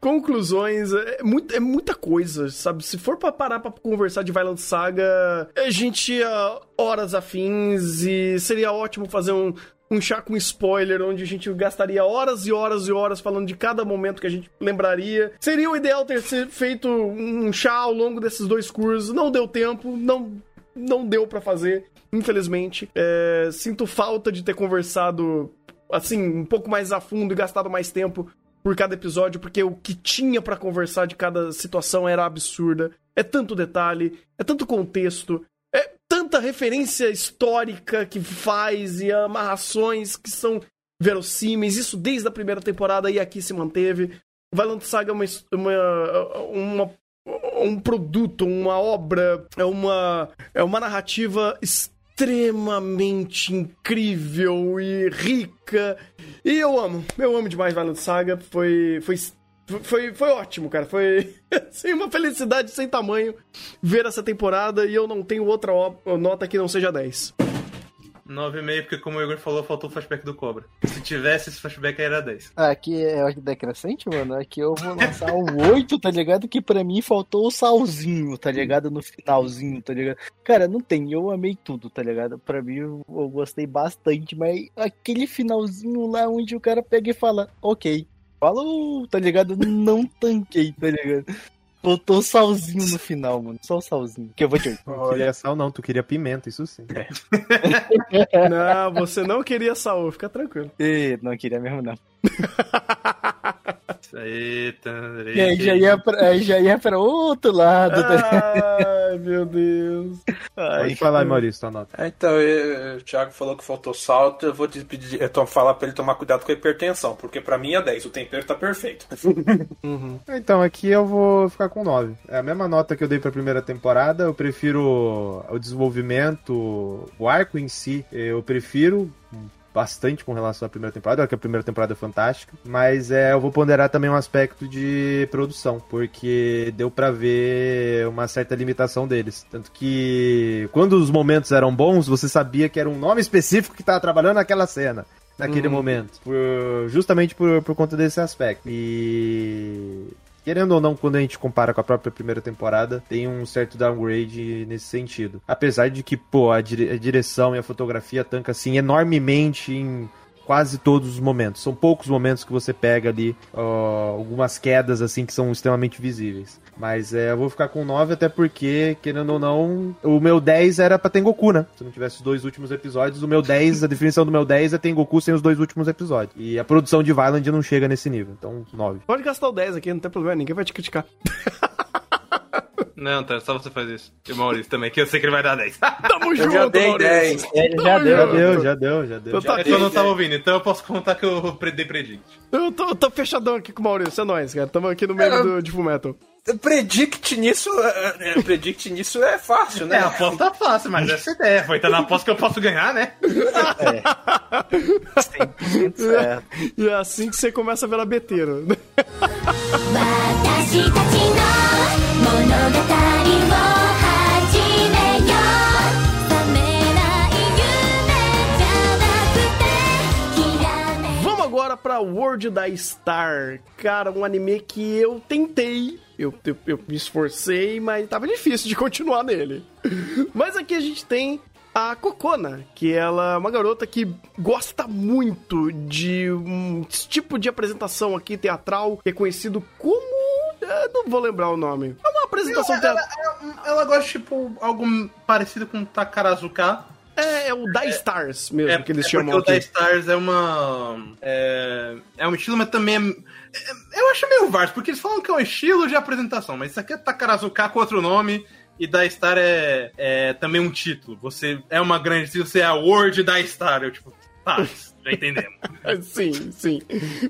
conclusões. É, muito, é muita coisa, sabe? Se for pra parar pra conversar de Violent Saga, a gente ia horas afins e seria ótimo fazer um. Um chá com spoiler, onde a gente gastaria horas e horas e horas falando de cada momento que a gente lembraria. Seria o ideal ter feito um chá ao longo desses dois cursos. Não deu tempo, não não deu pra fazer, infelizmente. É, sinto falta de ter conversado assim um pouco mais a fundo e gastado mais tempo por cada episódio, porque o que tinha pra conversar de cada situação era absurda. É tanto detalhe, é tanto contexto, é tanta referência histórica que faz e amarrações que são verossímeis. Isso desde a primeira temporada e aqui se manteve. Violent Saga é uma, uma, uma um produto, uma obra, é uma, é uma narrativa extremamente incrível e rica. E eu amo, eu amo demais Violent Saga. Foi, foi, foi, foi ótimo, cara. Foi assim, uma felicidade sem tamanho ver essa temporada e eu não tenho outra nota que não seja 10. 9,5, porque como o Igor falou, faltou o flashback do Cobra. Se tivesse esse flashback, era 10. Aqui é ordem decrescente, mano. Aqui eu vou lançar um 8, tá ligado? Que pra mim faltou o salzinho, tá ligado? No finalzinho, tá ligado? Cara, não tem, eu amei tudo, tá ligado? Pra mim eu gostei bastante, mas aquele finalzinho lá onde o cara pega e fala, ok, falou, tá ligado? Não tanquei, tá ligado? Faltou o salzinho no final, mano. Só o salzinho. Que eu vou te queria sal, não, tu queria pimenta, isso sim. Não, você não queria Saul, fica tranquilo. Ê, Não queria mesmo, não. Tandrei. E aí já ia pra, aí já ia pra outro lado, tá? Ai, meu Deus. Pode falar aí, Maurício, tua nota. É, Então, eh, o Thiago falou que faltou sal, eu vou te pedir, eu tô falar pra ele tomar cuidado com a hipertensão, porque pra mim é 10, o tempero tá perfeito. Então, aqui eu vou ficar com 9. É a mesma nota que eu dei pra primeira temporada. Eu prefiro o desenvolvimento, o arco em si, eu prefiro bastante com relação à primeira temporada, porque a primeira temporada é fantástica, mas é, eu vou ponderar também um aspecto de produção, porque deu pra ver uma certa limitação deles. Tanto que quando os momentos eram bons, você sabia que era um nome específico que tava trabalhando naquela cena naquele momento. Por- justamente por, por conta desse aspecto. E. Querendo ou não, quando a gente compara com a própria primeira temporada, tem um certo downgrade nesse sentido. Apesar de que, pô, a, dire- a direção e a fotografia tanca assim enormemente em quase todos os momentos. São poucos momentos que você pega ali algumas quedas assim que são extremamente visíveis. Mas é, eu vou ficar com 9 até porque, querendo ou não, o meu 10 era pra Tengoku, né? Se não tivesse os dois últimos episódios, o meu 10, a definição do meu 10 é Tengoku sem os dois últimos episódios. E a produção de Violent não chega nesse nível, então 9. Pode gastar o 10 aqui, não tem problema, ninguém vai te criticar. Não, tá, só você faz isso. E o Maurício também, que eu sei que ele vai dar 10. Tamo Eu junto, já dei Maurício. 10. Ele já deu. Já deu, já deu, já deu. Eu, É que eu não tava ouvindo, então eu posso contar que eu dei predict. eu tô- eu tô fechadão aqui com o Maurício, é nóis, cara. Tamo aqui no meio do, de Fullmetal. Predict nisso, é, é, predict nisso é fácil, É, né? a aposta fácil, mas essa é a ideia. Foi tá na aposta que eu posso ganhar, né? 100% certo. E é assim que você começa a virar beteiro. Vamos agora para World da Star, cara, um anime que eu tentei, eu, eu, eu me esforcei, mas tava difícil de continuar nele. mas aqui a gente tem a Cocona, que ela é uma garota que gosta muito de um tipo de apresentação aqui teatral, que é conhecido como eu não vou lembrar o nome. É uma apresentação Ela, teatral. ela, ela gosta, tipo, algo parecido com Takarazuka. É, é o Da Stars mesmo, que eles é chamam porque o aqui. The Stars é uma. É, é um estilo, mas também é. é- Eu acho meio vasto, porque eles falam que é um estilo de apresentação, mas isso aqui é Takarazuka com outro nome. E da Star é, é também um título. Você é uma grande. Você é a World da Star. Eu, tipo, tá, já entendemos. Sim, sim.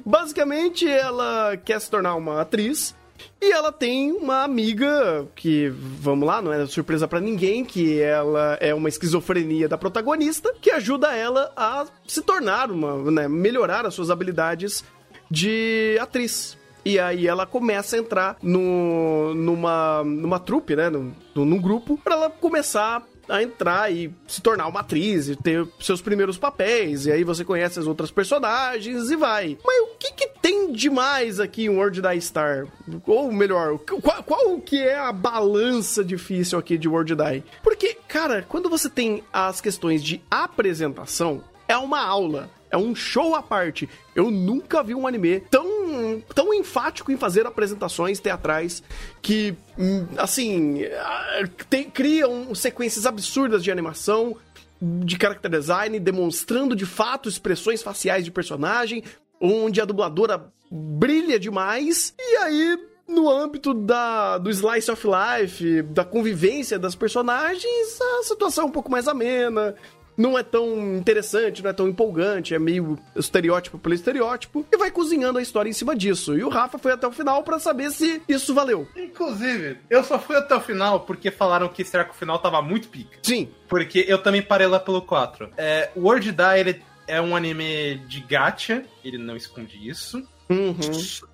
Basicamente, ela quer se tornar uma atriz. E ela tem uma amiga que, vamos lá, não é surpresa pra ninguém, que ela é uma esquizofrenia da protagonista, que ajuda ela a se tornar uma, né, melhorar as suas habilidades de atriz. E aí ela começa a entrar no, numa, numa trupe, né, num, num grupo, pra ela começar a entrar e se tornar uma atriz e ter seus primeiros papéis. E aí você conhece as outras personagens e vai. Mas o que, que tem demais aqui em World da Star? Ou melhor, qual, qual que é a balança difícil aqui de World Die? Porque, cara, quando você tem as questões de apresentação, é uma aula. É um show à parte. Eu nunca vi um anime tão, tão enfático em fazer apresentações teatrais que, hum, assim, ah, tem, criam sequências absurdas de animação, de character design, demonstrando de fato expressões faciais de personagem, onde a dubladora brilha demais. E aí, no âmbito da, do slice of life, da convivência das personagens, a situação é um pouco mais amena. Não é tão interessante, não é tão empolgante, é meio estereótipo pelo estereótipo, e vai cozinhando a história em cima disso. E o Rafa foi até o final pra saber se isso valeu. Inclusive, eu só fui até o final porque falaram que será que o final tava muito pica. Sim, Porque eu também parei lá pelo 4. É, o World Die, ele é um anime de gacha, ele não esconde isso. Uhum.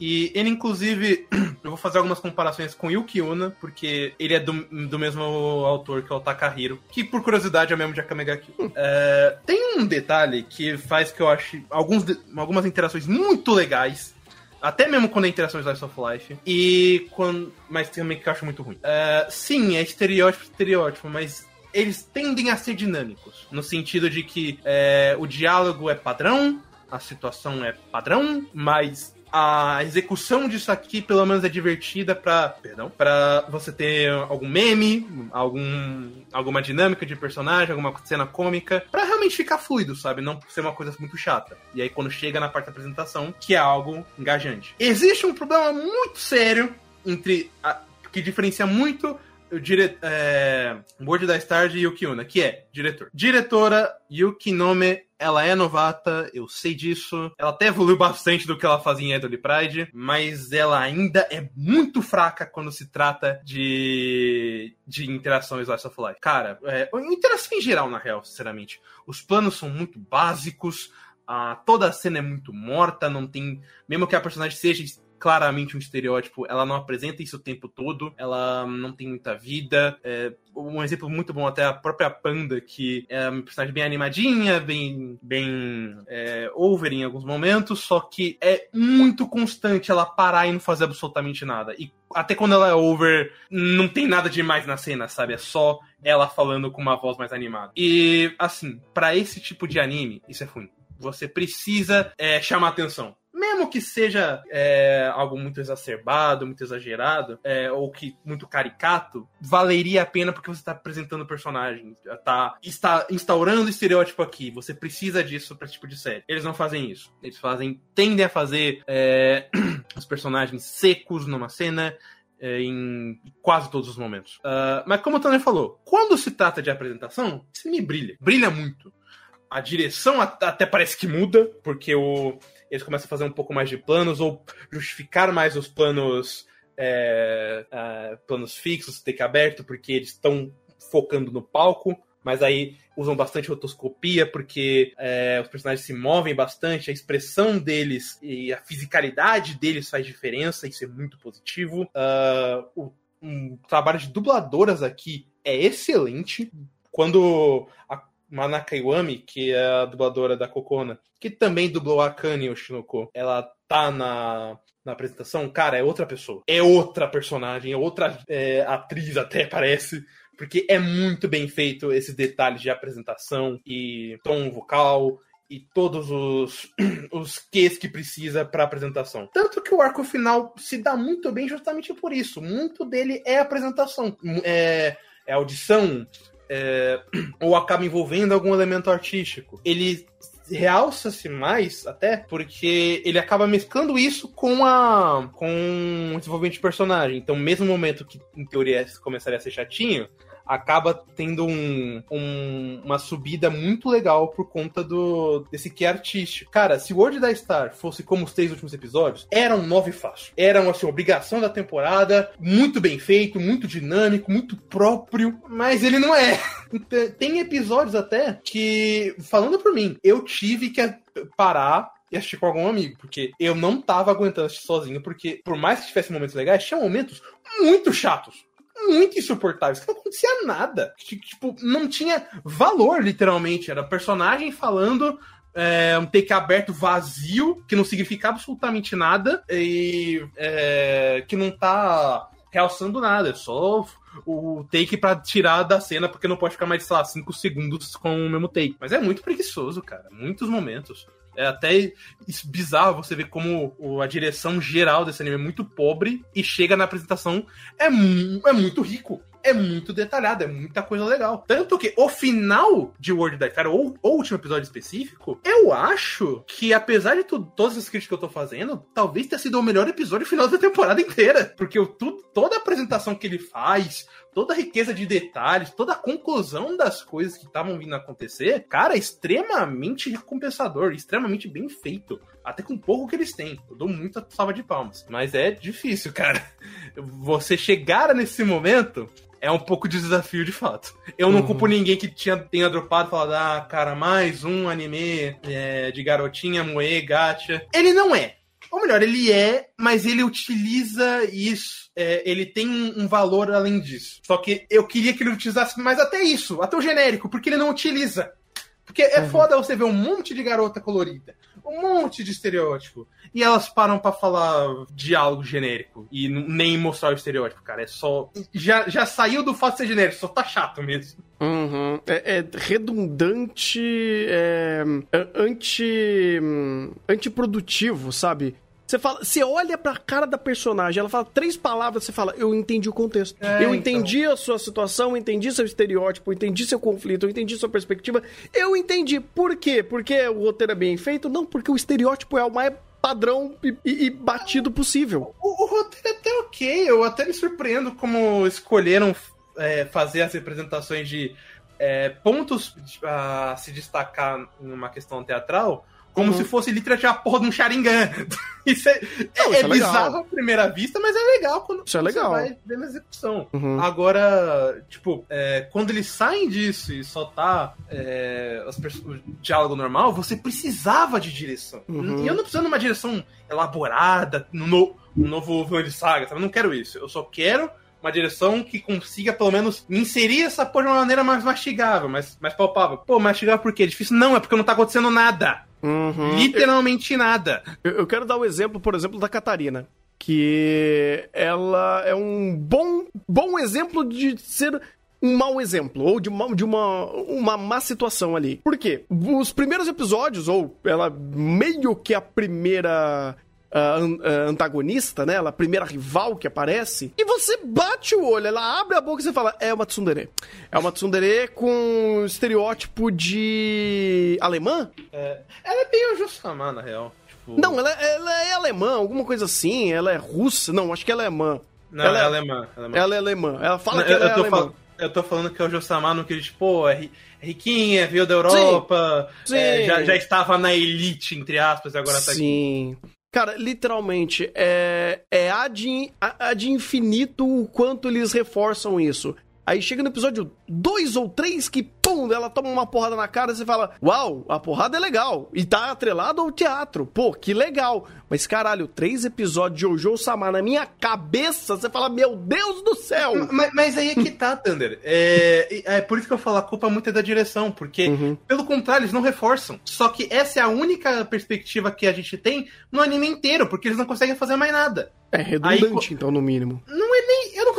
E ele, inclusive, eu vou fazer algumas comparações com Yuki Una, porque ele é do, do mesmo autor que é o Takahiro, que por curiosidade é o mesmo de Akame ga Kill. É, tem um detalhe que faz que eu ache alguns, de- algumas interações muito legais. Até mesmo quando é interação Slice of Life. E quando. Mas também que eu acho muito ruim. É, sim, é estereótipo, estereótipo, mas eles tendem a ser dinâmicos. No sentido de que é, o diálogo é padrão, a situação é padrão, mas a execução disso aqui pelo menos é divertida pra, perdão, para você ter algum meme, algum alguma dinâmica de personagem, alguma cena cômica, pra realmente ficar fluido, sabe? Não ser uma coisa muito chata. E aí quando chega na parte da apresentação, que é algo engajante. Existe um problema muito sério entre a- que diferencia muito o dire... é, World da Star de Yuki Una, que é diretor. Diretora Yuki Nome, ela é novata, eu sei disso. Ela até evoluiu bastante do que ela fazia em Idol Pride, mas ela ainda é muito fraca quando se trata de, de interação em Slice of Life. Cara, é, interação em geral, na real, sinceramente. Os planos são muito básicos, a, toda a cena é muito morta, não tem. Mesmo que a personagem seja claramente um estereótipo, ela não apresenta isso o tempo todo, ela não tem muita vida. É, um exemplo muito bom até a própria Panda, que é uma personagem bem animadinha, bem, bem é, over em alguns momentos, só que é muito constante ela parar e não fazer absolutamente nada. E até quando ela é over, não tem nada demais na cena, sabe? É só ela falando com uma voz mais animada. E, assim, pra esse tipo de anime, isso é ruim. Você precisa é, chamar atenção. Mesmo que seja é, algo muito exacerbado, muito exagerado, é, ou que muito caricato, valeria a pena porque você está apresentando o personagem. Tá, está instaurando estereótipo aqui. Você precisa disso para esse tipo de série. Eles não fazem isso. Eles fazem. tendem a fazer é, os personagens secos numa cena é, em quase todos os momentos. Ah, mas como o Tony falou, quando se trata de apresentação, esse anime brilha. Brilha muito. A direção at- até parece que muda, porque o, eles começam a fazer um pouco mais de planos, ou justificar mais os planos, é, ah, planos fixos, take aberto, porque eles estão focando no palco. Mas aí usam bastante rotoscopia, porque é, os personagens se movem bastante, a expressão deles e a fisicalidade deles faz diferença, isso é muito positivo. Ah, o um trabalho de dubladoras aqui é excelente. Quando a- Manaka Iwami, que é a dubladora da Kokona, que também dublou a Kani Oshinoko, ela tá na, na apresentação, cara, é outra pessoa. É outra personagem, é outra é, atriz até, parece. Porque é muito bem feito esses detalhes de apresentação e tom vocal e todos os, os ques que precisa para apresentação. Tanto que o arco final se dá muito bem justamente por isso. Muito dele é apresentação, é, é audição, é, ou acaba envolvendo algum elemento artístico. Ele realça-se mais até porque ele acaba mesclando isso com a com o desenvolvimento de personagem. Então, mesmo momento que em teoria começaria a ser chatinho, acaba tendo um, um- uma subida muito legal por conta do desse que é artístico. Cara, se o World da Star fosse como os três últimos episódios, era um nove fácil. Era uma assim, obrigação da temporada, muito bem feito, muito dinâmico, muito próprio, mas ele não é. Então, Tem episódios até que, falando por mim, eu tive que parar e assistir com algum amigo, porque eu não tava aguentando assistir sozinho, porque por mais que tivesse momentos legais, tinha momentos muito chatos muito insuportáveis, que não acontecia nada. Tipo, não tinha valor, literalmente. Era personagem falando. é, um take aberto vazio, que não significa absolutamente nada, e é, que não tá realçando nada, é só o take pra tirar da cena, porque não pode ficar mais, sei lá, 5 segundos com o mesmo take. Mas é muito preguiçoso, cara. Muitos momentos. É até bizarro você ver como a direção geral desse anime é muito pobre e chega na apresentação é, mu- é muito rico. É muito detalhado, é muita coisa legal. Tanto que o final de World of Fire, ou o último episódio específico, eu acho que, apesar de todas as críticas que eu tô fazendo, talvez tenha sido o melhor episódio final da temporada inteira. Porque o, tu- toda a apresentação que ele faz, toda a riqueza de detalhes, toda a conclusão das coisas que estavam vindo a acontecer, cara, é extremamente recompensador, extremamente bem feito. Até com pouco que eles têm. Eu dou muita salva de palmas. Mas é difícil, cara. Você chegar nesse momento é um pouco de desafio de fato. Eu não Uhum. culpo ninguém que tinha, tenha dropado e falado, ah, cara, mais um anime é, de garotinha, moe, gacha. Ele não é. Ou melhor, ele é, mas ele utiliza isso. é, ele tem um valor além disso. Só que eu queria que ele utilizasse mais até isso, até o genérico, porque ele não utiliza. Porque é foda você ver um monte de garota colorida, um monte de estereótipo, e elas param pra falar diálogo genérico e nem mostrar o estereótipo, cara. É só. Já, já saiu do fato de ser genérico, só tá chato mesmo. Uhum. É, é redundante, é, é anti, hum, antiprodutivo, sabe? Você fala, você olha pra cara da personagem, ela fala três palavras, você fala, eu entendi o contexto. É, eu então. entendi a sua situação, eu entendi seu estereótipo, eu entendi seu conflito, eu entendi sua perspectiva. Eu entendi. Por quê? Porque o roteiro é bem feito? Não, porque o estereótipo é o mais padrão e, e- e batido possível. O, o roteiro é até ok, eu até me surpreendo como escolheram é, fazer as representações de é, pontos a se destacar em uma questão teatral, como Uhum. se fosse literalmente a porra de um Sharingan. Isso é, Não, é, isso é legal. bizarro à primeira vista, mas é legal quando Isso é você legal. vai ver na execução. Uhum. Agora, tipo, é, quando eles saem disso e só tá é, o diálogo normal, você precisava de direção. Uhum. E eu não preciso de uma direção elaborada, no, no, um novo vilão de saga, sabe? Eu não quero isso. Eu só quero uma direção que consiga, pelo menos, inserir essa porra de uma maneira mais mastigável, mais, mais palpável. Pô, mastigável por quê? É difícil? Não, é porque não tá acontecendo nada. Uhum. Literalmente nada. Eu, eu quero dar o exemplo, por exemplo, da Catarina. Que ela é um bom, bom exemplo de ser um mau exemplo, ou de uma, de uma, uma má situação ali. Por quê? Os primeiros episódios, ou ela meio que a primeira ah, antagonista, né? Ela a primeira rival que aparece. E você bate o olho, ela abre a boca e você fala: é uma tsundere. É uma tsundere com estereótipo de alemã? Ela é bem o Jossama, na real. Tipo, Não, ela, ela é alemã, alguma coisa assim. Ela é russa. Não, acho que ela é alemã. não, ela é- é alemã. ela é alemã. Ela é alemã. Ela fala Não, que ela eu, é alemã. fal- eu tô falando que é o Josamar no que ele, tipo, pô, é ri- é riquinha, veio da Europa, Sim. é, já, já estava na elite, entre aspas, e agora tá aqui. Sim. Cara, literalmente, é, é a, de, a, a de infinito o quanto eles reforçam isso. Aí chega no episódio 2 ou 3 que, pum, ela toma uma porrada na cara e você fala, uau, a porrada é legal. E tá atrelado ao teatro. Pô, que legal. Mas caralho, três episódios de Jojo Samar na minha cabeça, você fala, meu Deus do céu. Mas, mas aí é que tá, Thunder. É, é por isso que eu falo, a culpa muito é da direção, porque, Uhum. pelo contrário, eles não reforçam. Só que essa é a única perspectiva que a gente tem no anime inteiro, porque eles não conseguem fazer mais nada. É redundante, Aí, então, no mínimo. Não é nem. Eu não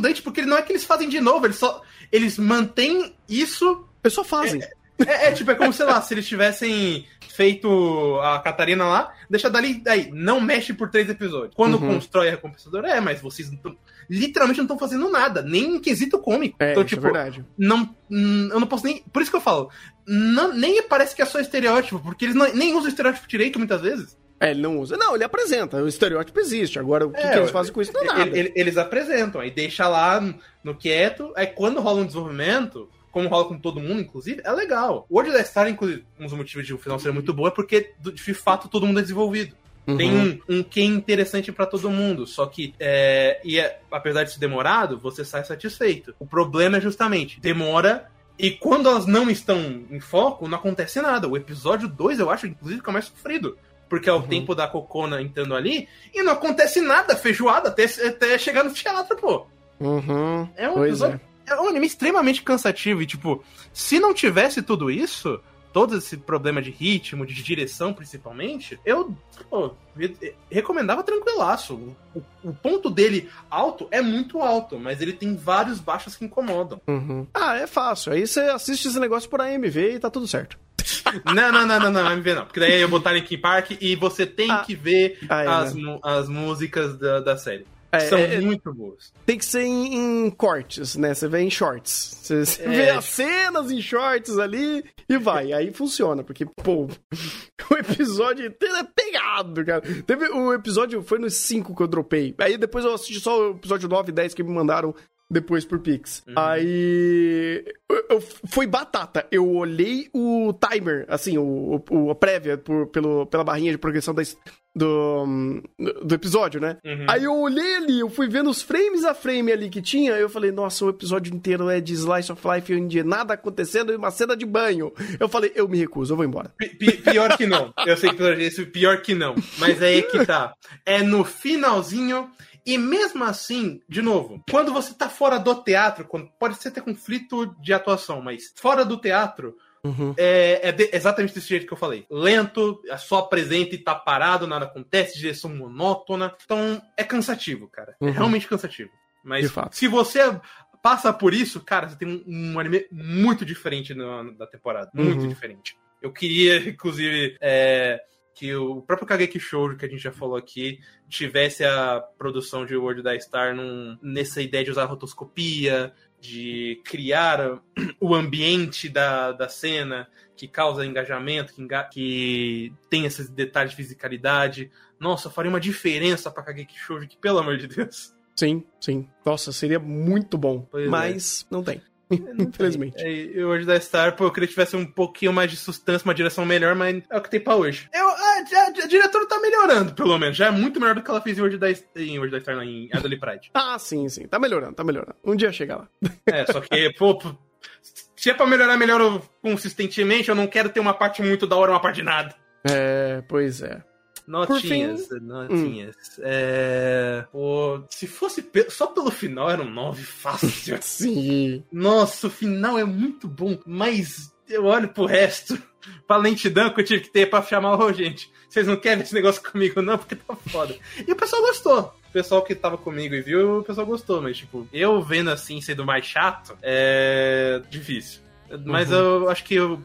redundante, porque não é que eles fazem de novo, eles só. Eles mantêm isso. Eles só fazem. É, é, tipo, é como, sei lá, se eles tivessem feito a Catarina lá, deixa dali, aí, não mexe por três episódios. Quando Uhum. constrói a recompensadora, é, mas vocês não literalmente não estão fazendo nada, nem em quesito cômico. É, então, isso tipo, é verdade. não, hum, eu não posso nem. Por isso que eu falo, não, nem parece que é só estereótipo, porque eles não- nem usam estereótipo direito muitas vezes. É, ele não usa. Não, ele apresenta. O estereótipo existe. Agora, o que, É, que eles fazem com isso não é nada. Ele- ele- eles apresentam, aí deixa lá no quieto, aí quando rola um desenvolvimento, como rola com todo mundo, inclusive, é legal. O World da Star, inclusive, um dos motivos de o final ser muito bom é porque, de fato, todo mundo é desenvolvido. Uhum. Tem um, um que interessante pra todo mundo. Só que, é, e é- apesar de ser demorado, você sai satisfeito. O problema é justamente, demora. E quando elas não estão em foco, não acontece nada. O episódio 2, eu acho, inclusive, que é o mais sofrido. Porque é o Uhum. tempo da Cocona entrando ali e não acontece nada, feijoada, até, até chegar no teatro, pô. Uhum. É um Pois episódio. É. um anime extremamente cansativo. E, tipo, se não tivesse tudo isso, todo esse problema de ritmo, de direção principalmente, eu pô, re- recomendava tranquilaço. O, o ponto dele alto é muito alto, mas ele tem vários baixos que incomodam. Uhum. Ah, é fácil. Aí você assiste esse negócio por AMV e tá tudo certo. não, não, não, não, não, MV não. Porque daí eu botar Linkin Park e você tem Ah. que ver Ah, é, as, né? as músicas da, da série. É, São é, é, muito boas. tem que ser em, em cortes, né? Você vê em shorts. Você, você É. vê as cenas em shorts ali e vai. Aí funciona, porque, pô, o episódio inteiro é pegado, cara. Teve o episódio, foi nos 5 que eu dropei. Aí depois eu assisti só o episódio 9 e 10 que me mandaram depois por Pix. Uhum. Aí. eu- eu- foi batata. Eu olhei o timer, assim, o, o- a prévia por- pelo, pela barrinha de progressão da, do, do episódio, né? Uhum. Aí eu olhei ali, eu fui vendo os frames a frame ali que tinha, eu falei, nossa, o episódio inteiro é de Slice of Life, onde nada acontecendo e uma cena de banho. Eu falei, eu me recuso, eu vou embora. Pi- Pior que não. Eu sei que esse pior que não. Mas é aí que tá. É no finalzinho. E mesmo assim, de novo, quando você tá fora do teatro, quando, pode ser ter conflito de atuação, mas fora do teatro, Uhum. é, é de- exatamente desse jeito que eu falei. Lento, é só apresenta e tá parado, nada acontece, direção monótona. Então, é cansativo, cara. É Uhum. realmente cansativo. Mas se você passa por isso, cara, você tem um, um anime muito diferente no- da temporada. Muito Uhum. diferente. Eu queria, inclusive, é, que o próprio Kageki Shoujo, que a gente já falou aqui, tivesse a produção de World da Star num- nessa ideia de usar rotoscopia, de criar o ambiente da, da cena que causa engajamento, que, enga- que tem esses detalhes de fisicalidade. Nossa, faria uma diferença pra Kageki Shoujo, que pelo amor de Deus. Sim, sim. Nossa, seria muito bom. Pois é. mas não tem. Infelizmente. É, e hoje da Star, pô, eu queria que tivesse um pouquinho mais de sustância, uma direção melhor, mas é o que tem pra hoje. Eu, a, a, a diretora tá melhorando, pelo menos. Já é muito melhor do que ela fez em hoje da, em hoje da Star, não, em Adelaide Pride. Ah, sim, sim. Tá melhorando, tá melhorando. Um dia chega lá. É, só que, pô, pô, se é pra melhorar, melhor consistentemente, eu não quero ter uma parte muito da hora, uma parte de nada. É, pois é. Notinhas, notinhas. É. Pô, se fosse pe- só pelo final, era um 9 fácil. Sim. Nossa, o final é muito bom, mas eu olho pro resto, pra lentidão que eu tive que ter pra chamar, ô gente, vocês não querem esse negócio comigo não, porque tá foda. E o pessoal gostou. O pessoal que tava comigo e viu, o pessoal gostou, mas tipo, eu vendo assim, sendo mais chato, é difícil. Mas eu acho que eu,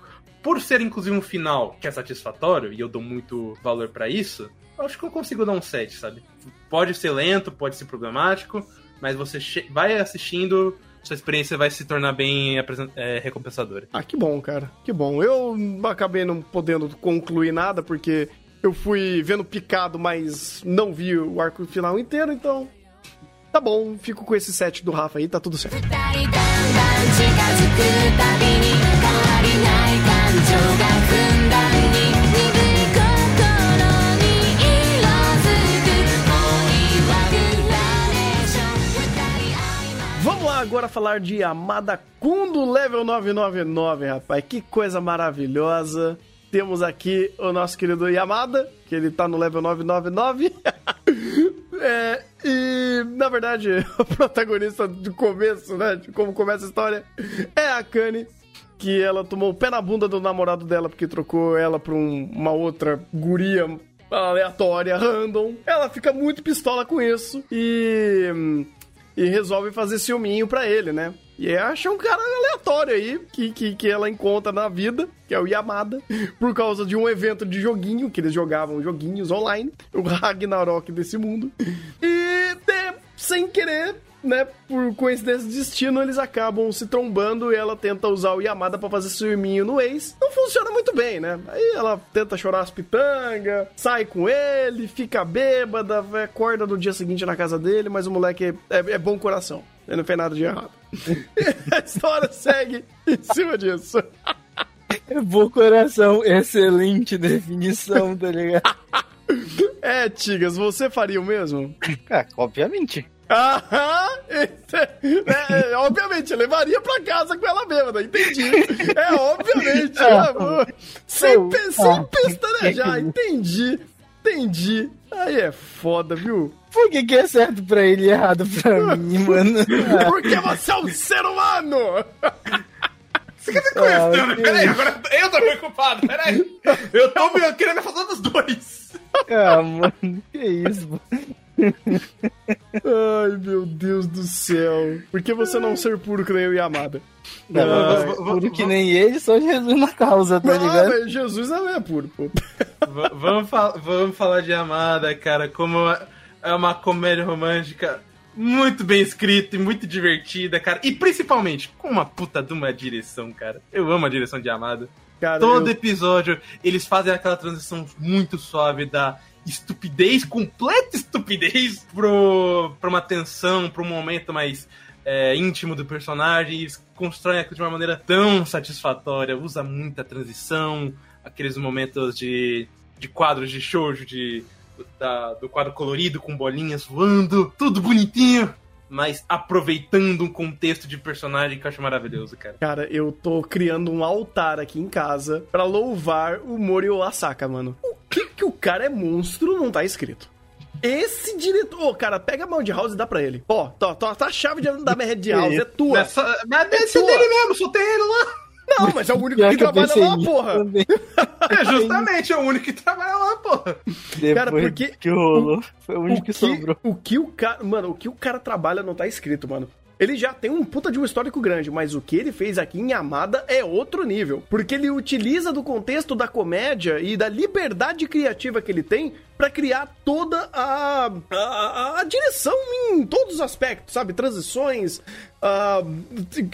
por ser inclusive um final que é satisfatório, e eu dou muito valor pra isso, eu acho que eu consigo dar um 7, sabe? Pode ser lento, pode ser problemático, mas você vai assistindo, sua experiência vai se tornar bem é, recompensadora. Ah, que bom, cara. Que bom. Eu acabei não podendo concluir nada porque eu fui vendo picado, mas não vi o arco final inteiro, então. Tá bom, fico com esse set do Rafa aí, tá tudo certo. Agora falar de Amada Kundo Level 999, rapaz. Que coisa maravilhosa. Temos aqui o nosso querido Yamada, que ele tá no level 999. É, e, na verdade, o protagonista do começo, né? De como começa a história, é a Kanye, que ela tomou o pé na bunda do namorado dela porque trocou ela pra um- uma outra guria aleatória, random. Ela fica muito pistola com isso e, e resolve fazer ciúminho pra ele, né? E acha um cara aleatório aí que, que, que ela encontra na vida, que é o Yamada, por causa de um evento de joguinho, que eles jogavam joguinhos online, o Ragnarok desse mundo. E, é, sem querer, né, por coincidência de destino, eles acabam se trombando e ela tenta usar o Yamada pra fazer ciúminho no ex. Não funciona muito bem, né? Aí ela tenta chorar as pitangas, sai com ele, fica bêbada, acorda no dia seguinte na casa dele, mas o moleque é, é bom coração. Ele não fez nada de errado. a história segue em cima disso. É bom coração, excelente definição, tá ligado? É, Tigas, você faria o mesmo? Ah, obviamente. Aham! É- é, obviamente, levaria pra casa com ela bêbada, entendi. É, obviamente. Ah, né? sem, eu- pe- sem ah, pestanejar, entendi. Entendi. Aí é foda, viu? Por que, que é certo pra ele e errado pra mim, mano? Porque você é um ser humano! Não, peraí, agora eu tô preocupado, peraí. Eu tô me- querendo falar dos dois. Ah, mano, que isso, mano. Ai, meu Deus do céu. Por que você não ser puro que nem eu e Amada? Não, Ah, mas puro que nem ele, só Jesus na causa, tá ligado? Jesus não é puro, pô. V- vamos, fal- vamos falar de Amada, cara, como é uma comédia romântica muito bem escrita e muito divertida, cara. E principalmente com uma puta de uma direção, cara. Eu amo a direção de Amada. Cara, Todo eu- episódio eles fazem aquela transição muito suave da estupidez, completa estupidez, pro, uma tensão, pra um momento mais é, íntimo do personagem. Eles constroem aquilo de uma maneira tão satisfatória, usa muita transição, aqueles momentos de, de quadros de shoujo, de, da- do quadro colorido com bolinhas voando, tudo bonitinho. Mas aproveitando um contexto de personagem que eu acho maravilhoso, cara. Cara, eu tô criando um altar aqui em casa pra louvar o Morio Asaka, mano. O que que o cara é monstro não tá escrito. Esse diretor... Ô, cara, pega a mão de house e dá pra ele. Ó, tá, tá, tá a chave de, da minha de house, é tua. Nessa, mas deve ser tua. dele mesmo, só tem ele lá. Não, mas é o único que que trabalha lá, porra. É justamente é o único que trabalha lá, porra. Depois Cara, porque que rolou, foi o O único que, que sobrou. o que o cara. Mano, o que o cara trabalha não tá escrito, mano. Ele já tem um puta de um histórico grande, mas o que ele fez aqui em Amada é outro nível. Porque ele utiliza do contexto da comédia e da liberdade criativa que ele tem pra criar toda a, a, a direção em todos os aspectos, sabe? Transições, ah,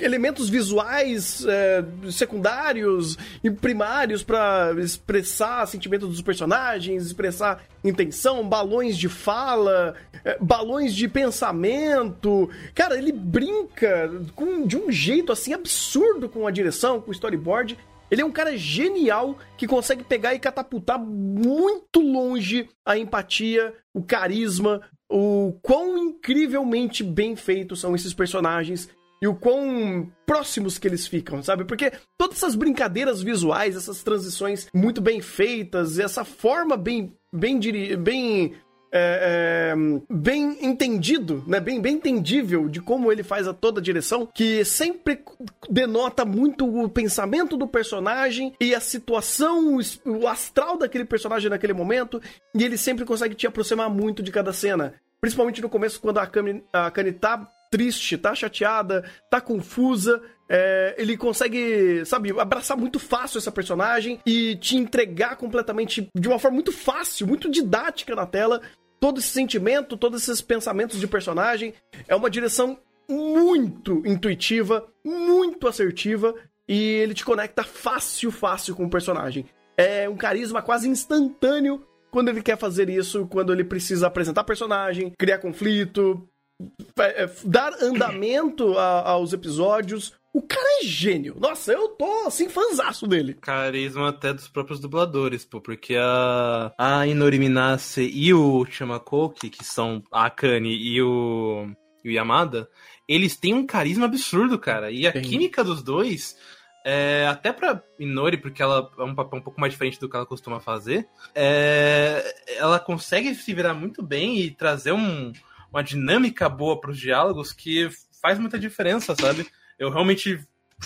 elementos visuais é, secundários e primários pra expressar sentimento dos personagens, expressar intenção, balões de fala, balões de pensamento. Cara, ele brinca com, de um jeito assim absurdo com a direção, com o storyboard. Ele é um cara genial que consegue pegar e catapultar muito longe a empatia, o carisma, o quão incrivelmente bem feitos são esses personagens e o quão próximos que eles ficam, sabe? Porque todas essas brincadeiras visuais, essas transições muito bem feitas, essa forma bem bem bem é, é, bem entendido, né? Bem, bem entendível de como ele faz a toda a direção, que sempre denota muito o pensamento do personagem e a situação, o astral daquele personagem naquele momento, e ele sempre consegue te aproximar muito de cada cena. Principalmente no começo, quando a Kami, a tá triste, tá chateada, tá confusa. é, ele consegue, sabe, abraçar muito fácil essa personagem e te entregar completamente de uma forma muito fácil, muito didática na tela, todo esse sentimento, todos esses pensamentos de personagem. É uma direção muito intuitiva, muito assertiva e ele te conecta fácil, fácil com o personagem. É um carisma quase instantâneo quando ele quer fazer isso, quando ele precisa apresentar personagem, criar conflito, é, é, dar andamento a- aos episódios. O cara é gênio. Nossa, eu tô assim, fanzaço dele. Carisma até dos próprios dubladores, pô, porque a, a Inori Minase e o Chamakoki, que são a Akane e o, e o Yamada, eles têm um carisma absurdo, cara. E a Tem. química dos dois, é, até pra Minori, porque ela é um papel um pouco mais diferente do que ela costuma fazer, é, ela consegue se virar muito bem e trazer um- uma dinâmica boa pros diálogos que faz muita diferença, sabe? Eu realmente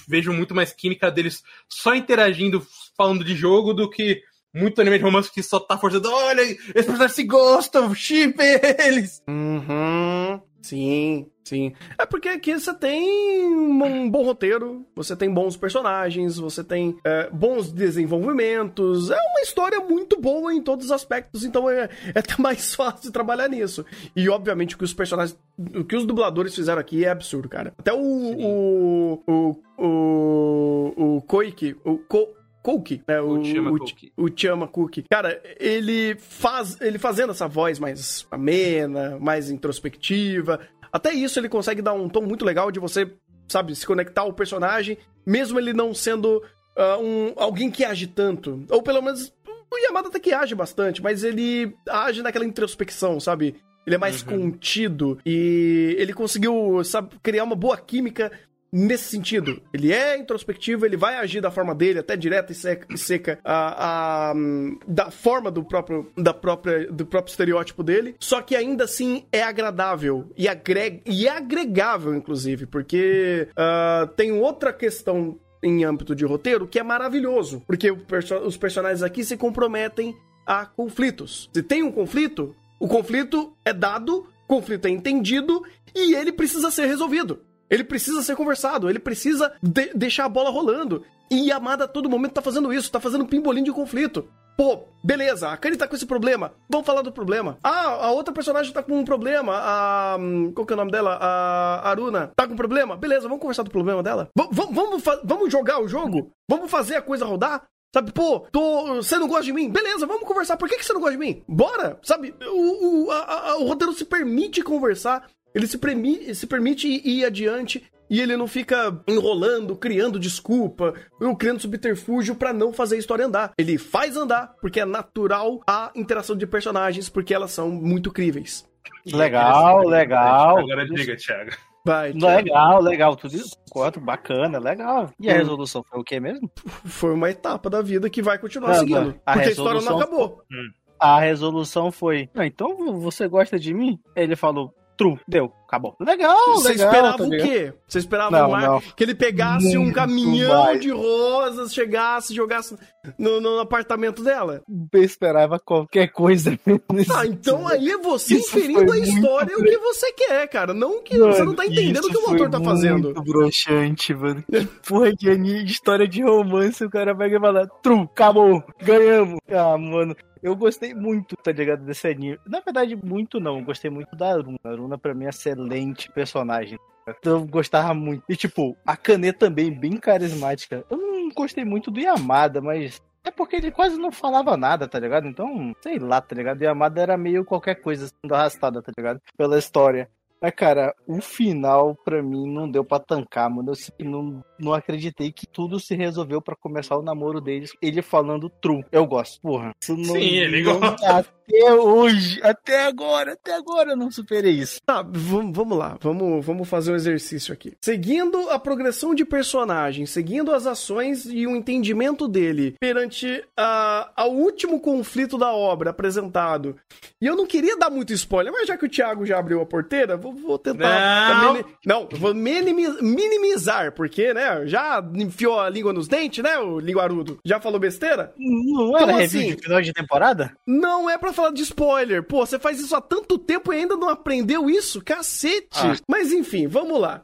vejo muito mais química deles só interagindo, falando de jogo, do que muito anime de romance que só tá forçando. Olha, esses personagens se gostam, chip eles! Uhum. Sim, sim. É porque aqui você tem um bom roteiro, você tem bons personagens, você tem é, bons desenvolvimentos. É uma história muito boa em todos os aspectos, então é, é até mais fácil trabalhar nisso. E obviamente o que os personagens. O que os dubladores fizeram aqui é absurdo, cara. Até o. O. O. O. O Koiki. O Ko, Kouki, né? O, O Chiyama o, o Chama Cookie. Cara, ele faz. Ele fazendo essa voz mais amena, mais introspectiva. Até isso ele consegue dar um tom muito legal de você, sabe, se conectar ao personagem, mesmo ele não sendo ah, um, alguém que age tanto. Ou pelo menos. O Yamada até que age bastante, mas ele age naquela introspecção, sabe? Ele é mais contido e ele conseguiu, sabe, criar uma boa química nesse sentido. Ele é introspectivo, ele vai agir da forma dele, até direta e seca, e seca a, a, da forma do próprio, da própria, do próprio estereótipo dele. Só que ainda assim é agradável e, agrega, e é agregável, inclusive, porque ah, tem outra questão em âmbito de roteiro que é maravilhoso, porque perso- os personagens aqui se comprometem a conflitos. Se tem um conflito, o conflito é dado, o conflito é entendido e ele precisa ser resolvido. Ele precisa ser conversado, ele precisa de- deixar a bola rolando. E Yamada a todo momento tá fazendo isso, tá fazendo pimbolim de conflito. Pô, beleza, a Kari tá com esse problema. Vamos falar do problema. Ah, a outra personagem tá com um problema. A. hum, Qual que é o nome dela? A Aruna. Tá com um problema? Beleza, vamos conversar do problema dela. V- vamos, vamos jogar o jogo? Vamos fazer a coisa rodar? Sabe, pô, tô, você não gosta de mim? Beleza, vamos conversar. Por que, que você não gosta de mim? Bora! Sabe, o, o, a- a- o roteiro se permite conversar, ele se, premi, se permite ir, ir adiante e ele não fica enrolando, criando desculpa, ou criando subterfúgio pra não fazer a história andar. Ele faz andar, porque é natural a interação de personagens, porque elas são muito críveis. Legal, legal. Agora diga, Thiago. Vai, Thiago. Legal, legal, tudo isso. Concordo, bacana, legal. E a Hum. resolução foi o que mesmo? Foi uma etapa da vida que vai continuar Não, seguindo. não. A porque a história não resolução- acabou. A resolução foi. "Ah, então você gosta de mim? Ele falou, true, deu, acabou. Legal, Você legal. esperava tá o quê? Você esperava Não, um ar não. que ele pegasse um Muito caminhão de rosas, chegasse, jogasse no, no apartamento dela? Eu esperava qualquer coisa. Ah, então aí é você Isso inferindo a história o que você quer, cara. Não que Mano, você não tá entendendo o que o autor tá fazendo. Muito broxante, mano. Que porra de anime, história de romance, o cara pega e fala, tru, acabou, ganhamos. Ah, mano, eu gostei muito, tá ligado, desse anime. Na verdade, muito não, eu gostei muito da Aruna. A Aruna, pra mim, é excelente personagem. Eu gostava muito. E, tipo, a Kane também, bem carismática. Eu não gostei muito do Yamada, mas... É porque ele quase não falava nada, tá ligado? Então, sei lá, tá ligado? Yamada era meio qualquer coisa sendo arrastada, tá ligado? Pela história. Mas, cara, o final, pra mim, não deu pra tancar, mano. Eu não, não acreditei que tudo se resolveu pra começar o namoro deles. Ele falando true. Eu gosto, porra. Não, Sim, ele gosta. Até hoje, até agora, até agora eu não superei isso. Tá, vam- vamos lá, vamos, vamos fazer um exercício aqui. Seguindo a progressão de personagem, seguindo as ações e o entendimento dele perante a, ao último conflito da obra apresentado. E eu não queria dar muito spoiler, mas já que o Thiago já abriu a porteira, vou, vou tentar. Não. mini- não, vou minimi- minimizar, porque, né? Já enfiou a língua nos dentes, né, o linguarudo? Já falou besteira? Não era review assim? de final de temporada? Não é pra falar de spoiler. Pô, você faz isso há tanto tempo e ainda não aprendeu isso? Cacete! Ah. Mas enfim, vamos lá.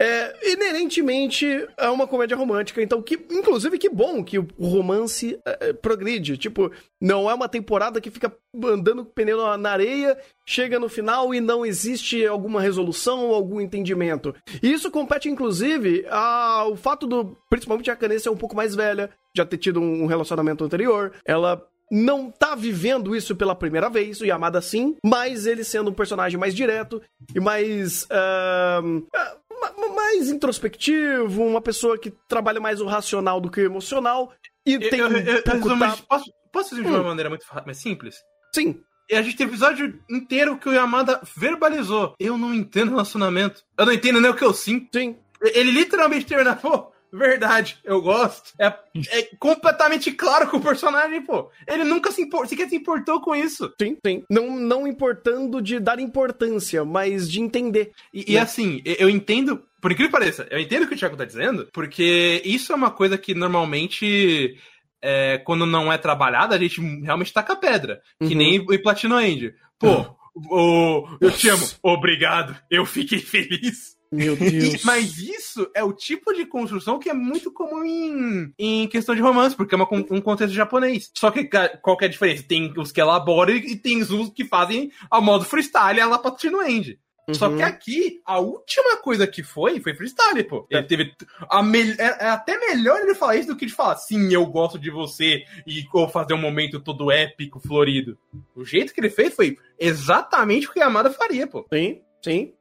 É, inerentemente é uma comédia romântica, então que, inclusive que bom que o romance é, é, progride. Tipo, não é uma temporada que fica andando com o pneu na- areia, chega no final e não existe alguma resolução ou algum entendimento. E isso compete, inclusive, ao fato do, principalmente a Kanê ser um pouco mais velha, já ter tido um relacionamento anterior, ela não tá vivendo isso pela primeira vez, o Yamada sim, mas ele sendo um personagem mais direto e mais. ma- mais introspectivo, uma pessoa que trabalha mais o racional do que o emocional. E Eu, tem eu, um eu, eu pouco resumo, posso, posso dizer de Hum. uma maneira muito mais simples? Sim. E a gente tem episódio inteiro que o Yamada verbalizou. Eu não entendo relacionamento. Eu não entendo nem o que eu sinto. Sim. Ele literalmente termina, pô, verdade, eu gosto. É, é completamente claro com o personagem, pô. Ele nunca se, sequer se importou com isso. Sim, sim. Não, não importando de dar importância, mas de entender. E, e assim, eu entendo, por incrível que pareça, eu entendo o que o Thiago tá dizendo, porque isso é uma coisa que normalmente. é, quando não é trabalhada, a gente realmente taca a pedra. Que Uhum. nem o Platino End. Pô, o, eu te amo. Obrigado. Eu fiquei feliz. Meu E- Deus. mas isso é o tipo de construção que é muito comum em, em questão de romance, porque é uma um contexto japonês. Só que qual que é a diferença? Tem os que elaboram e tem os que fazem ao modo freestyle, a lá Platino End. Só Uhum. que aqui, a última coisa que foi, foi freestyle, pô. Ele teve. A mel- é, é até melhor ele falar isso do que ele falar, sim, eu gosto de você, e ou fazer um momento todo épico, florido. O jeito que ele fez foi exatamente o que a Amada faria, pô. Sim, sim.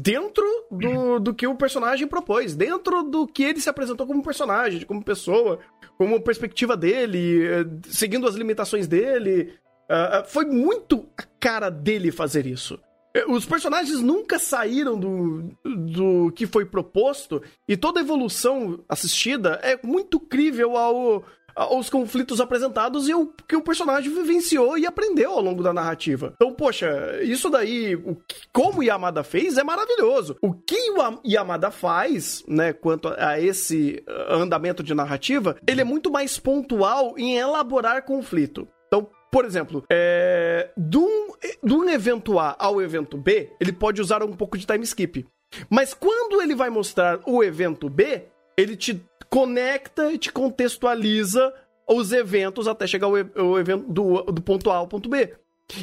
Dentro do, do que o personagem propôs, dentro do que ele se apresentou como personagem, como pessoa, como perspectiva dele, eh, seguindo as limitações dele. Ah, ah, foi muito a cara dele fazer isso. Eh, Os personagens nunca saíram do, do que foi proposto e toda evolução assistida é muito crível ao, aos conflitos apresentados e o que o personagem vivenciou e aprendeu ao longo da narrativa. Então, poxa, isso daí, o que- como Yamada fez é maravilhoso. O que o Am- Yamada faz, né, quanto a esse andamento de narrativa, ele é muito mais pontual em elaborar conflito. Então, por exemplo, é, de, um, de um evento A ao evento B, ele pode usar um pouco de time skip. Mas quando ele vai mostrar o evento B, ele te conecta e te contextualiza os eventos até chegar ao, ao evento do, do ponto A ao ponto B.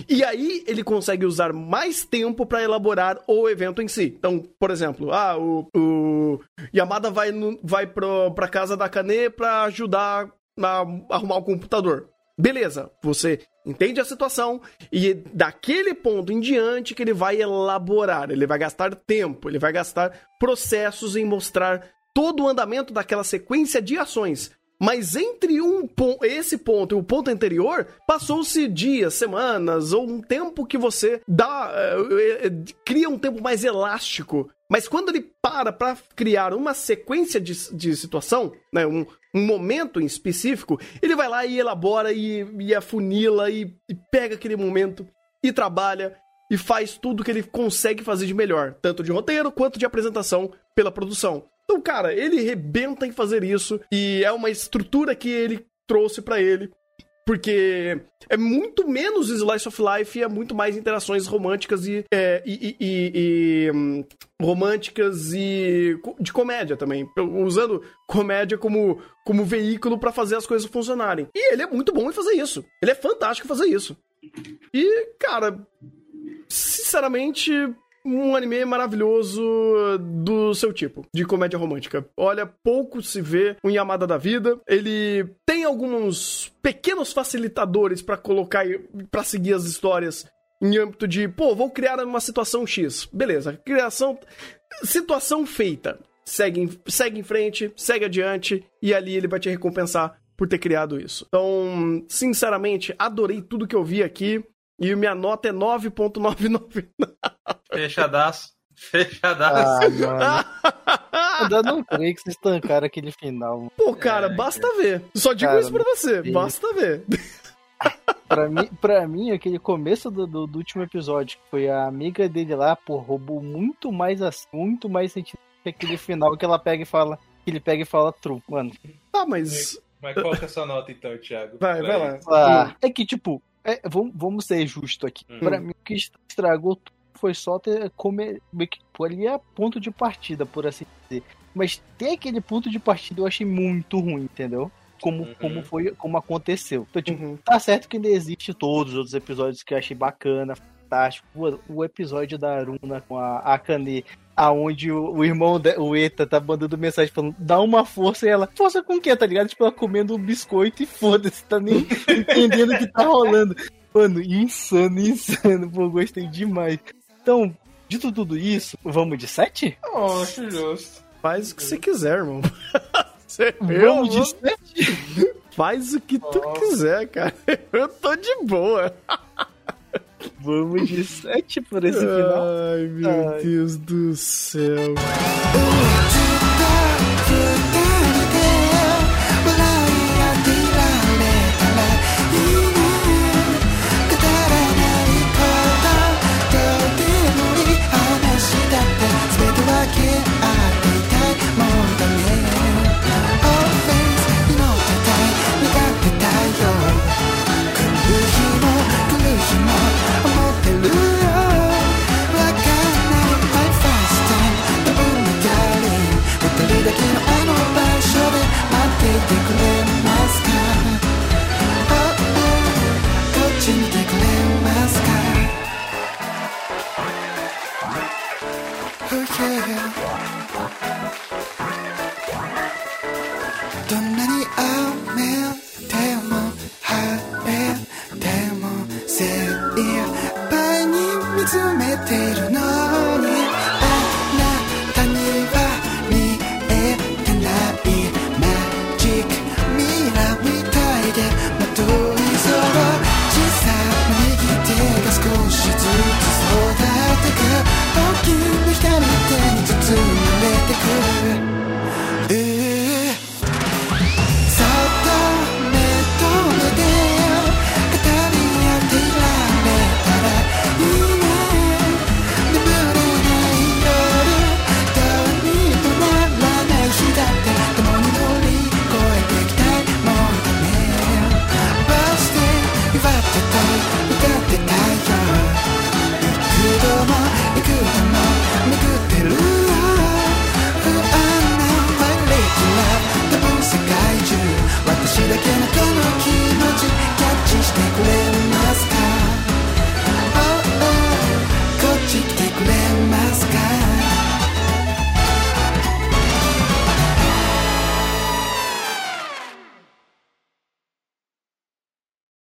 E aí ele consegue usar mais tempo para elaborar o evento em si. Então, por exemplo, ah, o, o Yamada vai, vai pro, casa da Kane pra ajudar a arrumar o computador. Beleza, você entende a situação e daquele ponto em diante que ele vai elaborar, ele vai gastar tempo, ele vai gastar processos em mostrar todo o andamento daquela sequência de ações. Mas entre um pon- esse ponto e o ponto anterior, passou-se dias, semanas ou um tempo que você dá, eh, eh, cria um tempo mais elástico. Mas quando ele para para criar uma sequência de, de situação, né, um, um momento em específico, ele vai lá e elabora e, e afunila e, e pega aquele momento e trabalha e faz tudo que ele consegue fazer de melhor, tanto de roteiro quanto de apresentação pela produção. Então, cara, ele rebenta em fazer isso e é uma estrutura que ele trouxe pra ele. Porque é muito menos slice of life e é muito mais interações românticas e, é, e, e- e- hum, românticas e de comédia também, usando comédia como, como veículo pra fazer as coisas funcionarem. E ele é muito bom em fazer isso. Ele é fantástico em fazer isso. E, cara, sinceramente, um anime maravilhoso do seu tipo, de comédia romântica. Olha, pouco se vê um Yamada da vida. Ele tem alguns pequenos facilitadores pra colocar, pra seguir as histórias em âmbito de, pô, vou criar uma situação X. Beleza, criação, situação feita. Segue, segue em frente, segue adiante e ali ele vai te recompensar por ter criado isso. Então, sinceramente, adorei tudo que eu vi aqui. E minha nota é 9.99. Fechadaço. Fechadaço. Ah, não creio que vocês tancaram aquele final. mano. Pô, cara, basta ver. Só digo Cara, isso pra você. Basta ver. Pra mim, pra mim, aquele começo do, do, do último episódio, que foi a amiga dele lá, pô, roubou muito mais assim, muito mais sentido que aquele final que ela pega e fala. Que ele pega e fala true, mano. Tá, mas. Mas qual que é a sua nota então, Thiago? Vai, vai lá. Ah, é que, tipo, é, vamos, vamos ser justo aqui. Hum. Pra mim, o que estragou tudo foi só ter pô, Ali é ponto de partida, por assim dizer. Mas ter aquele ponto de partida eu achei muito ruim, entendeu? Como, Uhum. como foi, como aconteceu. Então, tipo, Uhum. tá certo que ainda existe todos os outros episódios que eu achei bacana, fantástico. O, o episódio da Aruna com a Akane, aonde o, o irmão, de- o Eta, tá mandando mensagem falando, dá uma força e ela, força com o quê, tá ligado? Tipo, ela comendo um biscoito e foda-se, tá nem entendendo o que tá rolando. Mano, insano, insano, pô, gostei demais. Então, dito tudo isso, vamos de 7? Oh, acho justo. Faz o que você quiser, irmão. Você, Vamos de eu- 7? Faz o que tu Nossa. quiser, cara. Eu tô de boa. Vamos de 7 por esse final. Ai, meu Ai. Deus do céu. こっち見てくれますか？Yeah